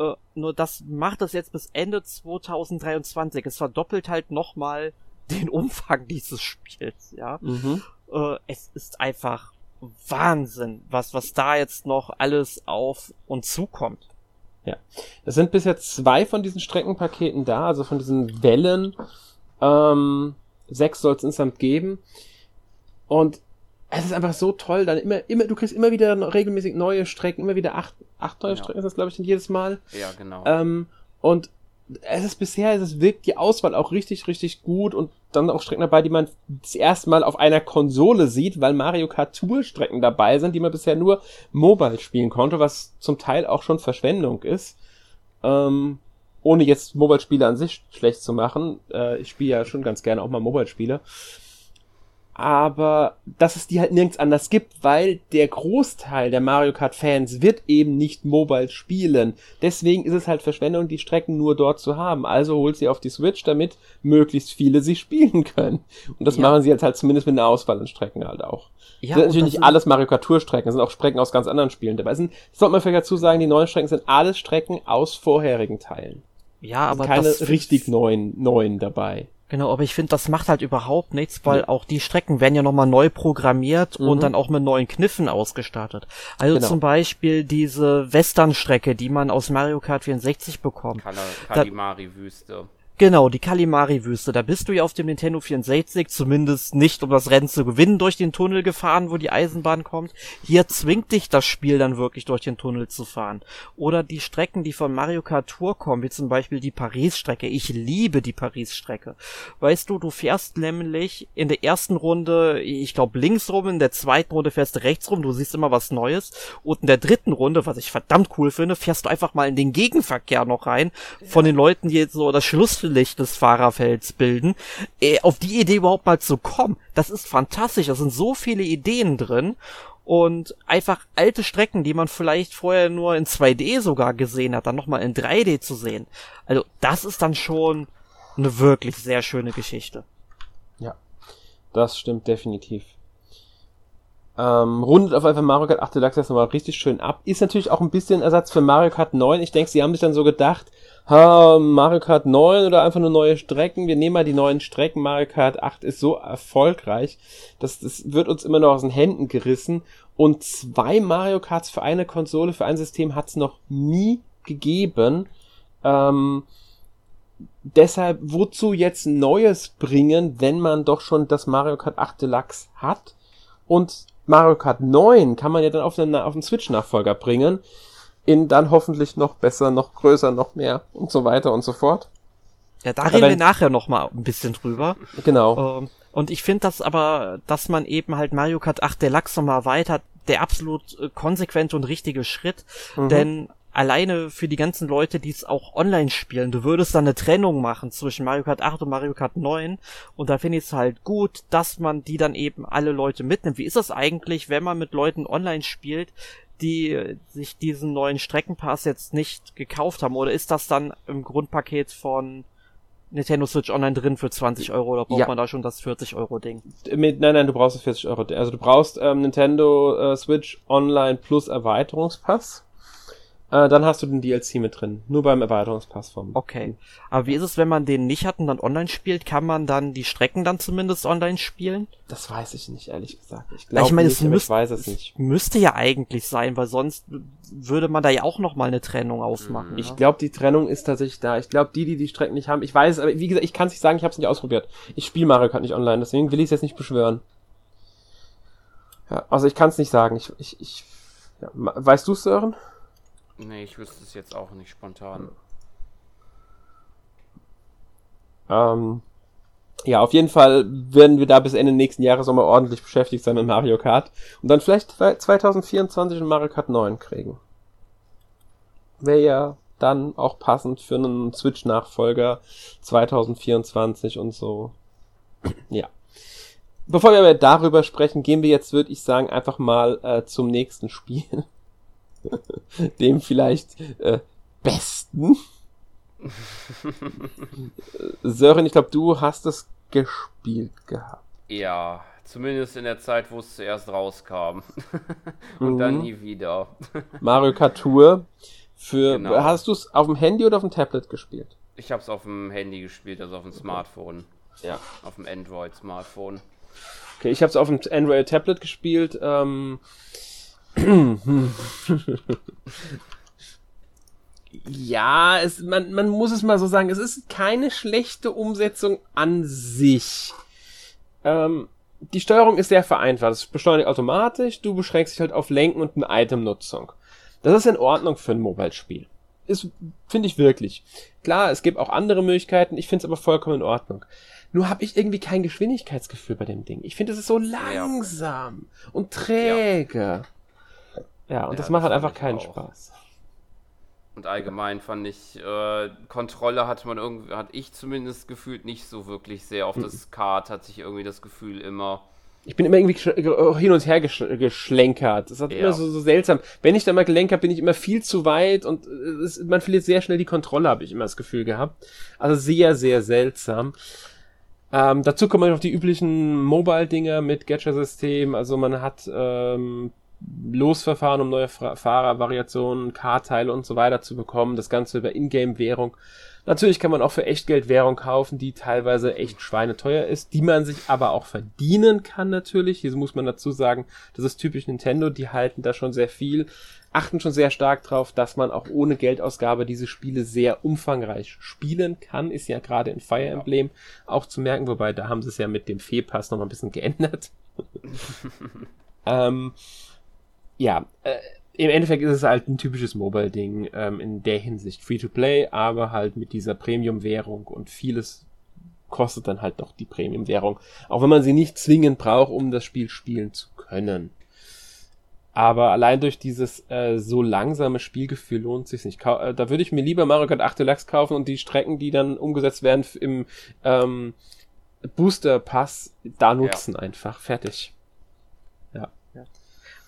Äh, nur das macht es jetzt bis Ende 2023. Es verdoppelt halt nochmal den Umfang [laughs] dieses Spiels, ja. Mhm. Äh, es ist einfach Wahnsinn, was, was da jetzt noch alles auf uns zukommt. Ja. Es sind bisher zwei von diesen Streckenpaketen da, also von diesen Wellen. Ähm, sechs soll es insgesamt geben. Und es ist einfach so toll, dann immer, immer, du kriegst immer wieder regelmäßig neue Strecken, immer wieder acht, acht neue ja. Strecken ist das, glaube ich, jedes Mal. Ja, genau. Ähm, und es ist bisher, es wirkt die Auswahl auch richtig, richtig gut und dann auch Strecken dabei, die man das erste Mal auf einer Konsole sieht, weil Mario Kart Tour Strecken dabei sind, die man bisher nur mobile spielen konnte, was zum Teil auch schon Verschwendung ist. Ähm, ohne jetzt Mobile-Spiele an sich schlecht zu machen. Äh, ich spiele ja schon ganz gerne auch mal Mobile-Spiele aber dass es die halt nirgends anders gibt, weil der Großteil der Mario Kart Fans wird eben nicht mobile spielen. Deswegen ist es halt Verschwendung, die Strecken nur dort zu haben. Also holt sie auf die Switch, damit möglichst viele sie spielen können. Und das ja. machen sie jetzt halt zumindest mit einer Auswahl an Strecken halt auch. Ja, das sind natürlich nicht alles Mario Kart Tour Strecken, das sind auch Strecken aus ganz anderen Spielen dabei. Sind, sollte man vielleicht dazu sagen, die neuen Strecken sind alles Strecken aus vorherigen Teilen. Ja, aber keine richtig neuen, neuen dabei. Genau, aber ich finde, das macht halt überhaupt nichts, weil ja. auch die Strecken werden ja nochmal neu programmiert mhm. und dann auch mit neuen Kniffen ausgestattet. Also genau. zum Beispiel diese Western-Strecke, die man aus Mario Kart 64 bekommt. Kalimari-Wüste. Genau, die Kalimari-Wüste. Da bist du ja auf dem Nintendo 64 zumindest nicht, um das Rennen zu gewinnen, durch den Tunnel gefahren, wo die Eisenbahn kommt. Hier zwingt dich das Spiel dann wirklich durch den Tunnel zu fahren. Oder die Strecken, die von Mario Kart Tour kommen, wie zum Beispiel die Paris-Strecke. Ich liebe die Paris-Strecke. Weißt du, du fährst nämlich in der ersten Runde, ich glaube links rum, in der zweiten Runde fährst du rechts rum, du siehst immer was Neues. Und in der dritten Runde, was ich verdammt cool finde, fährst du einfach mal in den Gegenverkehr noch rein, von den Leuten, die jetzt so das Schluss Licht des Fahrerfelds bilden. Äh, auf die Idee überhaupt mal zu kommen, das ist fantastisch. Da sind so viele Ideen drin und einfach alte Strecken, die man vielleicht vorher nur in 2D sogar gesehen hat, dann nochmal in 3D zu sehen. Also das ist dann schon eine wirklich sehr schöne Geschichte. Ja, das stimmt definitiv. Ähm, rundet auf einfach Mario Kart 8 Deluxe nochmal richtig schön ab. Ist natürlich auch ein bisschen Ersatz für Mario Kart 9. Ich denke, sie haben sich dann so gedacht, ha, Mario Kart 9 oder einfach nur neue Strecken. Wir nehmen mal die neuen Strecken. Mario Kart 8 ist so erfolgreich, dass das wird uns immer noch aus den Händen gerissen. Und zwei Mario Karts für eine Konsole, für ein System hat es noch nie gegeben. Ähm, deshalb, wozu jetzt Neues bringen, wenn man doch schon das Mario Kart 8 Deluxe hat? Und Mario Kart 9 kann man ja dann auf den, auf den Switch-Nachfolger bringen in dann hoffentlich noch besser, noch größer, noch mehr und so weiter und so fort. Ja, da reden wir nachher noch mal ein bisschen drüber. Genau. Ähm, und ich finde das aber, dass man eben halt Mario Kart 8 Deluxe noch mal erweitert, der absolut äh, konsequente und richtige Schritt, mhm. denn alleine für die ganzen Leute, die es auch online spielen, du würdest dann eine Trennung machen zwischen Mario Kart 8 und Mario Kart 9 und da finde ich es halt gut, dass man die dann eben alle Leute mitnimmt. Wie ist das eigentlich, wenn man mit Leuten online spielt, die sich diesen neuen Streckenpass jetzt nicht gekauft haben? Oder ist das dann im Grundpaket von Nintendo Switch Online drin für 20 Euro oder braucht ja. man da schon das 40 Euro Ding? Nein, nein, du brauchst das 40 Euro. Also du brauchst ähm, Nintendo äh, Switch Online plus Erweiterungspass. Äh, dann hast du den DLC mit drin. Nur beim Erweiterungspass vom. Okay. Aber wie ist es, wenn man den nicht hat und dann online spielt? Kann man dann die Strecken dann zumindest online spielen? Das weiß ich nicht, ehrlich gesagt. Ich glaube ich meine, es, müsst, ich weiß es nicht. müsste ja eigentlich sein, weil sonst würde man da ja auch noch mal eine Trennung ausmachen. Ich ja? glaube, die Trennung ist tatsächlich da. Ich glaube, die, die die Strecken nicht haben, ich weiß, aber wie gesagt, ich kann es nicht sagen, ich habe es nicht ausprobiert. Ich spiele Mario Kart nicht online, deswegen will ich es jetzt nicht beschwören. Ja, also ich kann es nicht sagen. Ich, ich, ich ja. Weißt du, Sören? Nee, ich wüsste es jetzt auch nicht spontan. Ähm, ja, auf jeden Fall werden wir da bis Ende nächsten Jahres nochmal ordentlich beschäftigt sein mit Mario Kart. Und dann vielleicht 2024 ein Mario Kart 9 kriegen. Wäre ja dann auch passend für einen Switch-Nachfolger 2024 und so. ja. Bevor wir aber darüber sprechen, gehen wir jetzt, würde ich sagen, einfach mal äh, zum nächsten Spiel. [laughs] dem vielleicht äh, besten. [laughs] Sören, ich glaube, du hast es gespielt gehabt. Ja, zumindest in der Zeit, wo es zuerst rauskam. [laughs] Und mhm. dann nie wieder. Mario Kart Tour. Für, genau. Hast du es auf dem Handy oder auf dem Tablet gespielt? Ich habe es auf dem Handy gespielt, also auf dem Smartphone. Ja. Auf dem Android-Smartphone. Okay, ich habe es auf dem Android-Tablet gespielt. Ähm, [clears throat] ja, es, man, man muss es mal so sagen, es ist keine schlechte Umsetzung an sich. Ähm, die Steuerung ist sehr vereinfacht. Es beschleunigt automatisch, du beschränkst dich halt auf Lenken und eine Itemnutzung. Das ist in Ordnung für ein Mobile-Spiel. ist, finde ich wirklich. Klar, es gibt auch andere Möglichkeiten, ich finde es aber vollkommen in Ordnung. Nur habe ich irgendwie kein Geschwindigkeitsgefühl bei dem Ding. Ich finde, es ist so langsam ja. und träge. Ja, ja und ja, das macht halt einfach keinen auch. Spaß. Und allgemein fand ich, äh, Kontrolle hat man irgendwie, hat ich zumindest gefühlt nicht so wirklich sehr auf mhm. das Kart, hat sich irgendwie das Gefühl immer ich bin immer irgendwie hin und her geschlenkert. Das ist ja. immer so, so seltsam. Wenn ich da mal gelenkt habe, bin ich immer viel zu weit und äh, es, man verliert sehr schnell die Kontrolle, habe ich immer das Gefühl gehabt. Also sehr, sehr seltsam. Ähm, dazu kommen noch die üblichen Mobile-Dinger mit Gacha-System. Also man hat ähm, Losverfahren, um neue Fahrervariationen, Karteile und so weiter zu bekommen. Das Ganze über Ingame-Währung. Natürlich kann man auch für Echtgeld Währung kaufen, die teilweise echt schweineteuer ist, die man sich aber auch verdienen kann natürlich. Hier muss man dazu sagen, das ist typisch Nintendo, die halten da schon sehr viel, achten schon sehr stark drauf, dass man auch ohne Geldausgabe diese Spiele sehr umfangreich spielen kann. Ist ja gerade in Fire Emblem auch zu merken, wobei da haben sie es ja mit dem Fee-Pass noch ein bisschen geändert. [laughs] ähm, ja, äh, im Endeffekt ist es halt ein typisches Mobile-Ding ähm, in der Hinsicht. Free-to-play, aber halt mit dieser Premium-Währung und vieles kostet dann halt doch die Premium-Währung. Auch wenn man sie nicht zwingend braucht, um das Spiel spielen zu können. Aber allein durch dieses äh, so langsame Spielgefühl lohnt sich nicht. Ka äh, da würde ich mir lieber Mario Kart 8 Deluxe kaufen und die Strecken, die dann umgesetzt werden im ähm, Booster Pass, da nutzen ja. einfach. Fertig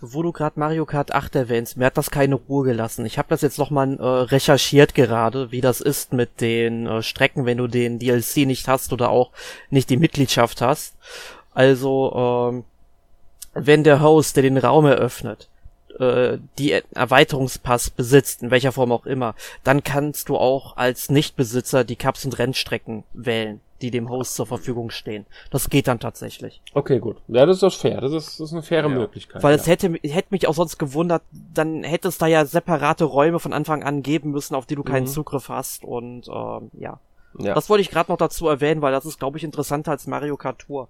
wo du gerade Mario Kart 8 erwähnst, mir hat das keine Ruhe gelassen. Ich habe das jetzt nochmal äh, recherchiert gerade, wie das ist mit den äh, Strecken, wenn du den DLC nicht hast oder auch nicht die Mitgliedschaft hast. Also, ähm, wenn der Host, der den Raum eröffnet, äh, die Erweiterungspass besitzt, in welcher Form auch immer, dann kannst du auch als Nichtbesitzer die Cups und Rennstrecken wählen die dem Host zur Verfügung stehen. Das geht dann tatsächlich. Okay, gut. Ja, das ist doch fair. Das ist, das ist eine faire ja. Möglichkeit. Weil ja. es hätte, hätte mich auch sonst gewundert, dann hätte es da ja separate Räume von Anfang an geben müssen, auf die du keinen mhm. Zugriff hast und ähm, ja. ja. Das wollte ich gerade noch dazu erwähnen, weil das ist, glaube ich, interessanter als Mario Kart Tour.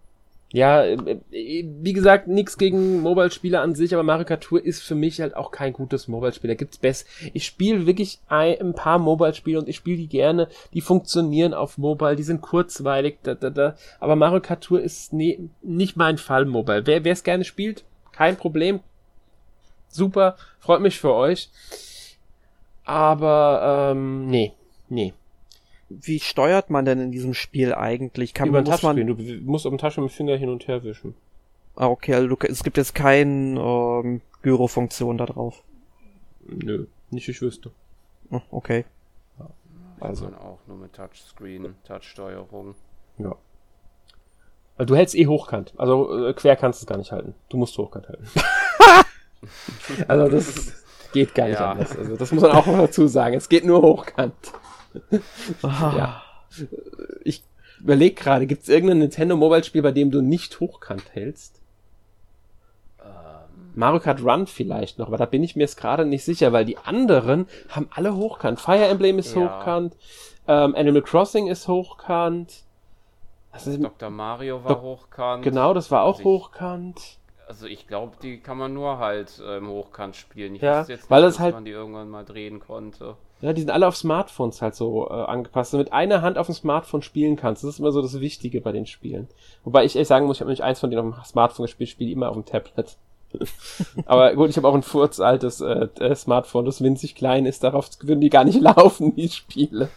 Ja, äh, äh, wie gesagt, nichts gegen Mobile-Spiele an sich, aber Mario Kart Tour ist für mich halt auch kein gutes Mobile-Spiel. Da gibt's best. Ich spiele wirklich ein, paar Mobile-Spiele und ich spiele die gerne. Die funktionieren auf Mobile, die sind kurzweilig, da, da, da. aber Mario Kart Tour ist nie, nicht mein Fall Mobile. Wer es gerne spielt, kein Problem. Super, freut mich für euch. Aber ähm, nee, nee wie steuert man denn in diesem Spiel eigentlich? Kann, Über muss man, du musst auf dem Taschen mit dem Finger hin und her wischen. Ah, okay, also du, es gibt jetzt keine ähm, Gyro-Funktion da drauf. Nö, nicht ich wüsste. Oh, okay. Ja. Also auch nur mit Touchscreen, Touchsteuerung. Ja. Also du hältst eh hochkant. Also äh, quer kannst du es gar nicht halten. Du musst hochkant halten. [laughs] also das geht gar nicht ja. anders. Also das muss man auch mal dazu sagen. Es geht nur hochkant ja. Ich überlege gerade, gibt es irgendein Nintendo Mobile Spiel, bei dem du nicht hochkant hältst? Ähm. Mario Kart Run vielleicht noch, aber da bin ich mir jetzt gerade nicht sicher, weil die anderen haben alle hochkant. Fire Emblem ist ja. hochkant, ähm, Animal Crossing ist hochkant. Also Dr. Mario war Do hochkant. Genau, das war auch also hochkant. Also ich glaube, die kann man nur halt im Hochkant spielen. Ich ja, jetzt nicht, weil das halt man die irgendwann mal drehen konnte. Ja, die sind alle auf Smartphones halt so äh, angepasst, damit einer Hand auf dem Smartphone spielen kannst. Das ist immer so das Wichtige bei den Spielen. Wobei ich echt sagen muss, ich habe nicht eins von denen auf dem Smartphone gespielt, spiele immer auf dem Tablet. [laughs] Aber gut, ich habe auch ein furzaltes äh, äh, Smartphone, das winzig klein ist, darauf würden die gar nicht [laughs] laufen, die Spiele.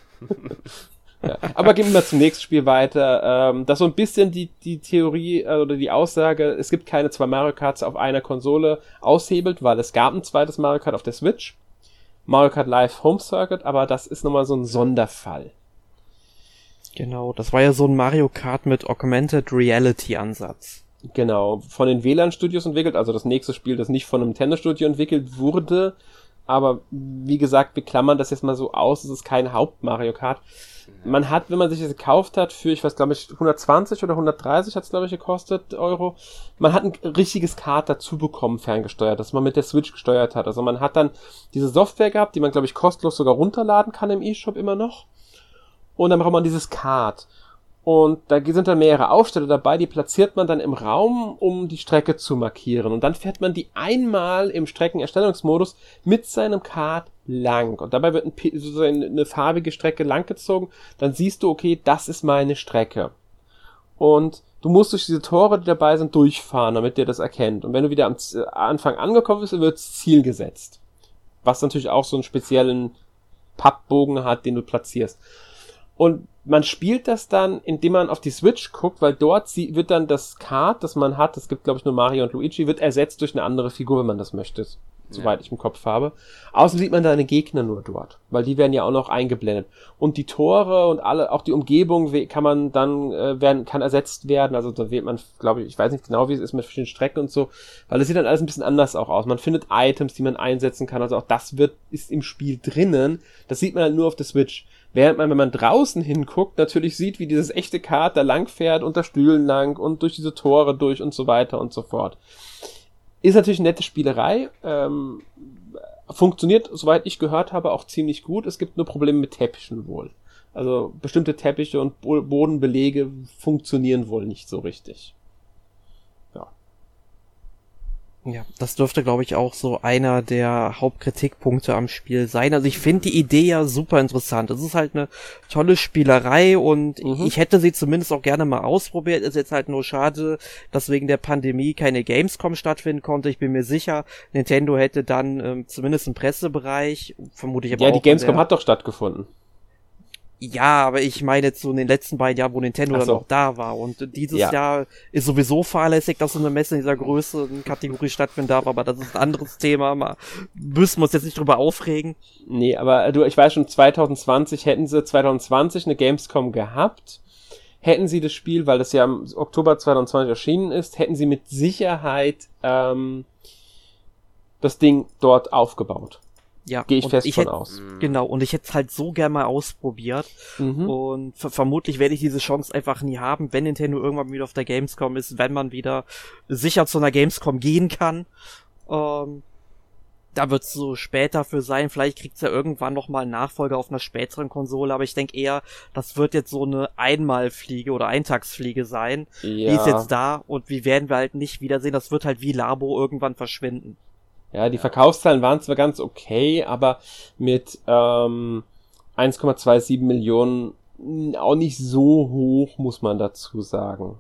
ja. Aber gehen wir zum nächsten Spiel weiter. Ähm, das so ein bisschen die, die Theorie äh, oder die Aussage, es gibt keine zwei Mario Karts auf einer Konsole aushebelt, weil es gab ein zweites Mario Kart auf der Switch. Mario Kart Live Home Circuit, aber das ist nochmal so ein Sonderfall. Genau, das war ja so ein Mario Kart mit Augmented Reality Ansatz. Genau, von den WLAN Studios entwickelt, also das nächste Spiel, das nicht von einem Nintendo Studio entwickelt wurde, aber wie gesagt, wir klammern das jetzt mal so aus, es ist kein Haupt Mario Kart. Man hat, wenn man sich das gekauft hat, für, ich weiß, glaube ich, 120 oder 130 hat es, glaube ich, gekostet, Euro, man hat ein richtiges Kart dazu bekommen, ferngesteuert, das man mit der Switch gesteuert hat. Also man hat dann diese Software gehabt, die man, glaube ich, kostenlos sogar runterladen kann im E-Shop immer noch. Und dann braucht man dieses Kart. Und da sind dann mehrere Aufsteller dabei, die platziert man dann im Raum, um die Strecke zu markieren. Und dann fährt man die einmal im Streckenerstellungsmodus mit seinem Kart lang. Und dabei wird ein, so eine farbige Strecke langgezogen. Dann siehst du, okay, das ist meine Strecke. Und du musst durch diese Tore, die dabei sind, durchfahren, damit der das erkennt. Und wenn du wieder am Anfang angekommen bist, wird Ziel gesetzt. Was natürlich auch so einen speziellen Pappbogen hat, den du platzierst. Und man spielt das dann, indem man auf die Switch guckt, weil dort wird dann das Kart, das man hat, das gibt glaube ich nur Mario und Luigi, wird ersetzt durch eine andere Figur, wenn man das möchte soweit ja. ich im Kopf habe. Außerdem sieht man deine Gegner nur dort, weil die werden ja auch noch eingeblendet. Und die Tore und alle, auch die Umgebung kann man dann, äh, werden, kann ersetzt werden. Also da wählt man, glaube ich, ich weiß nicht genau, wie es ist mit verschiedenen Strecken und so, weil es sieht dann alles ein bisschen anders auch aus. Man findet Items, die man einsetzen kann. Also auch das wird, ist im Spiel drinnen. Das sieht man halt nur auf der Switch. Während man, wenn man draußen hinguckt, natürlich sieht, wie dieses echte Kart da lang fährt, unter Stühlen lang und durch diese Tore durch und so weiter und so fort. Ist natürlich eine nette Spielerei. Ähm, funktioniert, soweit ich gehört habe, auch ziemlich gut. Es gibt nur Probleme mit Teppichen wohl. Also bestimmte Teppiche und Bodenbelege funktionieren wohl nicht so richtig. Ja, das dürfte, glaube ich, auch so einer der Hauptkritikpunkte am Spiel sein. Also ich finde die Idee ja super interessant. Es ist halt eine tolle Spielerei und mhm. ich hätte sie zumindest auch gerne mal ausprobiert. Ist jetzt halt nur schade, dass wegen der Pandemie keine Gamescom stattfinden konnte. Ich bin mir sicher, Nintendo hätte dann ähm, zumindest einen Pressebereich, vermute ich aber Ja, die Gamescom hat doch stattgefunden. Ja, aber ich meine jetzt so in den letzten beiden Jahren, wo Nintendo so. dann auch da war. Und dieses ja. Jahr ist sowieso fahrlässig, dass so eine Messe in dieser Größe in Kategorie stattfinden darf, aber das ist ein anderes Thema. Mal müssen wir uns jetzt nicht drüber aufregen. Nee, aber du, ich weiß schon, 2020 hätten sie 2020 eine Gamescom gehabt. Hätten sie das Spiel, weil das ja im Oktober 2020 erschienen ist, hätten sie mit Sicherheit ähm, das Ding dort aufgebaut. Ja, gehe ich fest ich von hätt, aus. Mhm. Genau, und ich hätte es halt so gern mal ausprobiert. Mhm. Und vermutlich werde ich diese Chance einfach nie haben, wenn Nintendo irgendwann wieder auf der Gamescom ist, wenn man wieder sicher zu einer Gamescom gehen kann. Ähm, da wird es so später für sein. Vielleicht kriegt's ja irgendwann noch mal einen Nachfolger auf einer späteren Konsole, aber ich denke eher, das wird jetzt so eine Einmalfliege oder Eintagsfliege sein. Ja. Die ist jetzt da und wie werden wir halt nicht wiedersehen. Das wird halt wie Labo irgendwann verschwinden. Ja, die Verkaufszahlen waren zwar ganz okay, aber mit ähm, 1,27 Millionen auch nicht so hoch, muss man dazu sagen.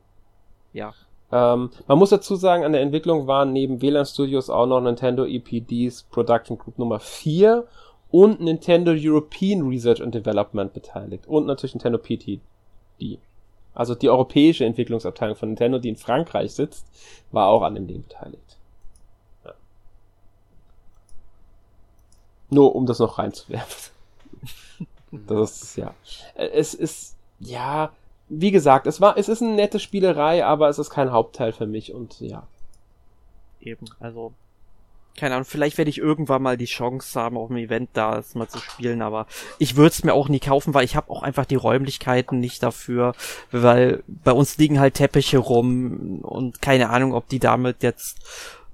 Ja. Ähm, man muss dazu sagen, an der Entwicklung waren neben WLAN Studios auch noch Nintendo EPDs Production Group Nummer 4 und Nintendo European Research and Development beteiligt und natürlich Nintendo PTD. Also die europäische Entwicklungsabteilung von Nintendo, die in Frankreich sitzt, war auch an dem Ding beteiligt. Nur um das noch reinzuwerfen. [laughs] das ist, ja. Es ist, ja, wie gesagt, es war, es ist eine nette Spielerei, aber es ist kein Hauptteil für mich und ja. Eben, also, keine Ahnung, vielleicht werde ich irgendwann mal die Chance haben, auf dem Event da es mal zu spielen, aber ich würde es mir auch nie kaufen, weil ich habe auch einfach die Räumlichkeiten nicht dafür, weil bei uns liegen halt Teppiche rum und keine Ahnung, ob die damit jetzt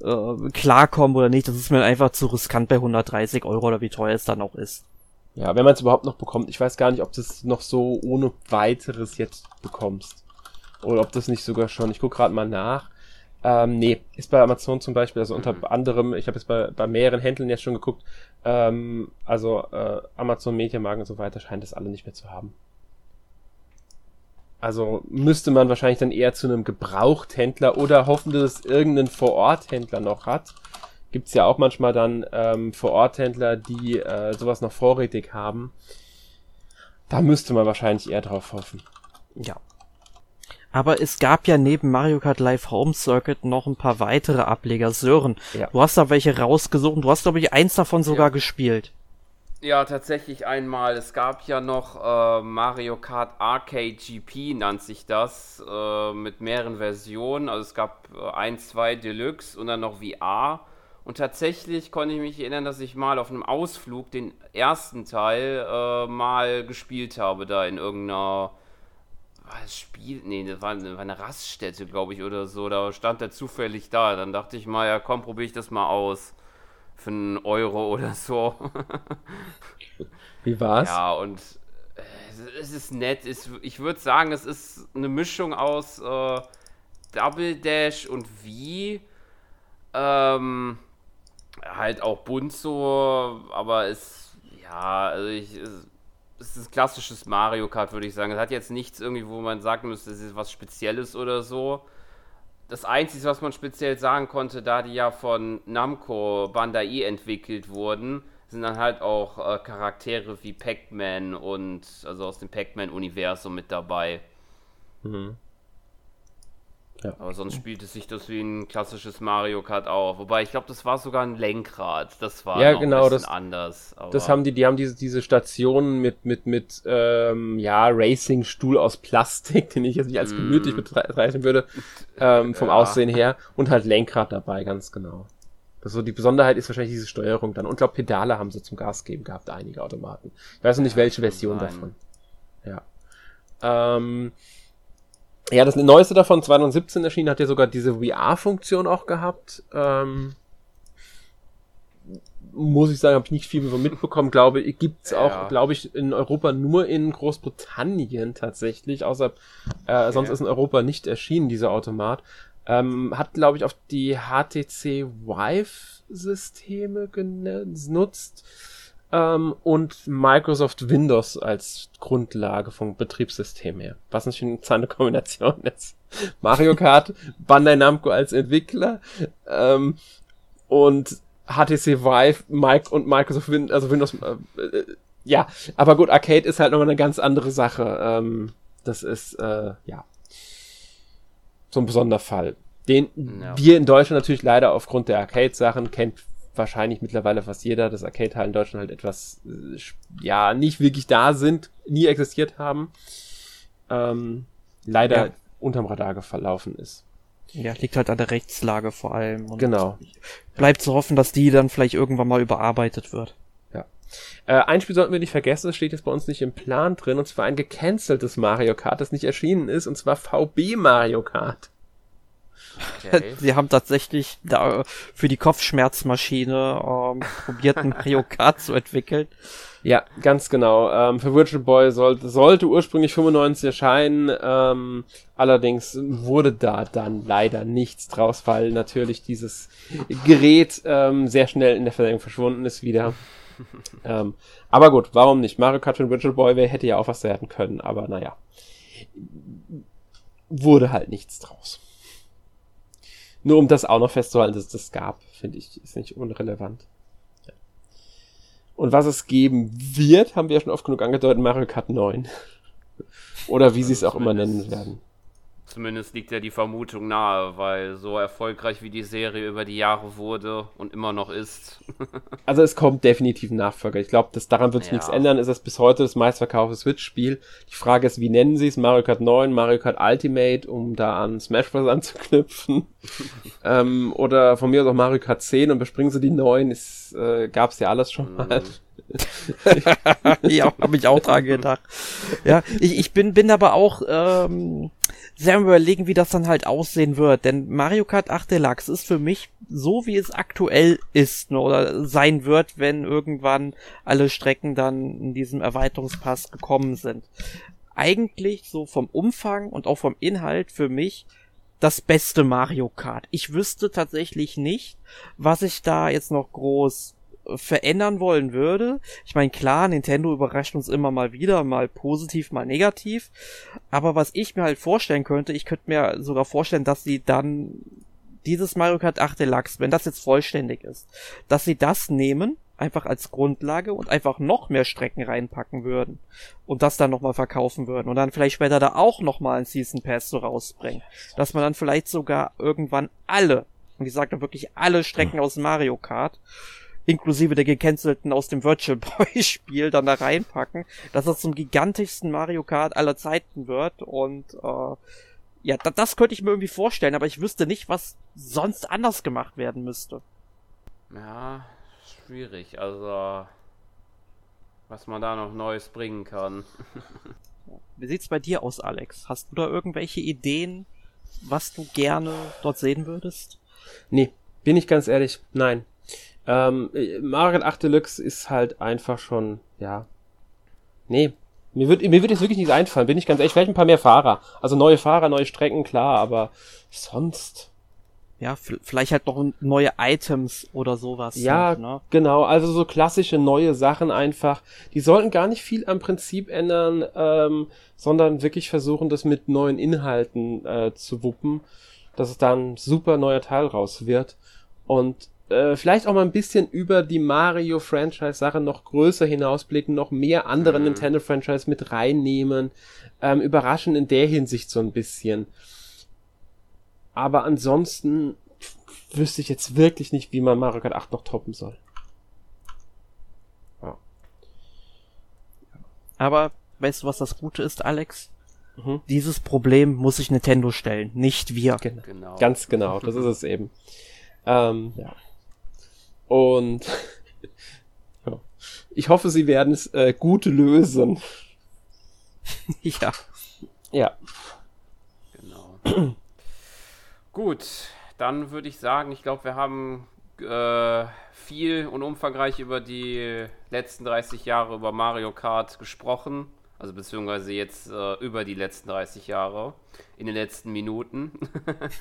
äh, klarkommen oder nicht. Das ist mir einfach zu riskant bei 130 Euro oder wie teuer es dann auch ist. Ja, wenn man es überhaupt noch bekommt. Ich weiß gar nicht, ob du es noch so ohne weiteres jetzt bekommst. Oder ob das nicht sogar schon. Ich guck gerade mal nach. Ähm, nee, ist bei Amazon zum Beispiel, also unter mhm. anderem, ich habe jetzt bei, bei mehreren Händlern jetzt schon geguckt, ähm, also äh, Amazon, Mediamarkt und so weiter scheint das alle nicht mehr zu haben. Also müsste man wahrscheinlich dann eher zu einem Gebrauchthändler oder hoffen, dass es irgendeinen Vororthändler noch hat. Gibt's ja auch manchmal dann ähm, Vororthändler, die äh, sowas noch vorrätig haben. Da müsste man wahrscheinlich eher drauf hoffen. Ja. Aber es gab ja neben Mario Kart Live Home Circuit noch ein paar weitere Ableger. Sören, ja. du hast da welche rausgesucht. Du hast, glaube ich, eins davon sogar ja. gespielt. Ja, tatsächlich einmal. Es gab ja noch äh, Mario Kart Arcade GP, nannte sich das, äh, mit mehreren Versionen. Also es gab äh, 1, 2 Deluxe und dann noch VR. Und tatsächlich konnte ich mich erinnern, dass ich mal auf einem Ausflug den ersten Teil äh, mal gespielt habe, da in irgendeiner das Spiel, nee, das war eine, war eine Raststätte, glaube ich, oder so. Da stand er zufällig da. Dann dachte ich mal, ja komm, probiere ich das mal aus für einen Euro oder so. Wie war's? Ja, und es ist nett. Ich würde sagen, es ist eine Mischung aus äh, Double Dash und Wie. Ähm, halt auch bunt so, aber es, ja, also ich, es, es ist ein klassisches Mario Kart, würde ich sagen. Es hat jetzt nichts irgendwie, wo man sagen müsste, es ist was Spezielles oder so. Das Einzige, was man speziell sagen konnte, da die ja von Namco Bandai entwickelt wurden, sind dann halt auch äh, Charaktere wie Pac-Man und also aus dem Pac-Man-Universum mit dabei. Mhm. Ja. Aber sonst spielt es sich das wie ein klassisches Mario Kart auch. Wobei ich glaube, das war sogar ein Lenkrad. Das war ja, genau, ein bisschen das, anders. das haben die, die haben diese, diese Stationen mit, mit, mit ähm, ja, Racing-Stuhl aus Plastik, [laughs] den ich jetzt nicht als gemütlich mm. bezeichnen würde, ähm, vom ja. Aussehen her. Und halt Lenkrad dabei, ganz genau. Das so die Besonderheit ist wahrscheinlich diese Steuerung dann. Und glaube Pedale haben sie zum Gas geben gehabt, einige Automaten. Ich weiß noch nicht, welche Version davon. Ja. Ähm, ja, das neueste davon, 2017 erschienen, hat ja sogar diese VR-Funktion auch gehabt. Ähm, muss ich sagen, habe ich nicht viel mitbekommen. Glaube, gibt's auch, ja. glaube ich, in Europa nur in Großbritannien tatsächlich. Außer äh, sonst ist in Europa nicht erschienen dieser Automat. Ähm, hat, glaube ich, auf die HTC Vive-Systeme genutzt ähm, und Microsoft Windows als Grundlage vom Betriebssystem her. Was natürlich eine Kombination [laughs] ist. Mario Kart, Bandai Namco als Entwickler ähm, und HTC Vive, Mike und Microsoft Windows, also Windows, äh, äh, ja, aber gut, Arcade ist halt nochmal eine ganz andere Sache. Ähm, das ist, äh, ja, so ein besonderer Fall. Den ja. wir in Deutschland natürlich leider aufgrund der Arcade-Sachen kennt wahrscheinlich mittlerweile fast jeder, dass Arcade-Teile in Deutschland halt etwas, äh, ja, nicht wirklich da sind, nie existiert haben, ähm, leider ja. unterm Radar verlaufen ist. Ja, liegt halt an der Rechtslage vor allem. Und genau. Bleibt zu hoffen, dass die dann vielleicht irgendwann mal überarbeitet wird. Ja. Äh, ein Spiel sollten wir nicht vergessen, das steht jetzt bei uns nicht im Plan drin, und zwar ein gecanceltes Mario Kart, das nicht erschienen ist, und zwar VB Mario Kart. Okay. [laughs] Sie haben tatsächlich da für die Kopfschmerzmaschine ähm, probiert, ein Mario Kart zu entwickeln. Ja, ganz genau. Ähm, für Virtual Boy sollte, sollte ursprünglich 95 erscheinen, ähm, allerdings wurde da dann leider nichts draus, weil natürlich dieses Gerät ähm, sehr schnell in der Verlängerung verschwunden ist wieder. [laughs] ähm, aber gut, warum nicht? Mario Kart für Virtual Boy hätte ja auch was werden können, aber naja. Wurde halt nichts draus. Nur um das auch noch festzuhalten, dass es das gab, finde ich, ist nicht unrelevant. Ja. Und was es geben wird, haben wir ja schon oft genug angedeutet, Mario Kart 9. [laughs] Oder wie sie es auch immer nennen werden. Zumindest liegt ja die Vermutung nahe, weil so erfolgreich wie die Serie über die Jahre wurde und immer noch ist. [laughs] also es kommt definitiv ein Nachfolger. Ich glaube, daran wird sich ja. nichts ändern. Es ist bis heute das meistverkaufte Switch-Spiel. Die Frage ist, wie nennen sie es? Mario Kart 9, Mario Kart Ultimate, um da an Smash Bros. anzuknüpfen. [laughs] ähm, oder von mir aus auch Mario Kart 10 und bespringen sie die 9. Es äh, gab es ja alles schon mal. Mhm. [laughs] ja, habe ich auch dran gedacht. Ja, ich, ich bin, bin aber auch ähm, sehr überlegen, wie das dann halt aussehen wird. Denn Mario Kart 8 Deluxe ist für mich so, wie es aktuell ist ne, oder sein wird, wenn irgendwann alle Strecken dann in diesem Erweiterungspass gekommen sind. Eigentlich so vom Umfang und auch vom Inhalt für mich das beste Mario Kart. Ich wüsste tatsächlich nicht, was ich da jetzt noch groß verändern wollen würde. Ich meine, klar, Nintendo überrascht uns immer mal wieder, mal positiv, mal negativ. Aber was ich mir halt vorstellen könnte, ich könnte mir sogar vorstellen, dass sie dann dieses Mario Kart 8 Deluxe, wenn das jetzt vollständig ist, dass sie das nehmen, einfach als Grundlage und einfach noch mehr Strecken reinpacken würden und das dann nochmal verkaufen würden und dann vielleicht später da auch nochmal ein Season Pass so rausbringen. Dass man dann vielleicht sogar irgendwann alle, und ich sage wirklich alle Strecken aus Mario Kart, inklusive der gecancelten aus dem Virtual [laughs] Boy Spiel dann da reinpacken, dass das zum gigantischsten Mario Kart aller Zeiten wird und äh, ja, da, das könnte ich mir irgendwie vorstellen, aber ich wüsste nicht, was sonst anders gemacht werden müsste. Ja, schwierig, also was man da noch Neues bringen kann. [laughs] Wie sieht's bei dir aus, Alex? Hast du da irgendwelche Ideen, was du gerne dort sehen würdest? Nee, bin ich ganz ehrlich, nein. Ähm, Mario 8 Deluxe ist halt einfach schon, ja. Nee, Mir wird, mir wird jetzt wirklich nichts einfallen, bin ich ganz ehrlich. Vielleicht ein paar mehr Fahrer. Also neue Fahrer, neue Strecken, klar, aber sonst. Ja, vielleicht halt noch neue Items oder sowas. Ja, halt, ne? genau. Also so klassische neue Sachen einfach. Die sollten gar nicht viel am Prinzip ändern, ähm, sondern wirklich versuchen, das mit neuen Inhalten äh, zu wuppen, dass es dann ein super neuer Teil raus wird. Und äh, vielleicht auch mal ein bisschen über die Mario-Franchise-Sache noch größer hinausblicken, noch mehr andere mhm. Nintendo-Franchise mit reinnehmen. Ähm, überraschen in der Hinsicht so ein bisschen. Aber ansonsten wüsste ich jetzt wirklich nicht, wie man Mario Kart 8 noch toppen soll. Ja. Aber weißt du, was das Gute ist, Alex? Mhm. Dieses Problem muss sich Nintendo stellen, nicht wir. Genau. Ganz genau, das ist es eben. Ähm, ja. Und [laughs] ja. ich hoffe, sie werden es äh, gut lösen. [laughs] ja. Ja. Genau. [clears throat] Gut, dann würde ich sagen, ich glaube, wir haben äh, viel und umfangreich über die letzten 30 Jahre über Mario Kart gesprochen. Also beziehungsweise jetzt äh, über die letzten 30 Jahre in den letzten Minuten.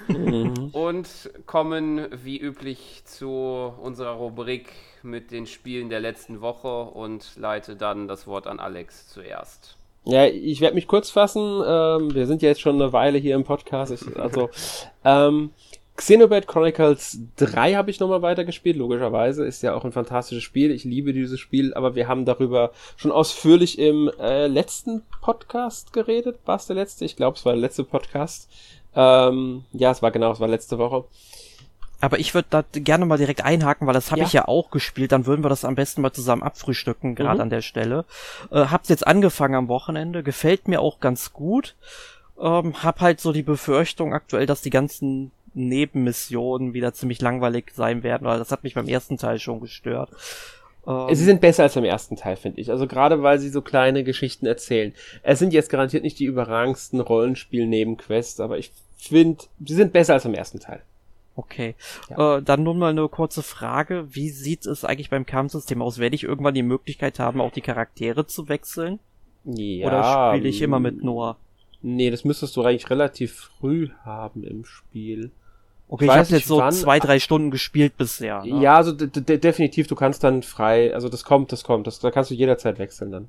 mhm. [laughs] Und kommen wie üblich zu unserer Rubrik mit den Spielen der letzten Woche und leite dann das Wort an Alex zuerst. Ja, ich werde mich kurz fassen. Ähm, wir sind ja jetzt schon eine Weile hier im Podcast. Ich, also, ähm, Xenoblade Chronicles 3 habe ich nochmal weitergespielt, logischerweise. Ist ja auch ein fantastisches Spiel. Ich liebe dieses Spiel, aber wir haben darüber schon ausführlich im äh, letzten Podcast geredet. War es der letzte? Ich glaube, es war der letzte Podcast. Ähm, ja, es war genau, es war letzte Woche. Aber ich würde da gerne mal direkt einhaken, weil das habe ja. ich ja auch gespielt. Dann würden wir das am besten mal zusammen abfrühstücken, gerade mhm. an der Stelle. Äh, hab's jetzt angefangen am Wochenende, gefällt mir auch ganz gut. Ähm, hab halt so die Befürchtung aktuell, dass die ganzen Nebenmissionen wieder ziemlich langweilig sein werden, weil das hat mich beim ersten Teil schon gestört. Ähm, sie sind besser als beim ersten Teil, finde ich. Also gerade weil sie so kleine Geschichten erzählen. Es sind jetzt garantiert nicht die überragendsten Rollenspiel-Nebenquests, aber ich finde, sie sind besser als beim ersten Teil. Okay. Ja. Äh, dann nun mal eine kurze Frage. Wie sieht es eigentlich beim Kampfsystem aus? Werde ich irgendwann die Möglichkeit haben, auch die Charaktere zu wechseln? Ja. Oder spiele ich immer mit Noah? Nee, das müsstest du eigentlich relativ früh haben im Spiel. Okay, ich, ich habe jetzt so wann, zwei, drei Stunden gespielt bisher. Ne? Ja, also definitiv, du kannst dann frei, also das kommt, das kommt, das, da kannst du jederzeit wechseln dann.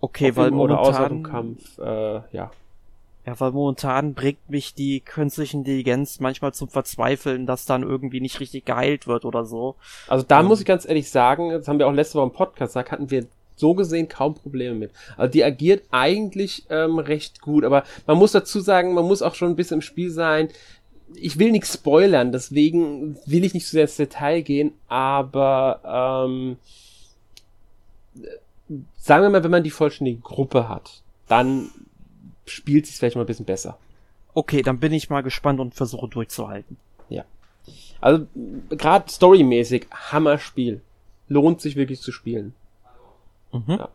Okay, Auf weil momentan... Oder außer dem Kampf, äh, ja. Ja, weil momentan bringt mich die künstliche Intelligenz manchmal zum Verzweifeln, dass dann irgendwie nicht richtig geheilt wird oder so. Also da ähm, muss ich ganz ehrlich sagen, das haben wir auch letzte Woche im Podcast gesagt, hatten wir so gesehen kaum Probleme mit. Also die agiert eigentlich ähm, recht gut, aber man muss dazu sagen, man muss auch schon ein bisschen im Spiel sein. Ich will nichts spoilern, deswegen will ich nicht zu sehr ins Detail gehen, aber ähm, sagen wir mal, wenn man die vollständige Gruppe hat, dann spielt sich vielleicht mal ein bisschen besser. Okay, dann bin ich mal gespannt und versuche durchzuhalten. Ja. Also gerade storymäßig Hammer-Spiel. Lohnt sich wirklich zu spielen. Mhm. Ja.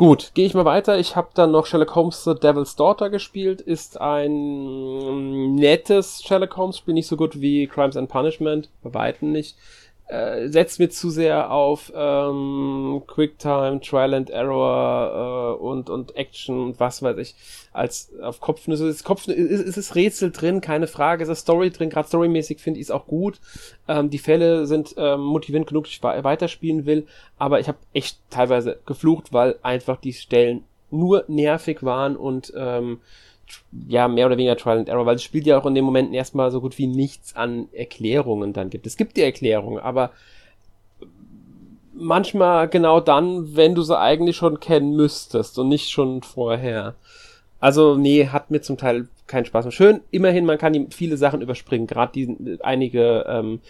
Gut, gehe ich mal weiter. Ich habe dann noch Sherlock Holmes The Devil's Daughter gespielt. Ist ein nettes Sherlock Holmes Spiel, nicht so gut wie Crimes and Punishment, bei weitem nicht äh, setzt mir zu sehr auf ähm, Quicktime, Trial and Error äh, und, und Action und was weiß ich, als auf Kopfnüsse. Es, Kopf, ist, ist es Rätsel drin, keine Frage, ist es Story drin, gerade storymäßig finde ich es auch gut. Ähm, die Fälle sind ähm, motivierend genug, dass ich weiterspielen will, aber ich habe echt teilweise geflucht, weil einfach die Stellen nur nervig waren und ähm, ja, mehr oder weniger Trial and Error, weil es spielt ja auch in den Momenten erstmal so gut wie nichts an Erklärungen dann gibt. Es gibt die Erklärungen, aber manchmal genau dann, wenn du sie eigentlich schon kennen müsstest und nicht schon vorher. Also, nee, hat mir zum Teil keinen Spaß mehr. Schön, immerhin, man kann viele Sachen überspringen, gerade die einige, ähm,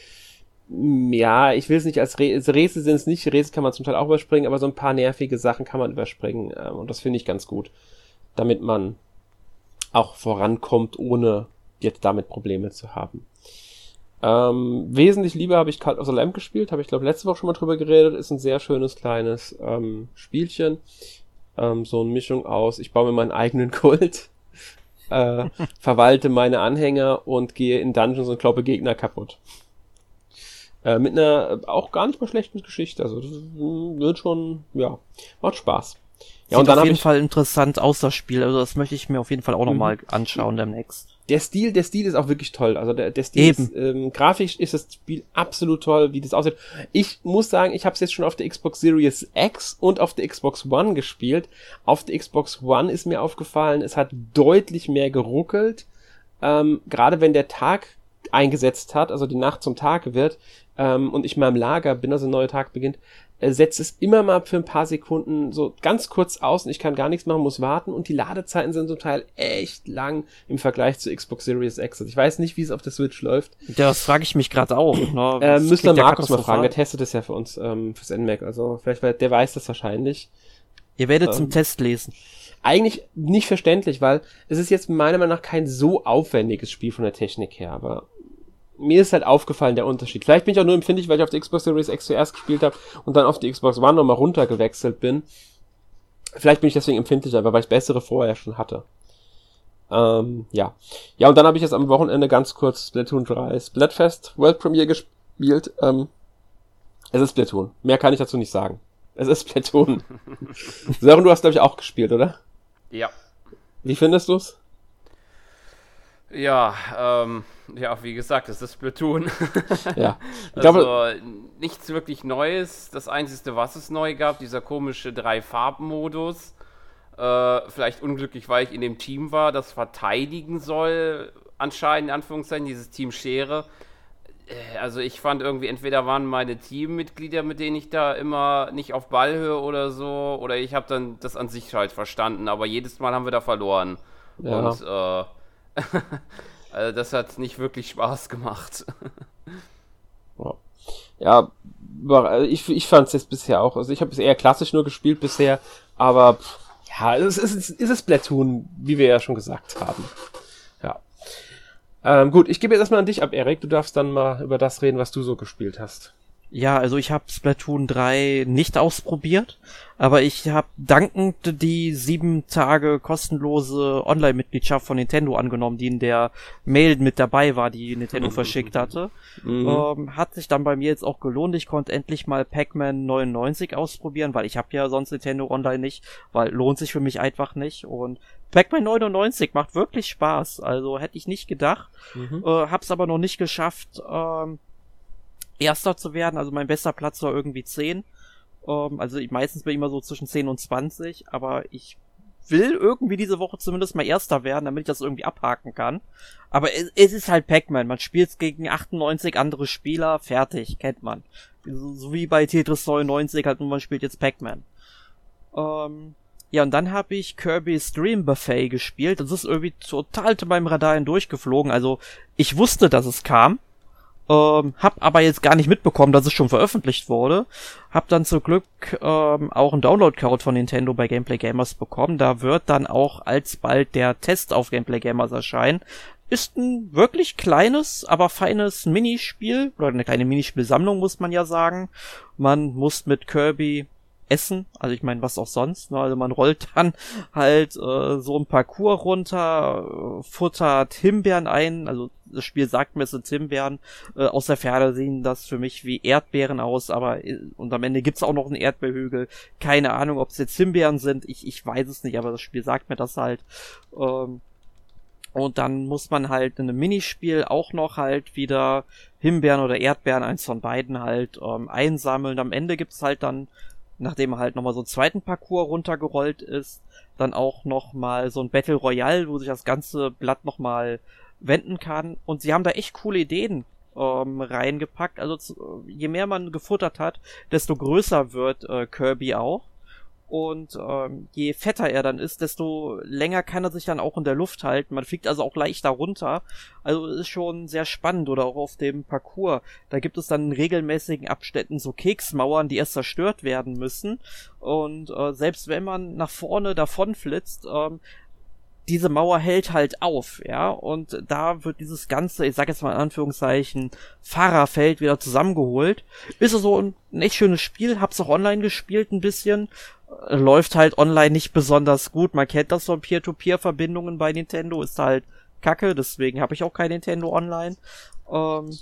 ja, ich will es nicht als Re Rätsel sind es nicht, Rätsel kann man zum Teil auch überspringen, aber so ein paar nervige Sachen kann man überspringen ähm, und das finde ich ganz gut, damit man auch vorankommt, ohne jetzt damit Probleme zu haben. Ähm, wesentlich lieber habe ich Cult of the Lamb gespielt, habe ich glaube letzte Woche schon mal drüber geredet, ist ein sehr schönes kleines ähm, Spielchen. Ähm, so eine Mischung aus, ich baue mir meinen eigenen [laughs] Kult, äh, [laughs] verwalte meine Anhänger und gehe in Dungeons und kloppe Gegner kaputt. Äh, mit einer auch gar nicht mal schlechten Geschichte. Also das wird schon, ja, macht Spaß. Ja, Sieht und dann auf jeden Fall interessant aus, das Spiel. Also das möchte ich mir auf jeden Fall auch mhm. nochmal anschauen demnächst. Der Stil, der Stil ist auch wirklich toll. Also der, der Stil Eben. ist, ähm, grafisch ist das Spiel absolut toll, wie das aussieht. Ich muss sagen, ich habe es jetzt schon auf der Xbox Series X und auf der Xbox One gespielt. Auf der Xbox One ist mir aufgefallen, es hat deutlich mehr geruckelt. Ähm, Gerade wenn der Tag eingesetzt hat, also die Nacht zum Tag wird, ähm, und ich mal im Lager bin, also ein neuer Tag beginnt, setzt es immer mal für ein paar Sekunden so ganz kurz aus und ich kann gar nichts machen, muss warten und die Ladezeiten sind zum Teil echt lang im Vergleich zu Xbox Series X. Also ich weiß nicht, wie es auf der Switch läuft. Das frage ich mich gerade auch. Ne? äh, müsste Markus mal fragen, der testet es ja für uns ähm, fürs NMAC, also vielleicht, der weiß das wahrscheinlich. Ihr werdet ähm, zum Test lesen. Eigentlich nicht verständlich, weil es ist jetzt meiner Meinung nach kein so aufwendiges Spiel von der Technik her, aber mir ist halt aufgefallen der Unterschied. Vielleicht bin ich auch nur empfindlich, weil ich auf der Xbox Series X zuerst gespielt habe und dann auf die Xbox One nochmal runtergewechselt bin. Vielleicht bin ich deswegen empfindlicher, weil ich bessere vorher schon hatte. Ähm, ja. Ja, und dann habe ich jetzt am Wochenende ganz kurz Splatoon 3 Splatfest World Premiere gespielt. Ähm, es ist Splatoon. Mehr kann ich dazu nicht sagen. Es ist Splatoon. [laughs] Sören, du hast, glaube ich, auch gespielt, oder? Ja. Wie findest du's? Ja, ähm, ja, wie gesagt, es ist Splatoon. [laughs] ja. Ich also glaube, nichts wirklich Neues. Das Einzige, was es neu gab, dieser komische Drei-Farben-Modus. Äh, vielleicht unglücklich, weil ich in dem Team war, das verteidigen soll, anscheinend in Anführungszeichen, dieses Team Schere. Äh, also ich fand irgendwie, entweder waren meine Teammitglieder, mit denen ich da immer nicht auf Ballhöhe oder so, oder ich habe dann das an sich halt verstanden, aber jedes Mal haben wir da verloren. Ja. Und äh, [laughs] also das hat nicht wirklich Spaß gemacht. ja, also ich, ich fand es jetzt bisher auch. Also ich habe es eher klassisch nur gespielt bisher, aber ja, es ist, es ist Splatoon, wie wir ja schon gesagt haben. Ja. Ähm, gut, ich gebe jetzt erstmal an dich ab, Erik. Du darfst dann mal über das reden, was du so gespielt hast. Ja, also ich habe Splatoon 3 nicht ausprobiert, aber ich habe dankend die sieben Tage kostenlose Online-Mitgliedschaft von Nintendo angenommen, die in der Mail mit dabei war, die Nintendo [laughs] verschickt hatte. Mhm. Ähm, hat sich dann bei mir jetzt auch gelohnt. Ich konnte endlich mal Pac-Man 99 ausprobieren, weil ich habe ja sonst Nintendo Online nicht, weil lohnt sich für mich einfach nicht. Und Pac-Man 99 macht wirklich Spaß. Also hätte ich nicht gedacht. Mhm. Äh, hab's aber noch nicht geschafft. Ähm, Erster zu werden. Also mein bester Platz war irgendwie 10. Ähm, also ich, meistens bin ich immer so zwischen 10 und 20, aber ich will irgendwie diese Woche zumindest mal Erster werden, damit ich das irgendwie abhaken kann. Aber es, es ist halt Pac-Man. Man spielt gegen 98 andere Spieler, fertig, kennt man. So, so wie bei Tetris 99 halt, nur man spielt jetzt Pac-Man. Ähm, ja, und dann habe ich Kirby's Dream Buffet gespielt. Das ist irgendwie total zu meinem Radar hindurchgeflogen. Also ich wusste, dass es kam. Ähm, hab aber jetzt gar nicht mitbekommen, dass es schon veröffentlicht wurde. Hab dann zum Glück ähm, auch einen Download-Code von Nintendo bei Gameplay Gamers bekommen. Da wird dann auch alsbald der Test auf Gameplay Gamers erscheinen. Ist ein wirklich kleines, aber feines Minispiel, oder eine kleine Minispielsammlung, muss man ja sagen. Man muss mit Kirby essen. Also ich meine, was auch sonst. Ne? Also man rollt dann halt äh, so ein Parcours runter, äh, futtert Himbeeren ein. Also das Spiel sagt mir, es sind Himbeeren. Äh, aus der Ferne sehen das für mich wie Erdbeeren aus, aber äh, und am Ende gibt's auch noch einen Erdbeerhügel. Keine Ahnung, ob es jetzt Himbeeren sind. Ich, ich weiß es nicht, aber das Spiel sagt mir das halt. Ähm, und dann muss man halt in einem Minispiel auch noch halt wieder Himbeeren oder Erdbeeren, eins von beiden halt ähm, einsammeln. Am Ende gibt's halt dann nachdem er halt nochmal so einen zweiten Parcours runtergerollt ist, dann auch nochmal so ein Battle Royale, wo sich das ganze Blatt nochmal wenden kann. Und sie haben da echt coole Ideen ähm, reingepackt. Also je mehr man gefuttert hat, desto größer wird äh, Kirby auch. Und ähm, je fetter er dann ist, desto länger kann er sich dann auch in der Luft halten. Man fliegt also auch leichter runter. Also ist schon sehr spannend. Oder auch auf dem Parcours. Da gibt es dann in regelmäßigen Abständen so Keksmauern, die erst zerstört werden müssen. Und äh, selbst wenn man nach vorne davon flitzt, ähm, diese Mauer hält halt auf, ja, und da wird dieses ganze, ich sag jetzt mal in Anführungszeichen, Fahrerfeld wieder zusammengeholt. Ist so ein, ein echt schönes Spiel, hab's auch online gespielt ein bisschen, läuft halt online nicht besonders gut. Man kennt das von Peer-to-Peer-Verbindungen bei Nintendo, ist halt kacke, deswegen habe ich auch kein Nintendo Online. Ähm,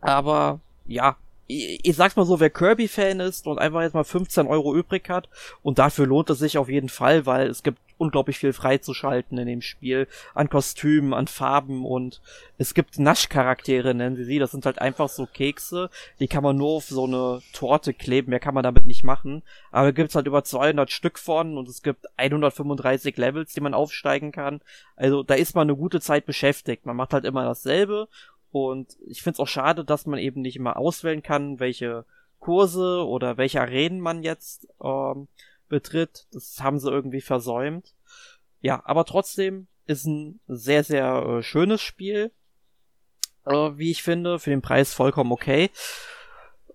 aber ja, ich, ich sag's mal so, wer Kirby-Fan ist und einfach jetzt mal 15 Euro übrig hat und dafür lohnt es sich auf jeden Fall, weil es gibt unglaublich viel freizuschalten in dem Spiel an Kostümen, an Farben und es gibt Naschcharaktere, nennen sie sie. Das sind halt einfach so Kekse, die kann man nur auf so eine Torte kleben, mehr kann man damit nicht machen. Aber gibt's halt über 200 Stück von und es gibt 135 Levels, die man aufsteigen kann. Also da ist man eine gute Zeit beschäftigt. Man macht halt immer dasselbe und ich finde es auch schade, dass man eben nicht immer auswählen kann, welche Kurse oder welche Arenen man jetzt ähm, betritt. Das haben sie irgendwie versäumt. Ja, aber trotzdem ist ein sehr, sehr äh, schönes Spiel. Äh, wie ich finde, für den Preis vollkommen okay.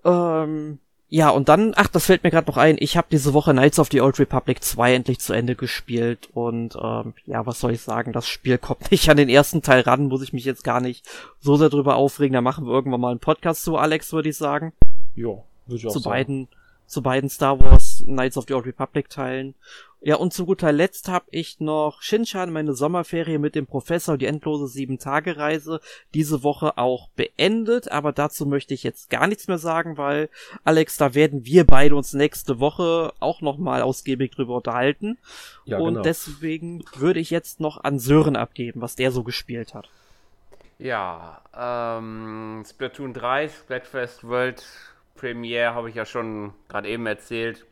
Ähm, ja, und dann, ach, das fällt mir gerade noch ein, ich habe diese Woche Knights of the Old Republic 2 endlich zu Ende gespielt und ähm, ja, was soll ich sagen, das Spiel kommt [laughs] nicht an den ersten Teil ran, muss ich mich jetzt gar nicht so sehr drüber aufregen, da machen wir irgendwann mal einen Podcast zu, Alex, würde ich sagen. Ja, würde ich auch zu sagen. beiden zu beiden Star Wars Knights of the Old Republic Teilen. Ja, und zu guter Letzt habe ich noch Shinshan, meine Sommerferie mit dem Professor, die endlose Sieben-Tage-Reise, diese Woche auch beendet. Aber dazu möchte ich jetzt gar nichts mehr sagen, weil, Alex, da werden wir beide uns nächste Woche auch nochmal ausgiebig drüber unterhalten. Ja, und genau. deswegen würde ich jetzt noch an Sören abgeben, was der so gespielt hat. Ja, ähm, Splatoon 3, Splatfest World Premiere habe ich ja schon gerade eben erzählt.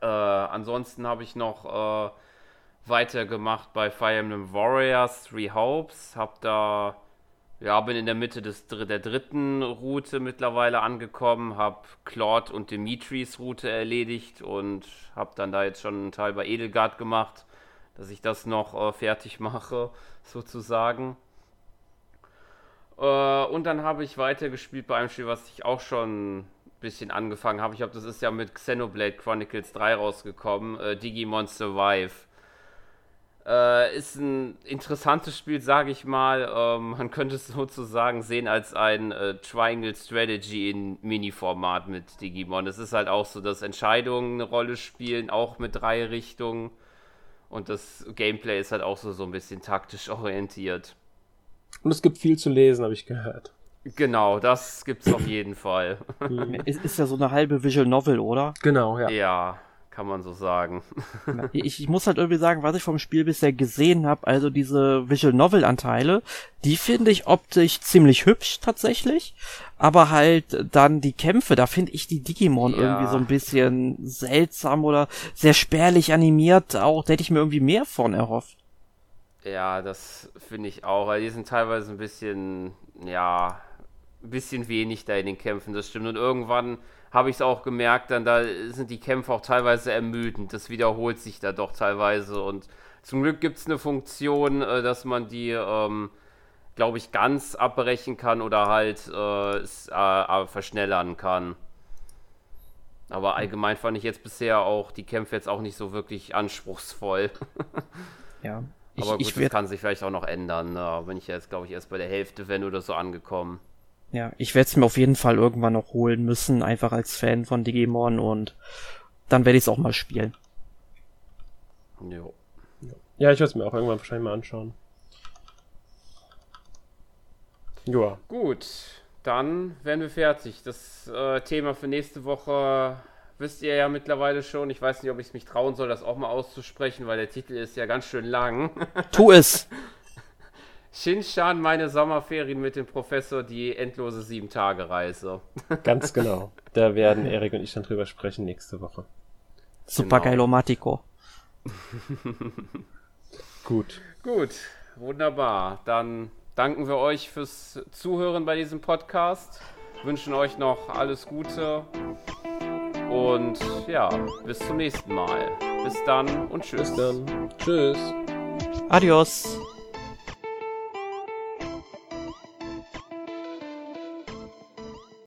Äh, ansonsten habe ich noch äh, weitergemacht bei Fire Emblem Warriors Three Hopes. Hab da, ja, bin in der Mitte des, der dritten Route mittlerweile angekommen, habe Claude und Dimitris Route erledigt und habe dann da jetzt schon einen Teil bei Edelgard gemacht, dass ich das noch äh, fertig [laughs] mache, sozusagen. Äh, und dann habe ich weitergespielt bei einem Spiel, was ich auch schon bisschen angefangen habe. Ich glaube, das ist ja mit Xenoblade Chronicles 3 rausgekommen. Äh, Digimon Survive. Äh, ist ein interessantes Spiel, sage ich mal. Ähm, man könnte es [laughs] sozusagen sehen als ein äh, Triangle Strategy in Mini-Format mit Digimon. Es ist halt auch so, dass Entscheidungen eine Rolle spielen, auch mit drei Richtungen. Und das Gameplay ist halt auch so, so ein bisschen taktisch [laughs] orientiert. Und es gibt viel zu lesen, habe ich gehört. Genau, das gibt's auf jeden Fall. ist, ist ja so eine halbe Visual Novel, oder? Genau, ja. Ja, kann man so sagen. ich, ich muss halt irgendwie sagen, was ich vom Spiel bisher gesehen habe, also diese Visual Novel Anteile, die finde ich optisch ziemlich hübsch tatsächlich, aber halt dann die Kämpfe, da finde ich die Digimon ja. irgendwie so ein bisschen seltsam oder sehr spärlich animiert, auch da hätte ich mir irgendwie mehr von erhofft. Ja, das finde ich auch, weil die sind teilweise ein bisschen, ja, ein bisschen wenig da in den Kämpfen, das stimmt. Und irgendwann habe ich es auch gemerkt, dann da sind die Kämpfe auch teilweise ermüdend. Das wiederholt sich da doch teilweise. Und zum Glück gibt es eine Funktion, äh, dass man die, ähm, glaube ich, ganz abbrechen kann oder halt äh, es, äh, verschnellern kann. Aber allgemein fand ich jetzt bisher auch die Kämpfe jetzt auch nicht so wirklich anspruchsvoll. [laughs] ja. Ich, Aber gut, das kann sich vielleicht auch noch ändern. Ne? Bin ich jetzt, glaube ich, erst bei der Hälfte, wenn oder so angekommen. Ja, ich werde es mir auf jeden Fall irgendwann noch holen müssen, einfach als Fan von Digimon und dann werde ich es auch mal spielen. Jo. Ja, ich werde es mir auch irgendwann wahrscheinlich mal anschauen. Joa. Gut, dann werden wir fertig. Das äh, Thema für nächste Woche wisst ihr ja mittlerweile schon. Ich weiß nicht, ob ich es mich trauen soll, das auch mal auszusprechen, weil der Titel ist ja ganz schön lang. Tu es! [laughs] Shinshan, meine Sommerferien mit dem Professor, die endlose Sieben-Tage-Reise. [laughs] Ganz genau. Da werden Erik und ich dann drüber sprechen nächste Woche. Super genau. Geilomatico. [laughs] Gut. Gut, wunderbar. Dann danken wir euch fürs Zuhören bei diesem Podcast. Wünschen euch noch alles Gute. Und ja, bis zum nächsten Mal. Bis dann und tschüss. Bis dann. Tschüss. Adios.